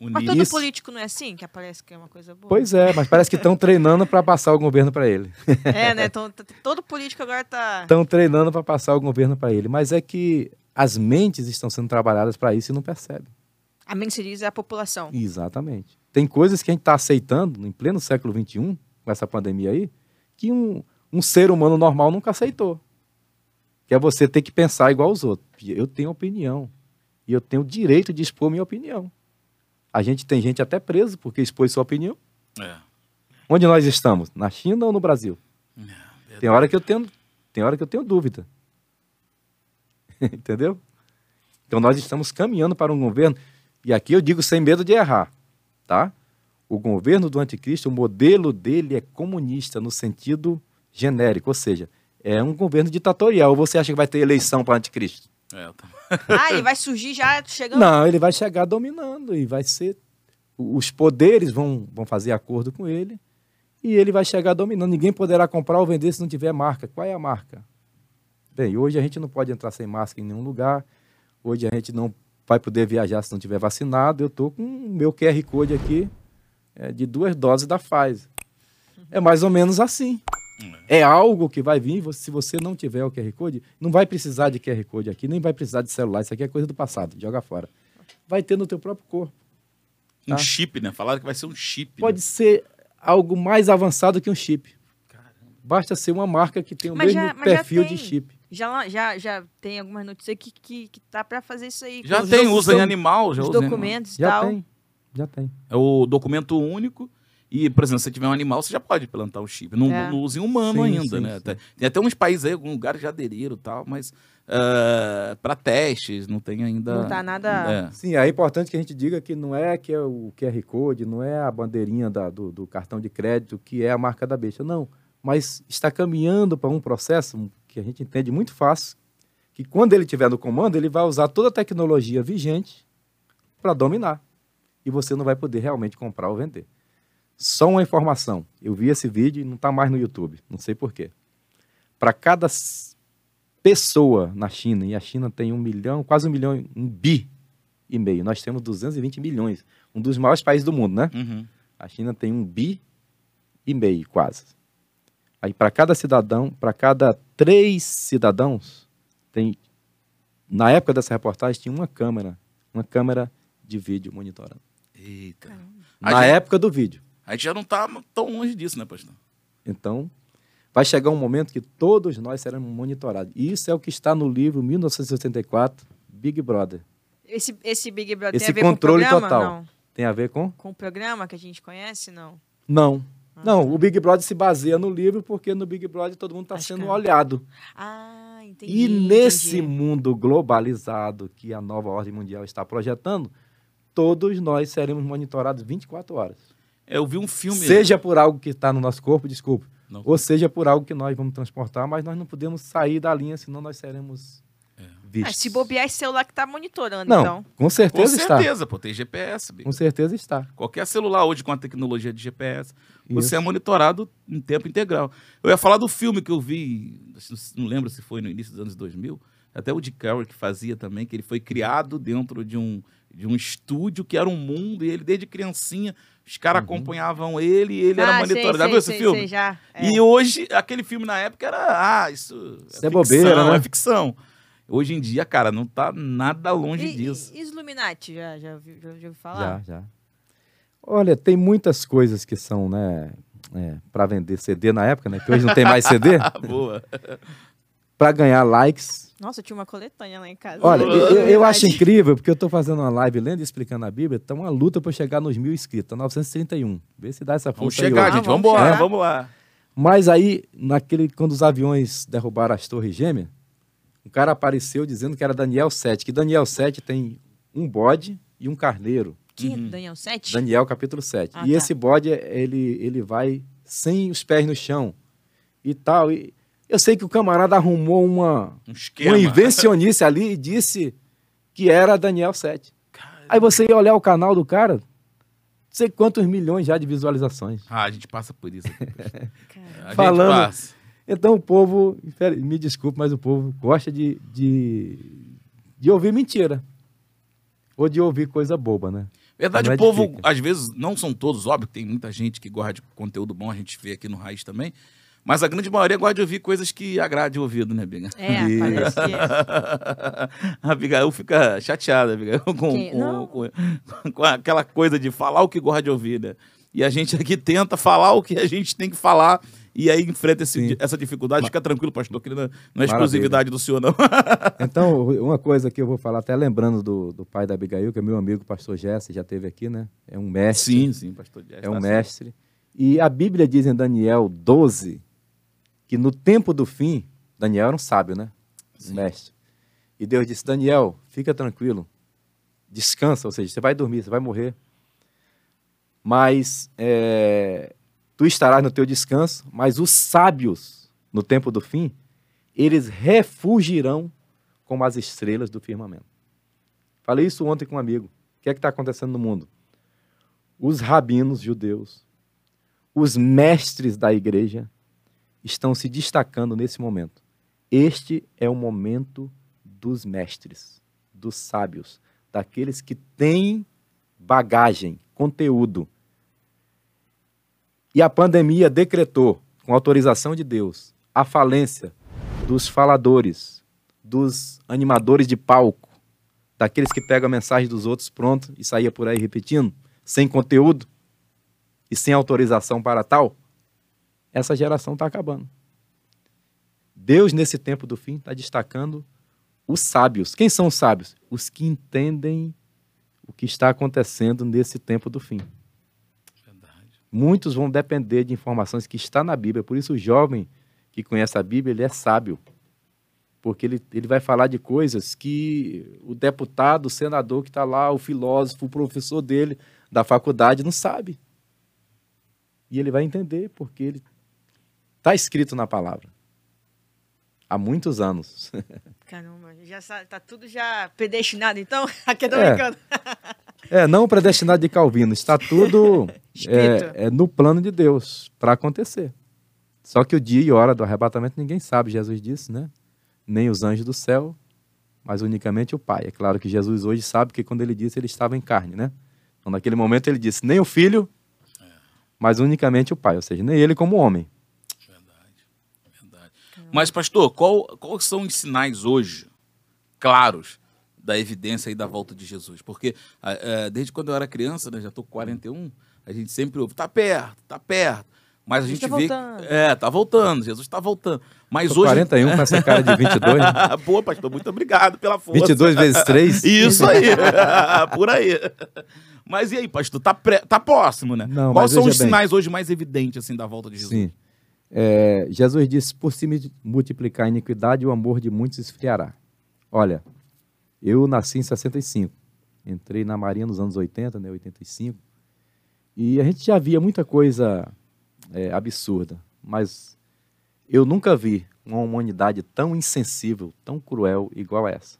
Unir. Mas todo Isso. político não é assim? Que aparece que é uma coisa boa? Pois é, mas parece que estão treinando para passar o governo para ele. É, né? Então, t- todo político agora tá... Estão treinando para passar o governo para ele. Mas é que as mentes estão sendo trabalhadas para isso e não percebem. A mente se diz é a população. Exatamente. Tem coisas que a gente está aceitando em pleno século XXI, com essa pandemia aí, que um, um ser humano normal nunca aceitou. Que é você ter que pensar igual aos outros. Eu tenho opinião. E eu tenho o direito de expor minha opinião. A gente tem gente até preso porque expôs sua opinião. É. Onde nós estamos? Na China ou no Brasil? Tem hora que eu tenho, tem hora que eu tenho dúvida. Entendeu? Então nós estamos caminhando para um governo, e aqui eu digo sem medo de errar, tá? O governo do anticristo, o modelo dele é comunista no sentido genérico, ou seja, é um governo ditatorial. Ou você acha que vai ter eleição para anticristo? É, eu tava- Ah, ele vai surgir já chegando... Não, ele vai chegar dominando e vai ser. Os poderes vão, vão fazer acordo com ele e ele vai chegar dominando. Ninguém poderá comprar ou vender se não tiver marca. Qual é a marca? Bem, hoje a gente não pode entrar sem máscara em nenhum lugar. Hoje a gente não vai poder viajar se não tiver vacinado. Eu estou com o meu QR Code aqui é, de duas doses da Pfizer. É mais ou menos assim. É algo que vai vir, se você não tiver o QR Code, não vai precisar de QR Code aqui, nem vai precisar de celular, isso aqui é coisa do passado, joga fora. Vai ter no teu próprio corpo. Um Tá. chip, né? Falaram que vai ser um chip. Pode né? ser algo mais avançado que um chip. Basta ser uma marca que tem o Mas mesmo já- perfil de chip. Já, já, já tem algumas notícias que, que, que tá pra fazer isso aí. Já tem, usa em animal, já Os usa em documentos e Já tal. tem, já tem. É o documento único. E, por exemplo, se você tiver um animal, você já pode plantar o chip. Não, É. não usa em humano Sim, ainda, sim, né? sim. Tem, tem até uns países aí, alguns lugares já aderiram e tal, mas para testes não tem ainda. Não tá nada- É. Sim, é importante que a gente diga que não é que é o QR Code, não é a bandeirinha da- do, do cartão de crédito que é a marca da besta, não. Mas está caminhando para um processo que a gente entende muito fácil, que quando ele estiver no comando, ele vai usar toda a tecnologia vigente para dominar. E você não vai poder realmente comprar ou vender. Só uma informação. Eu vi esse vídeo e não está mais no YouTube. Não sei porquê. Para cada pessoa na China, e a China tem um milhão, quase um milhão, um bi e meio. Nós temos 220 milhões. Um dos maiores países do mundo, né? Uhum. A China tem um bi e meio, quase. Aí, para cada cidadão, para cada três cidadãos, tem. Na época dessa reportagem, tinha uma câmera, uma câmera de vídeo monitorando. Eita. A Na gente- época do vídeo. A gente já não tá tão longe disso, né, pastor? Então, vai chegar um momento que todos nós seremos monitorados. E isso é o que está no livro 1984, Big Brother. Esse, esse Big Brother Esse tem a ver controle com o programa? total. Não. Tem a ver com? Com o programa que a gente conhece, não? Não. Ah, Não, tá. o Big Brother se baseia no livro porque no Big Brother todo mundo está sendo que é. olhado. Ah, entendi. E nesse entendi. mundo globalizado que a nova ordem mundial está projetando, todos nós seremos monitorados 24 horas. É, Eu vi um filme. Seja por algo que está no nosso corpo, desculpe, Não. ou seja por algo que nós vamos transportar, mas nós não podemos sair da linha, senão nós seremos É. Ah, vistos. se bobear esse celular que tá monitorando, Não, então. com Com certeza está. certeza, pô, tem GPS. Com certeza está. Qualquer celular hoje com a tecnologia de GPS, você Isso. é monitorado em tempo integral. Eu ia falar do filme que eu vi, não lembro se foi no início dos anos 2000, até o de Carroll que fazia também, que ele foi criado dentro de um, de um estúdio que era um mundo, e ele desde criancinha, os caras Uhum. acompanhavam ele e ele era ah, monitorado. Já viu esse sei, filme? sei, já. É. E hoje, aquele filme na época era, ah, isso, Isso é bobeira, né? é ficção. Hoje em dia, cara, não tá nada longe E, disso. e, e os Illuminati, já, já, ouviu- já, já ouviu Já, falar? já. Olha, tem muitas coisas que são, né, para vender CD na época, né, que hoje não tem mais CD, Ah, boa. para ganhar likes. Nossa, tinha uma coletânea lá em casa. Olha, eu, eu- acho incrível, porque eu estou fazendo uma live lendo e explicando a Bíblia, tá uma luta para chegar nos mil inscritos, tá 931. Vê se dá essa Vamos força aí chegar, hoje. gente. Ah, vamos Vamos embora, chegar. vamos lá. Mas aí, naquele, quando os aviões derrubaram as torres gêmeas, um cara apareceu dizendo que era Daniel 7, que Daniel 7 tem um bode e um carneiro. Que? Uhum. Daniel 7? Daniel capítulo 7. Ah, e tá. esse bode, ele, ele vai sem os pés no chão e tal. E Eu sei que o camarada arrumou uma, Um esquema. uma invencionice ali e disse que era Daniel 7. Aí você ia olhar o canal do cara, não sei quantos milhões já de visualizações. Ah, a gente passa por isso. gente Falando- passa. Então o povo, me desculpe, mas o povo gosta de, de, de ouvir mentira. Ou de ouvir coisa boba, né? Verdade, Não o povo, às vezes, não são todos, óbvio, que tem muita gente que gosta de conteúdo bom, a gente vê aqui no Raiz também. Mas a grande maioria gosta de ouvir coisas que agradem o ouvido, né, Biga? É, E- parece que é. a Abigail fica chateada, Abigail, com, com, com, com aquela coisa de falar o que gosta de ouvir, né? E a gente aqui tenta falar o que a gente tem que falar e aí enfrenta esse- essa dificuldade. Fica tranquilo, pastor, que não, não é exclusividade do senhor, não. Então, uma coisa que eu vou falar, até lembrando do, do pai da Abigail, que é meu amigo, o pastor Jesse, já teve aqui, né? É um mestre. Sim, sim, pastor. Jess, é um tá mestre. E a Bíblia diz em Daniel 12 que no tempo do fim, Daniel era um sábio, né? Sim. mestre. E Deus disse: Daniel, fica tranquilo, descansa, ou seja, você vai dormir, você vai morrer. Mas é, tu estarás no teu descanso, mas os sábios, no tempo do fim, eles refugirão como as estrelas do firmamento. Falei isso ontem com um amigo. O que é que está acontecendo no mundo? Os rabinos judeus, os mestres da igreja, estão se destacando nesse momento. Este é o momento dos mestres, dos sábios, daqueles que têm bagagem, conteúdo. E a pandemia decretou, com autorização de Deus, a falência dos faladores, dos animadores de palco, daqueles que pegam a mensagem dos outros pronto e saía por aí repetindo, sem conteúdo e sem autorização para tal. Essa geração está acabando. Deus, nesse tempo do fim, está destacando os sábios. Quem são os sábios? Os que entendem o que está acontecendo nesse tempo do fim. Verdade. Muitos vão depender de informações que está na Bíblia. Por isso, o jovem que conhece a Bíblia, ele é sábio. Porque ele, ele vai falar de coisas que o deputado, o senador que está lá, o filósofo, o professor dele da faculdade não sabe. E ele vai entender, porque ele está escrito na palavra. Há muitos anos. Caramba, já sa- tá tudo já predestinado, então? Aqui eu tô É. brincando. É, não predestinado de Calvino, está tudo é, é no plano de Deus para acontecer. Só que o dia e hora do arrebatamento ninguém sabe, Jesus disse, né? Nem os anjos do céu, mas unicamente o Pai. É claro que Jesus hoje sabe que quando ele disse, ele estava em carne, né? Então, naquele momento, ele disse: nem o filho, mas unicamente o Pai, ou seja, nem ele como homem. Mas, pastor, qual, quais são os sinais hoje, claros, da evidência aí da volta de Jesus? Porque eh, desde quando eu era criança, né, já estou com 41, a gente sempre ouve, tá perto, tá perto. Mas a gente tá vê. voltando. É, tá voltando, Jesus está voltando. Mas Tô hoje. 41 com essa cara de 22, né? Boa, pastor, muito obrigado pela força. 22 vezes 3. Isso aí, por aí. Mas e aí, pastor, tá, pré- tá próximo, né? Não, Quais são os bem. sinais hoje mais evidentes assim da volta de Jesus? Sim. É, Jesus disse: por se multiplicar a iniquidade, o amor de muitos esfriará. Olha, eu nasci em 65. Entrei na Marinha nos anos 80, né, 85. E a gente já via muita coisa é, absurda. Mas eu nunca vi uma humanidade tão insensível, tão cruel igual essa.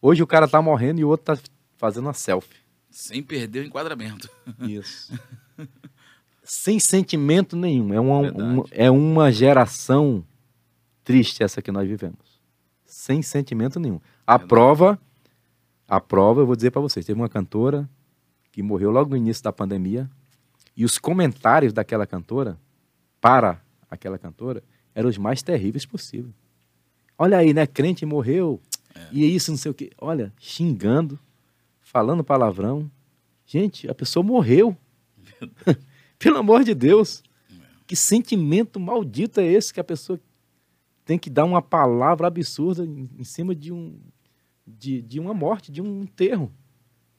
Hoje o cara tá morrendo e o outro tá fazendo uma selfie. Sem perder o enquadramento. Isso. Sem sentimento nenhum. É uma, uma- é uma geração triste essa que nós vivemos. Sem sentimento nenhum. A Verdade. prova, a prova, eu vou dizer para vocês, teve uma cantora que morreu logo no início da pandemia e os comentários daquela cantora para aquela cantora eram os mais terríveis possível. Olha aí, né? Crente morreu e é isso, não sei o quê. Olha, xingando, falando palavrão. Gente, a pessoa morreu. Pelo amor de Deus. Que sentimento maldito é esse que a pessoa tem que dar uma palavra absurda em, cima de, um, de, de uma morte, de um enterro.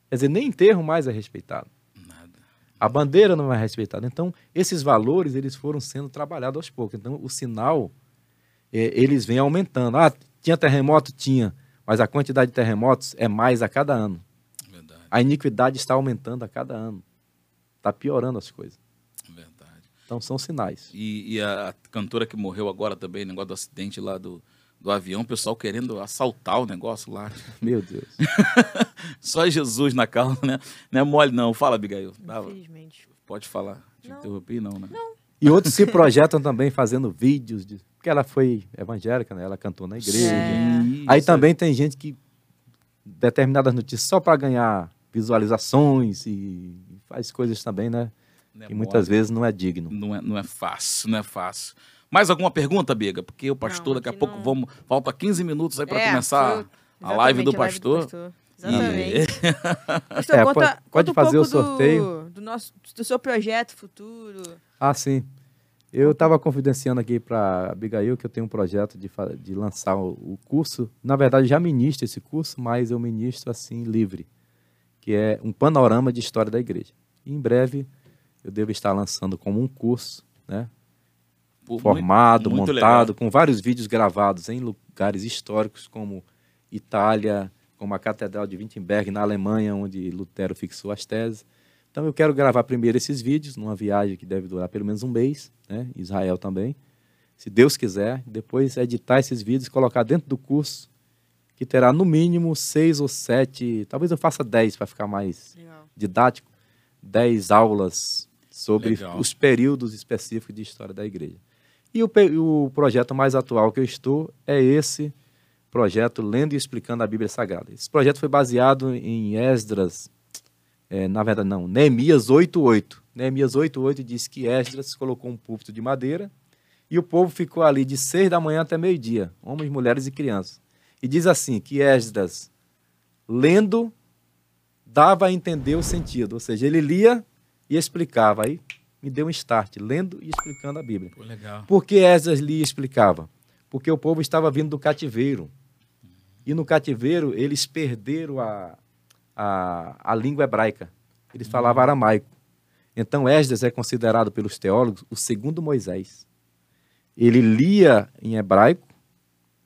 Quer dizer, nem enterro mais é respeitado. Nada. A bandeira não é respeitada. Então, esses valores eles foram sendo trabalhados aos poucos. Então, o sinal, eh, eles vêm aumentando. Ah, tinha terremoto? Tinha. Mas a quantidade de terremotos é mais a cada ano. Verdade, A iniquidade está aumentando a cada ano. Está piorando as coisas. Então são sinais. E, e a cantora que morreu agora também, negócio do acidente lá do, do avião, o pessoal querendo assaltar o negócio lá. Meu Deus. Só Jesus na causa, né? Não é mole, não. Fala, Abigail. Infelizmente. Pode falar. Te Não. interrompi, não, né? E outros se projetam também fazendo vídeos, de... porque ela foi evangélica, né? Ela cantou na igreja. É. Aí também tem gente que determinadas notícias só para ganhar visualizações e faz coisas também, né? Não é Que muitas mole. vezes não é digno. Não é, não é fácil, não é fácil. Mais alguma pergunta, Biga? Porque o pastor, Não, daqui a pouco, não. vamos. Falta 15 minutos aí para É, começar foi a live do pastor. Exatamente. Pastor, É, conta, pode- conta pode um fazer o pouco do- sorteio. Do, nosso, do seu projeto futuro. Ah, sim. Eu estava confidenciando aqui para Abigail que eu tenho um projeto de, de lançar o, o curso. Na verdade, já ministro esse curso, mas eu ministro assim livre, que é um panorama de história da igreja. E em breve eu devo estar lançando como um curso, né? Pô, muito- formado, muito montado, legal. com vários vídeos gravados em lugares históricos como Itália, como a Catedral de Wittenberg na Alemanha, onde Lutero fixou as teses. Então eu quero gravar primeiro esses vídeos, numa viagem que deve durar pelo menos um mês, né? Israel também, se Deus quiser. Depois editar esses vídeos, colocar dentro do curso, que terá no mínimo seis ou sete, talvez eu faça dez para ficar mais Legal. didático, 10 aulas sobre Legal. os períodos específicos de história da igreja. E o, o projeto mais atual que eu estou é esse projeto Lendo e Explicando a Bíblia Sagrada. Esse projeto foi baseado em Esdras, é, na verdade não, Neemias 8.8. Neemias 8.8 diz que Esdras colocou um púlpito de madeira e o povo ficou ali de seis da manhã até meio-dia, homens, mulheres e crianças. E diz assim, que Esdras, lendo dava a entender o sentido. Ou seja, ele lia e explicava. Aí me deu um start, lendo e explicando a Bíblia. Pô, legal. Por que Esdras lia e explicava? Porque o povo estava vindo do cativeiro. E no cativeiro eles perderam a, a, a língua hebraica. Eles falavam aramaico. Então Esdras é considerado pelos teólogos o segundo Moisés. Ele lia em hebraico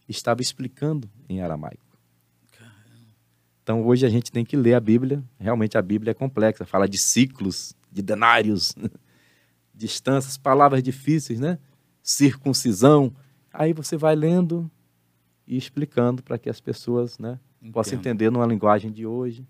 estava explicando em aramaico. Então hoje a gente tem que ler a Bíblia. Realmente a Bíblia é complexa. Fala de ciclos, de denários, distâncias, palavras difíceis, né? Circuncisão. Aí você vai lendo e explicando para que as pessoas, né, possam Entendo. entender numa linguagem de hoje.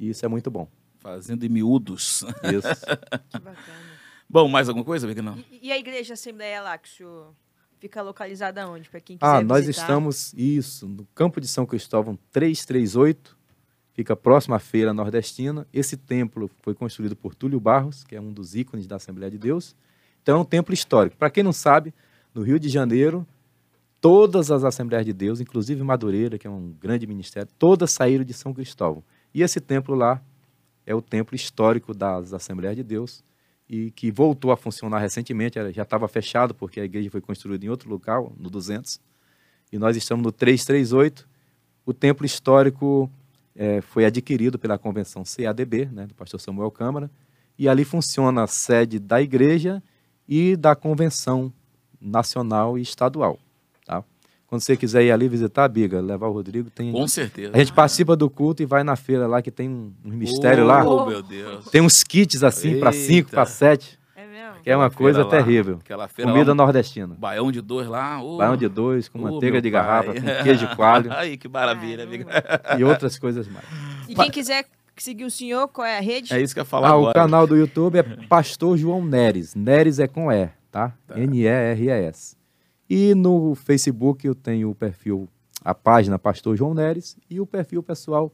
E isso é muito bom. Fazendo em miúdos. Isso. Que bacana. Bom, mais alguma coisa, Biga? Não. E, e a igreja Assembleia lá, que o senhor fica localizada onde? Para quem quiser ah, nós visitar? estamos, isso, no campo de São Cristóvão 338, fica próximo à Feira Nordestina. Esse templo foi construído por Túlio Barros, que é um dos ícones da Assembleia de Deus. Então é um templo histórico. Para quem não sabe, no Rio de Janeiro, todas as Assembleias de Deus, inclusive Madureira, que é um grande ministério, todas saíram de São Cristóvão. E esse templo lá é o templo histórico das Assembleias de Deus e que voltou a funcionar recentemente, já estava fechado porque a igreja foi construída em outro local, no 200, e nós estamos no 338. O templo histórico eh, foi adquirido pela convenção CADB, né, do pastor Samuel Câmara, e ali funciona a sede da igreja e da convenção nacional e estadual. Tá? Quando você quiser ir ali visitar a Biga, levar o Rodrigo, tem Com certeza. a gente participa do culto e vai na feira lá que tem um, um mistério oh, lá. Oh, meu Deus. Tem uns kits assim para cinco, para sete, É? Que é uma coisa lá, terrível. Aquela feira Comida lá, nordestina. baião de dois lá. oh. Baião de dois, com Oh, manteiga de pai. garrafa, com queijo coalho Ai, que maravilha, amiga. e outras coisas mais. E quem quiser seguir o senhor, qual é a rede? É isso que eu ia falar Ah, o agora. canal do YouTube é Pastor João Neres. Neres é com E, tá? N-E-R-E-S. E no Facebook eu tenho o perfil, a página Pastor João Neres e o perfil pessoal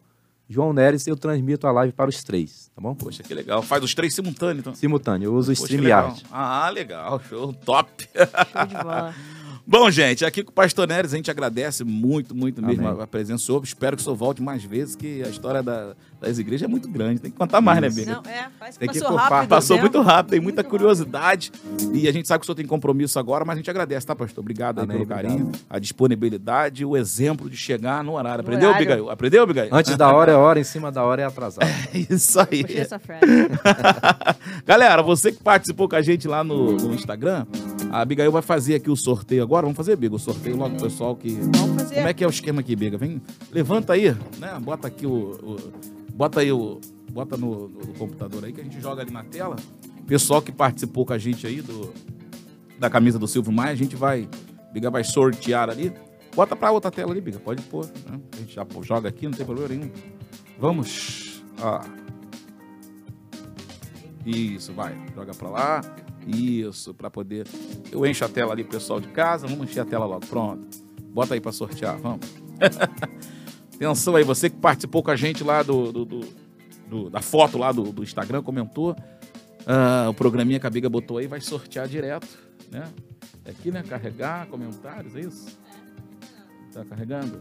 João Neres. Eu transmito a live para os três, tá bom? Poxa, que legal. Faz os três simultâneos, então. Simultâneo. Eu uso o Poxa. StreamYard. Ah, legal. Show. Top. Show de bola. Bom, gente, aqui com o Pastor Neres, a gente agradece muito, muito mesmo Amém. a, a presença do senhor. Espero que o senhor volte mais vezes, que a história da- das igrejas é muito grande. Tem que contar mais, né, Isso. Biga? Não, é, parece que Tem que passou poupar. rápido. Passou né? muito rápido, tem muita Muito curiosidade. E a gente sabe que o senhor tem compromisso agora, mas a gente agradece, tá, pastor? Obrigado aí Amém, pelo obrigado. carinho, a disponibilidade, o exemplo de chegar no horário. No Aprendeu. Abigail? Aprendeu, Abigail? Antes da hora é hora, em cima da hora é atrasado. Isso aí. Frase. Galera, você que participou com a gente lá no, no Instagram, a Abigail vai fazer aqui o sorteio agora. Vamos fazer, Biga, o sorteio logo pro pessoal que. Vamos fazer. Como é que é o esquema aqui, Biga? Vem, levanta aí, né? Bota aqui o. o- bota aí o. Bota no, no computador aí que a gente joga ali na tela. Pessoal que participou com a gente aí do, da camisa do Silvio Maia, a gente vai. Biga vai sortear ali. Bota pra outra tela ali, Biga. Pode pôr. Né? A gente já pô, joga aqui, não tem problema nenhum. Vamos. Ó. Isso, vai. Joga pra lá. Isso, pra poder. Eu encho a tela ali, pessoal de casa. Vamos encher a tela logo. Pronto. Bota aí pra sortear. Vamos. Atenção aí, você que participou com a gente lá do, do, do, do da foto lá do, do Instagram, comentou. Uh, o programinha que a Biga botou aí vai sortear direto, né? É aqui, né? Carregar comentários, é isso? Tá carregando?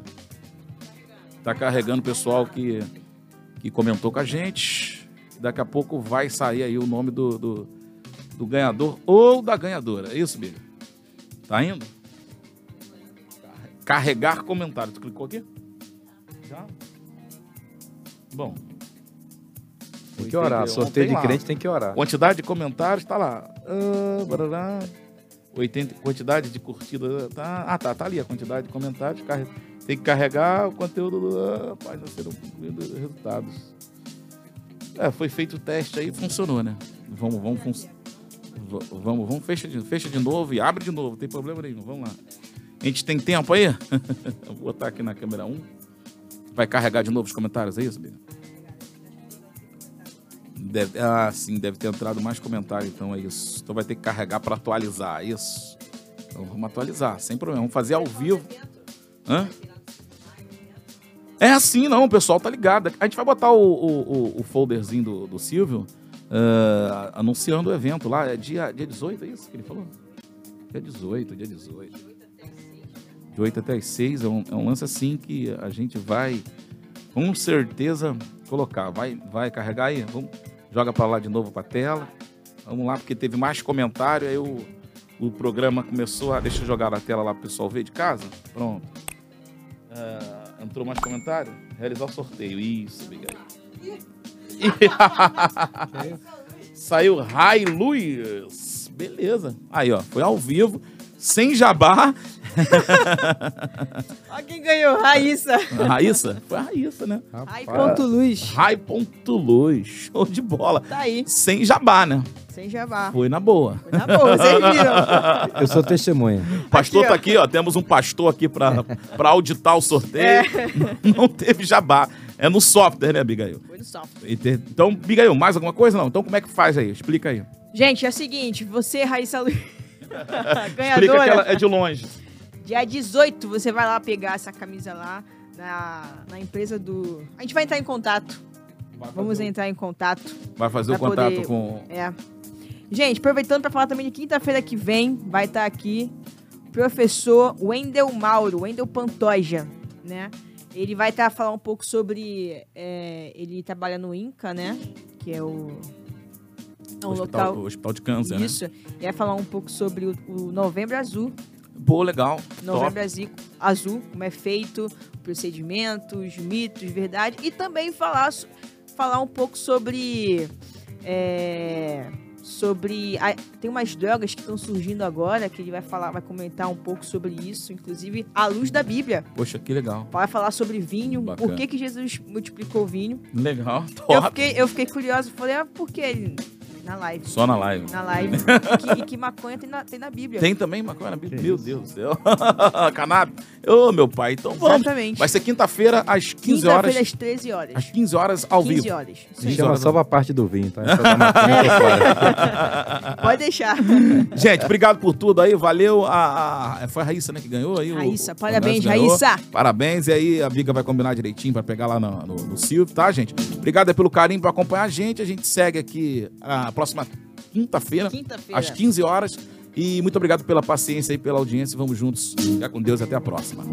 Tá carregando o pessoal que, que comentou com a gente. Daqui a pouco vai sair aí o nome do, do, do ganhador ou da ganhadora. É isso, Biga? Tá indo? Carregar comentário. Tu clicou aqui? Já? Bom. Tem que orar. Sorteio de crente tem que orar. Quantidade de comentários tá lá. Ah, barará. 80, quantidade de curtida. Tá, ah, tá, tá ali a quantidade de comentários. Tem que carregar o conteúdo da página serão concluídos resultados. É, foi feito o teste aí funcionou, né? Vamos, vamos, fun vamos, vamos, fecha de, fecha de novo e abre de novo, não tem problema nenhum. Vamos lá. A gente tem tempo aí? Vou botar aqui na câmera 1. Vai carregar de novo os comentários, é isso, Bia? Deve, ah, sim, deve ter entrado mais comentário, então é isso. Então vai ter que carregar para atualizar, é isso. Então vamos atualizar, sem problema. Vamos fazer ao vivo. Hã? É assim, não, o pessoal tá ligado. A gente vai botar o, o, o folderzinho do, do Silvio uh, anunciando o evento lá. É dia, dia 18, é isso que ele falou? Dia 18, dia 18. De 8 até as 6 é um, é um lance assim que a gente vai com certeza colocar. Vai, vai carregar aí? Vamos, joga para lá de novo para a tela. Vamos lá, porque teve mais comentário, aí o, o programa começou a. Deixa eu jogar na tela lá para o pessoal ver de casa. Pronto. Uh, entrou mais comentário? Realizar o sorteio. Isso, obrigado. Saiu Rai Luiz. Beleza. Aí, ó, foi ao vivo sem jabá. Olha quem ganhou, Raíssa. Raíssa? Foi a Raíssa, né? Rai.luz. Rai.luz. Show de bola. Tá aí. Sem jabá, né? Sem jabá. Foi na boa. Foi na boa, vocês viram. Eu sou testemunha. Pastor aqui, tá aqui, ó. Temos um pastor aqui pra, pra auditar o sorteio. É. Não teve jabá. É no software, né, Abigail? Foi no software. Então, Abigail, mais alguma coisa? Não. Então, como é que faz aí? Explica aí. Gente, é o seguinte. Você, Raíssa Luiz... Ganhadora. Explica que ela é de longe. Dia 18, você vai lá pegar essa camisa lá na, na empresa do. A gente vai entrar em contato. Vamos entrar em contato. Vai fazer o contato poder... com. É. Gente, aproveitando para falar também de quinta-feira que vem, vai estar tá aqui o professor Wendel Mauro, Wendel Pantoja, né? Ele vai estar tá falando um pouco sobre. É, ele trabalha no INCA, né? Que é o é um hospital, local. O Hospital de Câncer, né? Isso. Né? E vai falar um pouco sobre o, o Novembro Azul. Pô, legal. Novembro Top. Azul, como é feito, procedimentos, mitos, verdade. E também falar, falar um pouco sobre. É, sobre. A, tem umas drogas que estão surgindo agora, que ele vai falar, vai comentar um pouco sobre isso, inclusive à luz da Bíblia. Poxa, que legal. Vai falar sobre vinho, Bacana. por que, que Jesus multiplicou o vinho. Legal, top. Eu fiquei, eu fiquei curioso, falei, ah, por que ele na live. Só na live. Na live. e, que, e que maconha tem na, tem na Bíblia. Tem também maconha na Bíblia? meu Deus do céu. Cannabis. Ô, oh, meu pai, então vamos. Exatamente. Vai ser quinta-feira às 15 quinta horas. Quinta-feira às 13 horas. Às 15 horas ao 15 vivo. horas. 15 Chama horas. só pra parte do vinho, tá? Pode deixar. Gente, obrigado por tudo aí. Valeu. A, a, foi a Raíssa, né, que ganhou aí. Raíssa, o, parabéns, o Raíssa. Parabéns. E aí a Biga vai combinar direitinho pra pegar lá no, no, no Silvio, tá, gente? Obrigado pelo carinho por acompanhar a gente. A gente segue aqui a próxima quinta-feira, quinta às 15 horas. E muito obrigado pela paciência e pela audiência. Vamos juntos. Ficar com Deus. Até a próxima.